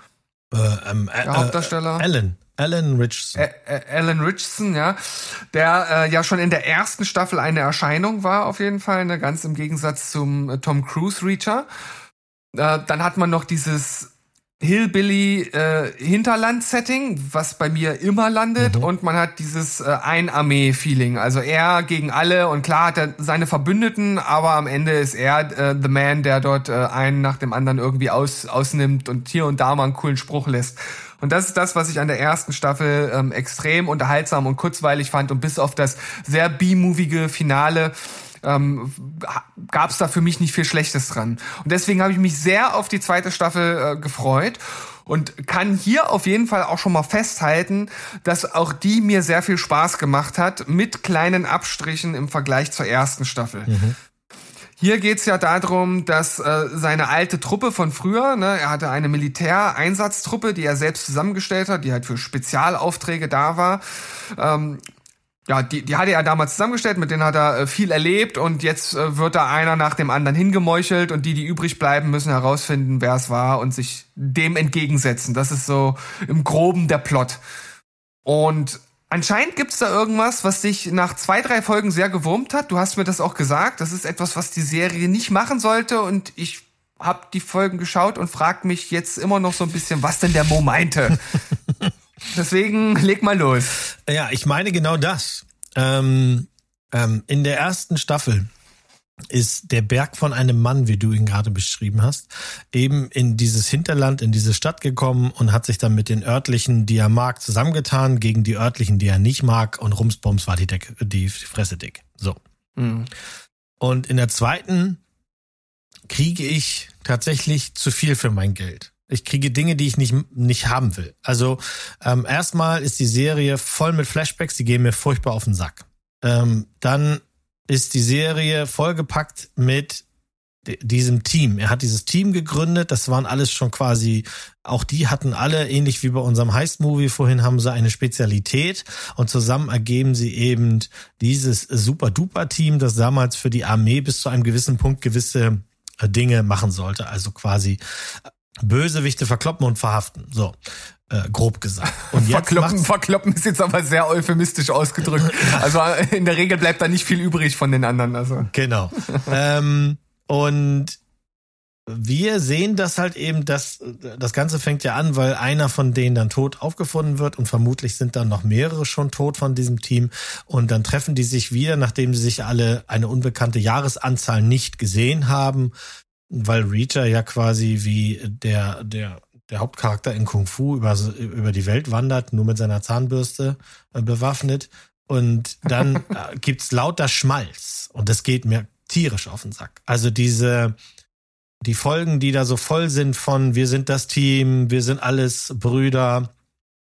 B: Äh, ähm, Der Hauptdarsteller. Alan. Alan Richardson.
A: Ä Alan Richardson, ja. Der äh, ja schon in der ersten Staffel eine Erscheinung war, auf jeden Fall, ne? ganz im Gegensatz zum äh, Tom Cruise Reacher. Äh, dann hat man noch dieses Hillbilly äh, Hinterland-Setting, was bei mir immer landet mhm. und man hat dieses äh, Ein-Armee-Feeling. Also er gegen alle und klar hat er seine Verbündeten, aber am Ende ist er äh, the man, der dort äh, einen nach dem anderen irgendwie aus, ausnimmt und hier und da mal einen coolen Spruch lässt. Und das ist das, was ich an der ersten Staffel ähm, extrem unterhaltsam und kurzweilig fand und bis auf das sehr B-movige Finale ähm, gab es da für mich nicht viel Schlechtes dran. Und deswegen habe ich mich sehr auf die zweite Staffel äh, gefreut und kann hier auf jeden Fall auch schon mal festhalten, dass auch die mir sehr viel Spaß gemacht hat, mit kleinen Abstrichen im Vergleich zur ersten Staffel. Mhm. Hier geht's ja darum, dass äh, seine alte Truppe von früher, ne, er hatte eine Militäreinsatztruppe, die er selbst zusammengestellt hat, die halt für Spezialaufträge da war. Ähm, ja, die, die hatte er damals zusammengestellt, mit denen hat er äh, viel erlebt und jetzt äh, wird da einer nach dem anderen hingemeuchelt und die, die übrig bleiben, müssen herausfinden, wer es war und sich dem entgegensetzen. Das ist so im Groben der Plot. Und anscheinend gibt's da irgendwas, was dich nach zwei, drei Folgen sehr gewurmt hat. Du hast mir das auch gesagt. Das ist etwas, was die Serie nicht machen sollte und ich hab die Folgen geschaut und frag mich jetzt immer noch so ein bisschen, was denn der Mo meinte. Deswegen leg mal los.
B: Ja, ich meine genau das. Ähm, ähm, in der ersten Staffel ist der Berg von einem Mann, wie du ihn gerade beschrieben hast, eben in dieses Hinterland, in diese Stadt gekommen und hat sich dann mit den örtlichen, die er mag, zusammengetan gegen die örtlichen, die er nicht mag und rumsbums war die, Deck, die Fresse dick. So. Mhm. Und in der zweiten kriege ich tatsächlich zu viel für mein Geld. Ich kriege Dinge, die ich nicht, nicht haben will. Also ähm, erstmal ist die Serie voll mit Flashbacks, die gehen mir furchtbar auf den Sack. Ähm, dann ist die Serie vollgepackt mit diesem Team. Er hat dieses Team gegründet, das waren alles schon quasi, auch die hatten alle, ähnlich wie bei unserem Heist-Movie vorhin, haben sie eine Spezialität und zusammen ergeben sie eben dieses Super-Duper-Team, das damals für die Armee bis zu einem gewissen Punkt gewisse äh, Dinge machen sollte. Also quasi Bösewichte verkloppen und verhaften. So. Äh, grob gesagt.
A: Und jetzt verkloppen, verkloppen ist jetzt aber sehr euphemistisch ausgedrückt. Also in der Regel bleibt da nicht viel übrig von den anderen. Also.
B: Genau. ähm, und wir sehen das halt eben, dass das Ganze fängt ja an, weil einer von denen dann tot aufgefunden wird und vermutlich sind dann noch mehrere schon tot von diesem Team und dann treffen die sich wieder, nachdem sie sich alle eine unbekannte Jahresanzahl nicht gesehen haben weil Reacher ja quasi wie der, der der Hauptcharakter in Kung Fu über, über die Welt wandert, nur mit seiner Zahnbürste äh, bewaffnet. Und dann äh, gibt's lauter Schmalz. Und das geht mir tierisch auf den Sack. Also diese, die Folgen, die da so voll sind von wir sind das Team, wir sind alles Brüder,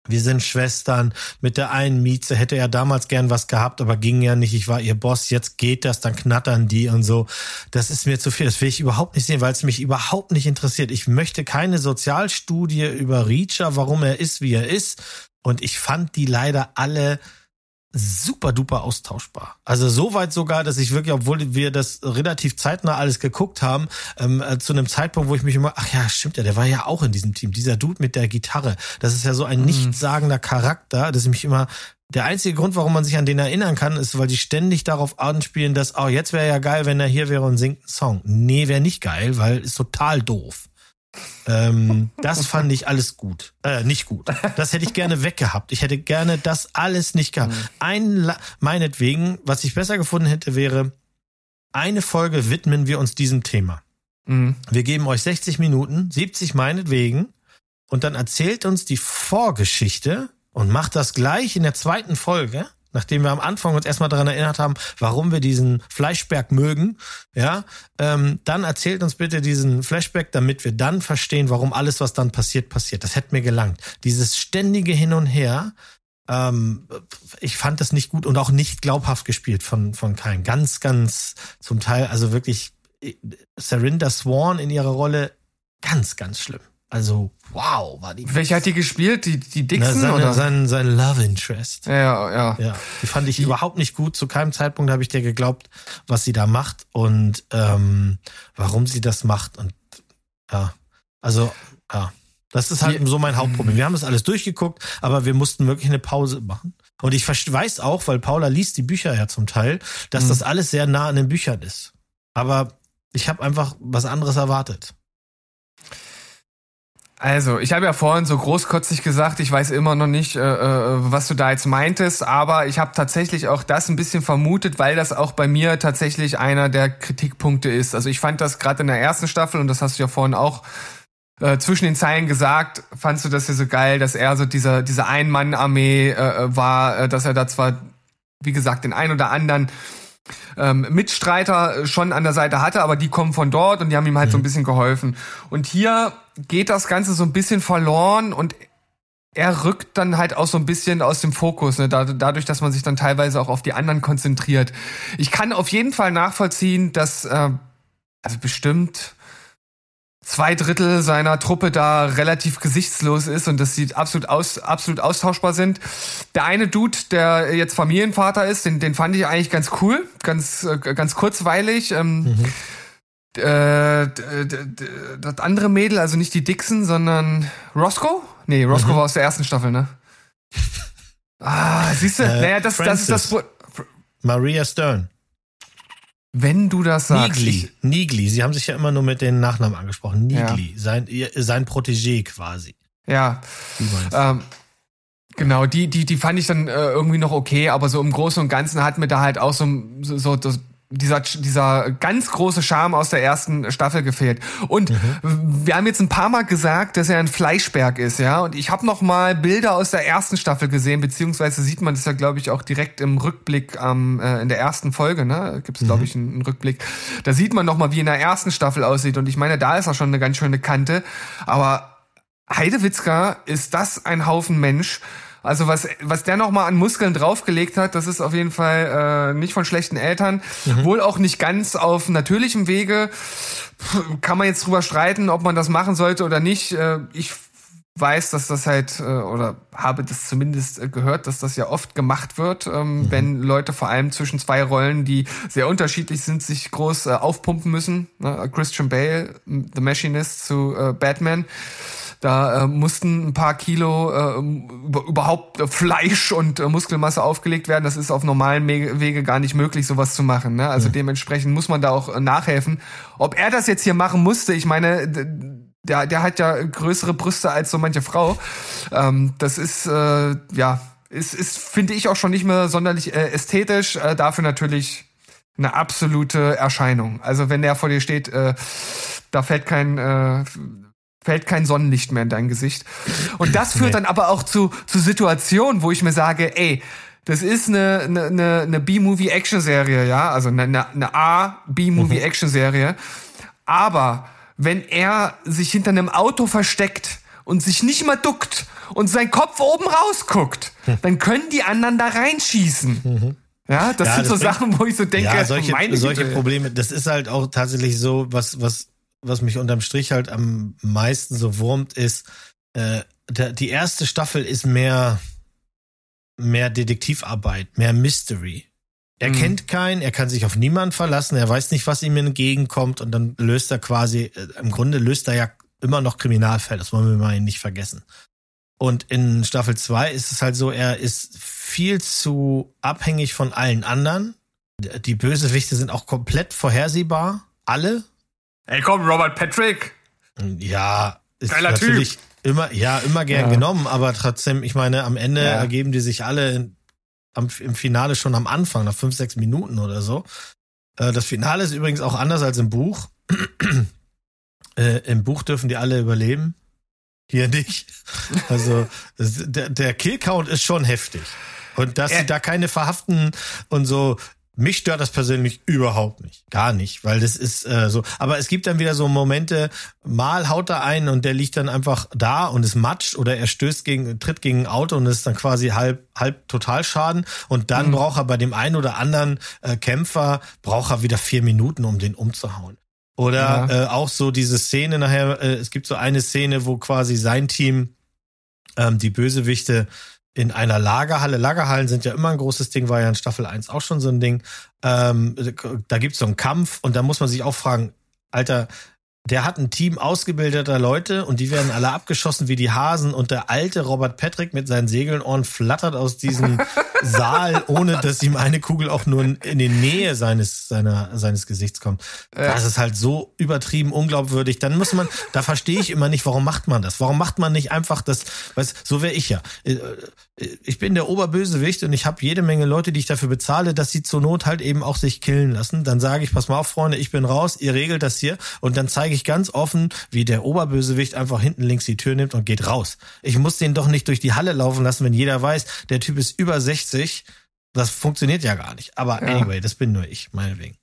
B: wir sind Schwestern. Mit der einen Mieze hätte er damals gern was gehabt, aber ging ja nicht. Ich war ihr Boss, jetzt geht das, dann knattern die und so. Das ist mir zu viel. Das will ich überhaupt nicht sehen, weil es mich überhaupt nicht interessiert. Ich möchte keine Sozialstudie über Reacher, warum er ist, wie er ist. Und ich fand die leider alle super duper austauschbar. Also so weit sogar, dass ich wirklich, obwohl wir das relativ zeitnah alles geguckt haben, ähm, äh, zu einem Zeitpunkt, wo ich mich immer, ach ja, stimmt ja, der war ja auch in diesem Team. Dieser Dude mit der Gitarre, das ist ja so ein mhm. nichtssagender Charakter, dass ich mich immer der einzige Grund, warum man sich an den erinnern kann, ist, weil die ständig darauf anspielen, dass, oh, jetzt wäre ja geil, wenn er hier wäre und singt einen Song. Nee, wäre nicht geil, weil ist total doof. Ähm, das fand ich alles gut. Äh, nicht gut. Das hätte ich gerne weggehabt. Ich hätte gerne das alles nicht gehabt. Mhm. Ein, meinetwegen, was ich besser gefunden hätte, wäre, eine Folge widmen wir uns diesem Thema. Mhm. Wir geben euch 60 Minuten, 70 meinetwegen, und dann erzählt uns die Vorgeschichte und macht das gleich in der zweiten Folge nachdem wir am Anfang uns erstmal daran erinnert haben, warum wir diesen Flashback mögen, ja, ähm, dann erzählt uns bitte diesen Flashback, damit wir dann verstehen, warum alles, was dann passiert, passiert. Das hätte mir gelangt. Dieses ständige Hin und Her, ähm, ich fand das nicht gut und auch nicht glaubhaft gespielt von, von keinem. Ganz, ganz zum Teil, also wirklich, äh, Serinda Swan in ihrer Rolle, ganz, ganz schlimm. Also, wow, war die.
A: Welche hat die gespielt? Die, die Dixon?
B: Na, seine,
A: oder?
B: Sein, sein Love Interest.
A: Ja, ja.
B: Ja, die fand ich die, überhaupt nicht gut. Zu keinem Zeitpunkt habe ich dir geglaubt, was sie da macht und ähm, warum sie das macht. Und ja, also, ja. Das ist halt die, so mein Hauptproblem. Wir haben das alles durchgeguckt, aber wir mussten wirklich eine Pause machen. Und ich weiß auch, weil Paula liest die Bücher ja zum Teil, dass mhm. das alles sehr nah an den Büchern ist. Aber ich habe einfach was anderes erwartet.
A: Also, ich habe ja vorhin so großkotzig gesagt, ich weiß immer noch nicht, äh, äh, was du da jetzt meintest, aber ich habe tatsächlich auch das ein bisschen vermutet, weil das auch bei mir tatsächlich einer der Kritikpunkte ist. Also ich fand das gerade in der ersten Staffel, und das hast du ja vorhin auch äh, zwischen den Zeilen gesagt, fandst du das ja so geil, dass er so dieser, diese Ein-Mann-Armee äh, war, äh, dass er da zwar, wie gesagt, den ein oder anderen ähm, Mitstreiter schon an der Seite hatte, aber die kommen von dort und die haben ihm halt mhm. so ein mhm. bisschen geholfen. Und hier geht das Ganze so ein bisschen verloren und er rückt dann halt auch so ein bisschen aus dem Fokus, ne? dadurch, dass man sich dann teilweise auch auf die anderen konzentriert. Ich kann auf jeden Fall nachvollziehen, dass äh, also bestimmt zwei Drittel seiner Truppe da relativ gesichtslos ist und dass sie absolut aus, absolut austauschbar sind. Der eine Dude, der jetzt Familienvater ist, den, den fand ich eigentlich ganz cool, ganz, äh, ganz kurzweilig. Ähm, mhm. Äh, das andere Mädel, also nicht die Dixon, sondern Roscoe? Nee, Roscoe mhm. war aus der ersten Staffel, ne? Ah, siehst du? Äh, naja, das, das ist das.
B: Maria Stern.
A: Wenn du das sagst.
B: Nigli. Nigli. Sie haben sich ja immer nur mit den Nachnamen angesprochen. Nigli. Ja. Sein, sein Protégé quasi.
A: Ja. Ähm, genau, die, die, die fand ich dann äh, irgendwie noch okay, aber so im Großen und Ganzen hat mir da halt auch so, so, so das dieser, dieser ganz große Charme aus der ersten Staffel gefehlt. Und mhm. wir haben jetzt ein paar Mal gesagt, dass er ein Fleischberg ist, ja. Und ich habe noch mal Bilder aus der ersten Staffel gesehen, beziehungsweise sieht man das ja, glaube ich, auch direkt im Rückblick ähm, äh, in der ersten Folge, ne? Gibt es, glaube mhm. ich, einen, einen, Rückblick. Da sieht man noch mal, wie in der ersten Staffel aussieht. Und ich meine, da ist er schon eine ganz schöne Kante. Aber Heidewitzka ist das ein Haufen Mensch. Also was, was der noch mal an Muskeln draufgelegt hat, das ist auf jeden Fall äh, nicht von schlechten Eltern. Mhm. Wohl auch nicht ganz auf natürlichem Wege. Kann man jetzt drüber streiten, ob man das machen sollte oder nicht. Äh, ich weiß, dass das halt, äh, oder habe das zumindest äh, gehört, dass das ja oft gemacht wird, ähm, mhm. wenn Leute vor allem zwischen zwei Rollen, die sehr unterschiedlich sind, sich groß äh, aufpumpen müssen. Ne? Christian Bale, The Machinist zu Batman. Da äh, mussten ein paar Kilo äh, überhaupt äh, Fleisch und äh, Muskelmasse aufgelegt werden. Das ist auf normalen Wege gar nicht möglich, sowas zu machen. Ne? Also ja. dementsprechend muss man da auch äh, nachhelfen. Ob er das jetzt hier machen musste, ich meine, der, der hat ja größere Brüste als so manche Frau. Ähm, das ist, äh, ja, ist, ist finde ich auch schon nicht mehr sonderlich äh, ästhetisch. Äh, dafür natürlich eine absolute Erscheinung. Also wenn der vor dir steht, äh, da fällt kein, äh, fällt kein Sonnenlicht mehr in dein Gesicht. Und das führt
B: Nee.
A: dann aber auch zu, zu Situationen, wo ich mir sage, ey, das ist eine, eine, eine, eine B-Movie-Action-Serie, ja, also eine, eine, A-B-Movie-Action-Serie. Aber wenn er sich hinter einem Auto versteckt und sich nicht mal duckt und sein Kopf oben rausguckt, dann können die anderen da reinschießen. Ja, das
B: Ja,
A: sind
B: das
A: so
B: bringt-
A: Sachen, wo ich so denke,
B: ja, solche, solche. Probleme, das ist halt auch tatsächlich so, was, was, was mich unterm Strich halt am meisten so wurmt, ist, äh, der, die erste Staffel ist mehr, mehr Detektivarbeit, mehr Mystery. Er
A: Mhm.
B: kennt keinen, er kann sich auf niemanden verlassen, er weiß nicht, was ihm entgegenkommt und dann löst er quasi, äh, im Grunde löst er ja immer noch Kriminalfälle, das wollen wir mal nicht vergessen. Und in Staffel 2 ist es halt so, er ist viel zu abhängig von allen anderen. Die Bösewichte sind auch komplett vorhersehbar. Alle.
A: Ey, komm, Robert Patrick.
B: Ja, ist
A: Geiler
B: natürlich immer, ja, immer gern
A: Ja.
B: genommen, aber trotzdem, ich meine, am Ende
A: Ja.
B: ergeben die sich alle am, im Finale schon am Anfang, nach fünf, sechs Minuten oder so. Äh, das Finale ist übrigens auch anders als im Buch. äh, Im Buch dürfen die alle überleben. Hier nicht. Also der, der Killcount ist schon heftig. Und dass
A: Er-
B: sie da keine verhaften und so, mich stört das persönlich überhaupt nicht. Gar nicht, weil das ist äh, so. Aber es gibt dann wieder so Momente, mal haut er einen und der liegt dann einfach da und ist matsch oder er stößt gegen, tritt gegen ein Auto und ist dann quasi halb, halb Totalschaden. Und dann braucht er bei dem einen oder anderen äh, Kämpfer, braucht er wieder vier Minuten, um den umzuhauen. Oder
A: Ja.
B: äh, auch so diese Szene nachher, äh, es gibt so eine Szene, wo quasi sein Team ähm, die Bösewichte in einer Lagerhalle. Lagerhallen sind ja immer ein großes Ding, war ja in Staffel 1 auch schon so ein Ding. Ähm, da gibt's so einen Kampf und da muss man sich auch fragen, Alter, der hat ein Team ausgebildeter Leute und die werden alle abgeschossen wie die Hasen und der alte Robert Patrick mit seinen Segelnohren flattert aus diesem Saal, ohne dass ihm eine Kugel auch nur in die Nähe seines, seiner, seines Gesichts kommt. Das ist halt so übertrieben unglaubwürdig. Dann muss man, da verstehe ich immer nicht, warum macht man das? Warum macht man nicht einfach das, weißt, so wäre ich ja. Äh, Ich bin der Oberbösewicht und ich habe jede Menge Leute, die ich dafür bezahle, dass sie zur Not halt eben auch sich killen lassen. Dann sage ich, pass mal auf, Freunde, ich bin raus, ihr regelt das hier. Und dann zeige ich ganz offen, wie der Oberbösewicht einfach hinten links die Tür nimmt und geht raus. Ich muss den doch nicht durch die Halle laufen lassen, wenn jeder weiß, der Typ ist über 60. Das funktioniert ja gar nicht. Aber
A: Ja.
B: anyway, das bin nur ich, meinetwegen.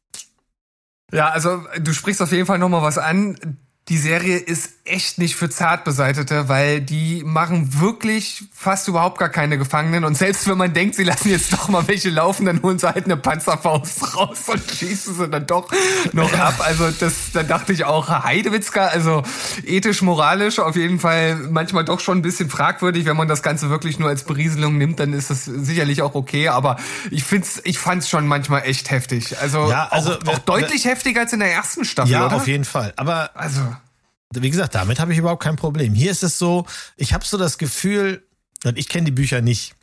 A: Ja, also du sprichst auf jeden Fall noch mal was an. Die Serie ist echt nicht für Zartbeseitete, weil die machen wirklich fast überhaupt gar keine Gefangenen. Und selbst wenn man denkt, sie lassen jetzt doch mal welche laufen, dann holen sie halt eine Panzerfaust raus und schießen sie dann doch noch ab. Also das, da dachte ich auch, Heidewitzka, also ethisch, moralisch auf jeden Fall manchmal doch schon ein bisschen fragwürdig. Wenn man das Ganze wirklich nur als Berieselung nimmt, dann ist das sicherlich auch okay. Aber ich find's, ich fand's schon manchmal echt heftig. Also,
B: Ja, also,
A: auch, auch deutlich heftiger als in der ersten Staffel,
B: Ja,
A: oder?
B: auf jeden Fall. Aber
A: Also,
B: wie gesagt, damit habe ich überhaupt kein Problem. Hier ist es so, ich habe so das Gefühl, ich kenne die Bücher nicht,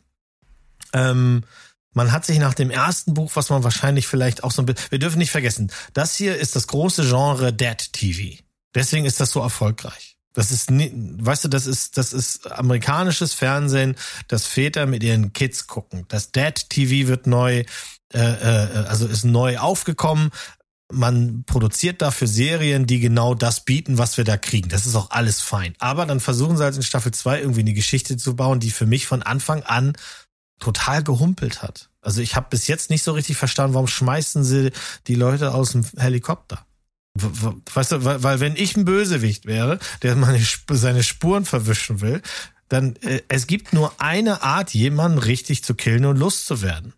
B: ähm, man hat sich nach dem ersten Buch, was man wahrscheinlich vielleicht auch so ein bisschen, wir dürfen nicht vergessen, das hier ist das große Genre Dead TV. Deswegen ist das so erfolgreich. Das ist, weißt du, das ist, das ist amerikanisches Fernsehen, das Väter mit ihren Kids gucken. Das Dead TV wird neu, äh, äh, also ist neu aufgekommen man produziert dafür Serien, die genau das bieten, was wir da kriegen. Das ist auch alles fein. Aber dann versuchen sie halt in Staffel 2 irgendwie eine Geschichte zu bauen, die für mich von Anfang an total gehumpelt hat. Also ich habe bis jetzt nicht so richtig verstanden, warum schmeißen sie die Leute aus dem Helikopter? Weißt du, weil, weil wenn ich ein Bösewicht wäre, der meine, seine Spuren verwischen will, dann äh, es gibt nur eine Art, jemanden richtig zu killen und loszuwerden.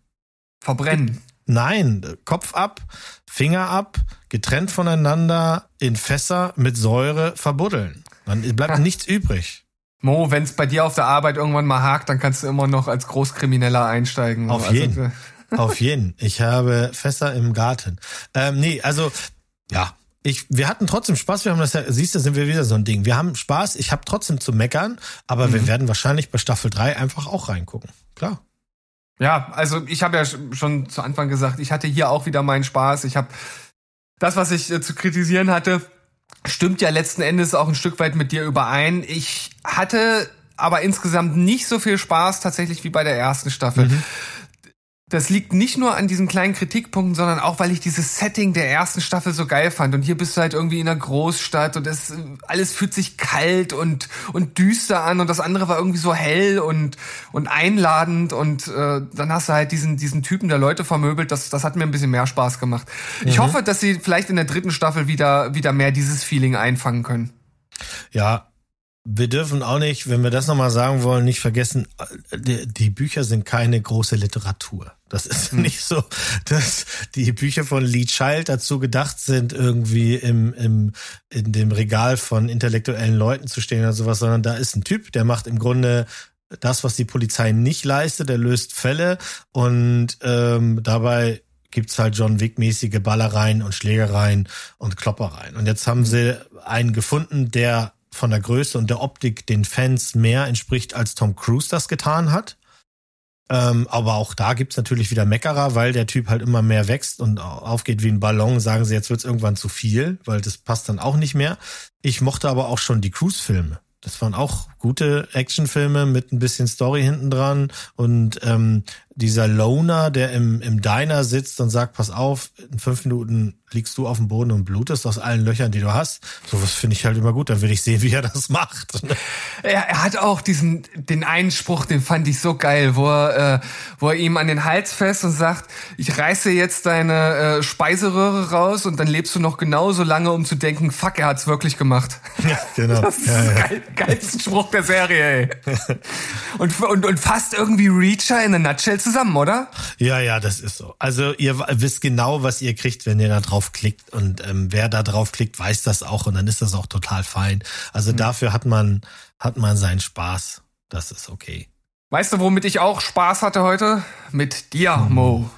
A: verbrennen.
B: Nein, Kopf ab, Finger ab, getrennt voneinander in Fässer mit Säure verbuddeln. Dann bleibt nichts übrig.
A: Mo, wenn es bei dir auf der Arbeit irgendwann mal hakt, dann kannst du immer noch als Großkrimineller einsteigen.
B: Auf
A: Also,
B: jeden. Auf jeden. Ich habe Fässer im Garten. Ähm, nee, also ja, ich, wir hatten trotzdem Spaß. Wir haben das ja, siehst du, sind wir wieder so ein Ding. Wir haben Spaß. Ich habe trotzdem zu meckern, aber wir werden wahrscheinlich bei Staffel 3 einfach auch reingucken. Klar.
A: Ja, also ich habe ja sch- schon zu Anfang gesagt, ich hatte hier auch wieder meinen Spaß. Ich habe das, was ich äh, zu kritisieren hatte, stimmt ja letzten Endes auch ein Stück weit mit dir überein. Ich hatte aber insgesamt nicht so viel Spaß tatsächlich wie bei der ersten Staffel. Das liegt nicht nur an diesen kleinen Kritikpunkten, sondern auch, weil ich dieses Setting der ersten Staffel so geil fand. Und hier bist du halt irgendwie in einer Großstadt und es, alles fühlt sich kalt und, und düster an und das andere war irgendwie so hell und, und einladend und äh, dann hast du halt diesen, diesen Typen, der Leute vermöbelt. Das, das hat mir ein bisschen mehr Spaß gemacht. Mhm. Ich hoffe, dass sie vielleicht in der dritten Staffel wieder, wieder mehr dieses Feeling einfangen können.
B: Ja, wir dürfen auch nicht, wenn wir das nochmal sagen wollen, nicht vergessen, die, die, Bücher sind keine große Literatur. Das ist nicht so, dass die Bücher von Lee Child dazu gedacht sind, irgendwie im, im, in dem Regal von intellektuellen Leuten zu stehen oder sowas, sondern da ist ein Typ, der macht im Grunde das, was die Polizei nicht leistet, der löst Fälle und ähm, dabei gibt's halt John Wick-mäßige Ballereien und Schlägereien und Kloppereien. Und jetzt haben sie einen gefunden, der von der Größe und der Optik den Fans mehr entspricht, als Tom Cruise das getan hat. Ähm, aber auch da gibt's natürlich wieder Meckerer, weil der Typ halt immer mehr wächst und aufgeht wie ein Ballon. Sagen sie, jetzt wird's irgendwann zu viel, weil das passt dann auch nicht mehr. Ich mochte aber auch schon die Cruise-Filme. Das waren auch gute Actionfilme mit ein bisschen Story hinten dran und ähm, dieser Loner, der im, im Diner sitzt und sagt, pass auf, in fünf Minuten liegst du auf dem Boden und blutest aus allen Löchern, die du hast. Sowas finde ich halt immer gut. Dann will ich sehen, wie er das macht.
A: Er, er hat auch diesen, den einen Spruch, den fand ich so geil, wo er, äh, wo er ihm an den Hals fest und sagt, ich reiße jetzt deine äh, Speiseröhre raus und dann lebst du noch genauso lange, um zu denken, fuck, er hat's wirklich gemacht.
B: Ja, genau.
A: Das ist
B: ja,
A: ja. Geil, geilste Spruch der Serie, ey. und, und, und fast irgendwie Reacher in a Nutshell zusammen, oder?
B: Ja, ja, das ist so. Also ihr wisst genau, was ihr kriegt, wenn ihr da drauf klickt. Und ähm, wer da drauf klickt, weiß das auch und dann ist das auch total fein. Also mhm. dafür hat man, hat man seinen Spaß. Das ist okay.
A: Weißt du, womit ich auch Spaß hatte heute? Mit dir, Mo.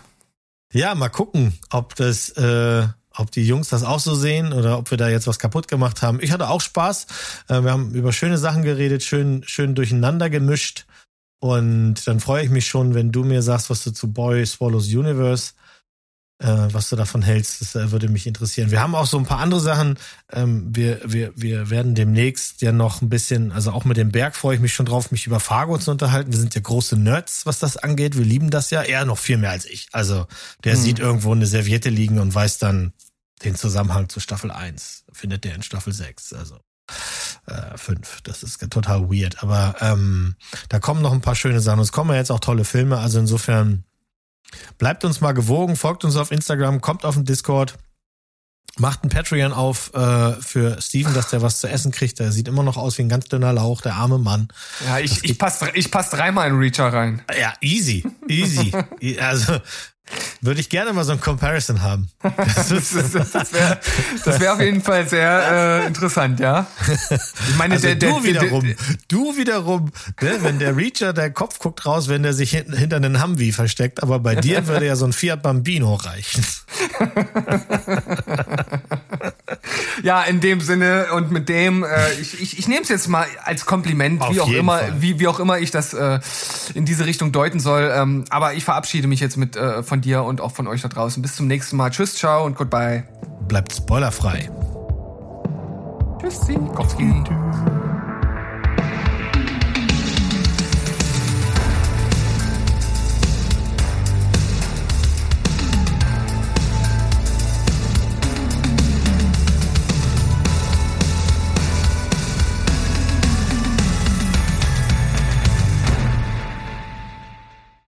B: Ja, mal gucken, ob das, äh, ob die Jungs das auch so sehen oder ob wir da jetzt was kaputt gemacht haben. Ich hatte auch Spaß. Äh, wir haben über schöne Sachen geredet, schön, schön durcheinander gemischt. Und dann freue ich mich schon, wenn du mir sagst, was du zu Boy Swallows Universe, äh, was du davon hältst. Das äh, würde mich interessieren. Wir haben auch so ein paar andere Sachen. Ähm, wir, wir, wir werden demnächst ja noch ein bisschen, also auch mit dem Berg freue ich mich schon drauf, mich über Fargo zu unterhalten. Wir sind ja große Nerds, was das angeht. Wir lieben das ja. Er noch viel mehr als ich. Also der hm. sieht irgendwo eine Serviette liegen und weiß dann den Zusammenhang zu Staffel 1. Findet der in Staffel 6. Also äh, fünf. Das ist total weird. Aber ähm, da kommen noch ein paar schöne Sachen. Es kommen ja jetzt auch tolle Filme. Also insofern bleibt uns mal gewogen, folgt uns auf Instagram, kommt auf den Discord. Macht ein Patreon auf äh, für Steven, dass der was zu essen kriegt. Der sieht immer noch aus wie ein ganz dünner Lauch, der arme Mann.
A: Ja, ich, ich passe ich pass dreimal in Reacher rein.
B: Ja, easy, easy. also würde ich gerne mal so ein Comparison haben.
A: Das, das, das wäre wär auf jeden Fall sehr äh, interessant, ja.
B: Ich meine, also der, der, du wiederum, der, du wiederum, ne, wenn der Reacher, der Kopf guckt raus, wenn der sich hinter, hinter einen Humvee versteckt, aber bei dir würde ja so ein Fiat Bambino reichen.
A: ja, in dem Sinne und mit dem, äh, ich, ich, ich nehme es jetzt mal als Kompliment, Auf wie auch immer, wie, wie auch immer ich das äh, in diese Richtung deuten soll. Ähm, aber ich verabschiede mich jetzt mit äh, von dir und auch von euch da draußen. Bis zum nächsten Mal. Tschüss, ciao und goodbye.
B: Bleibt spoilerfrei.
A: Tschüssi. Kowski.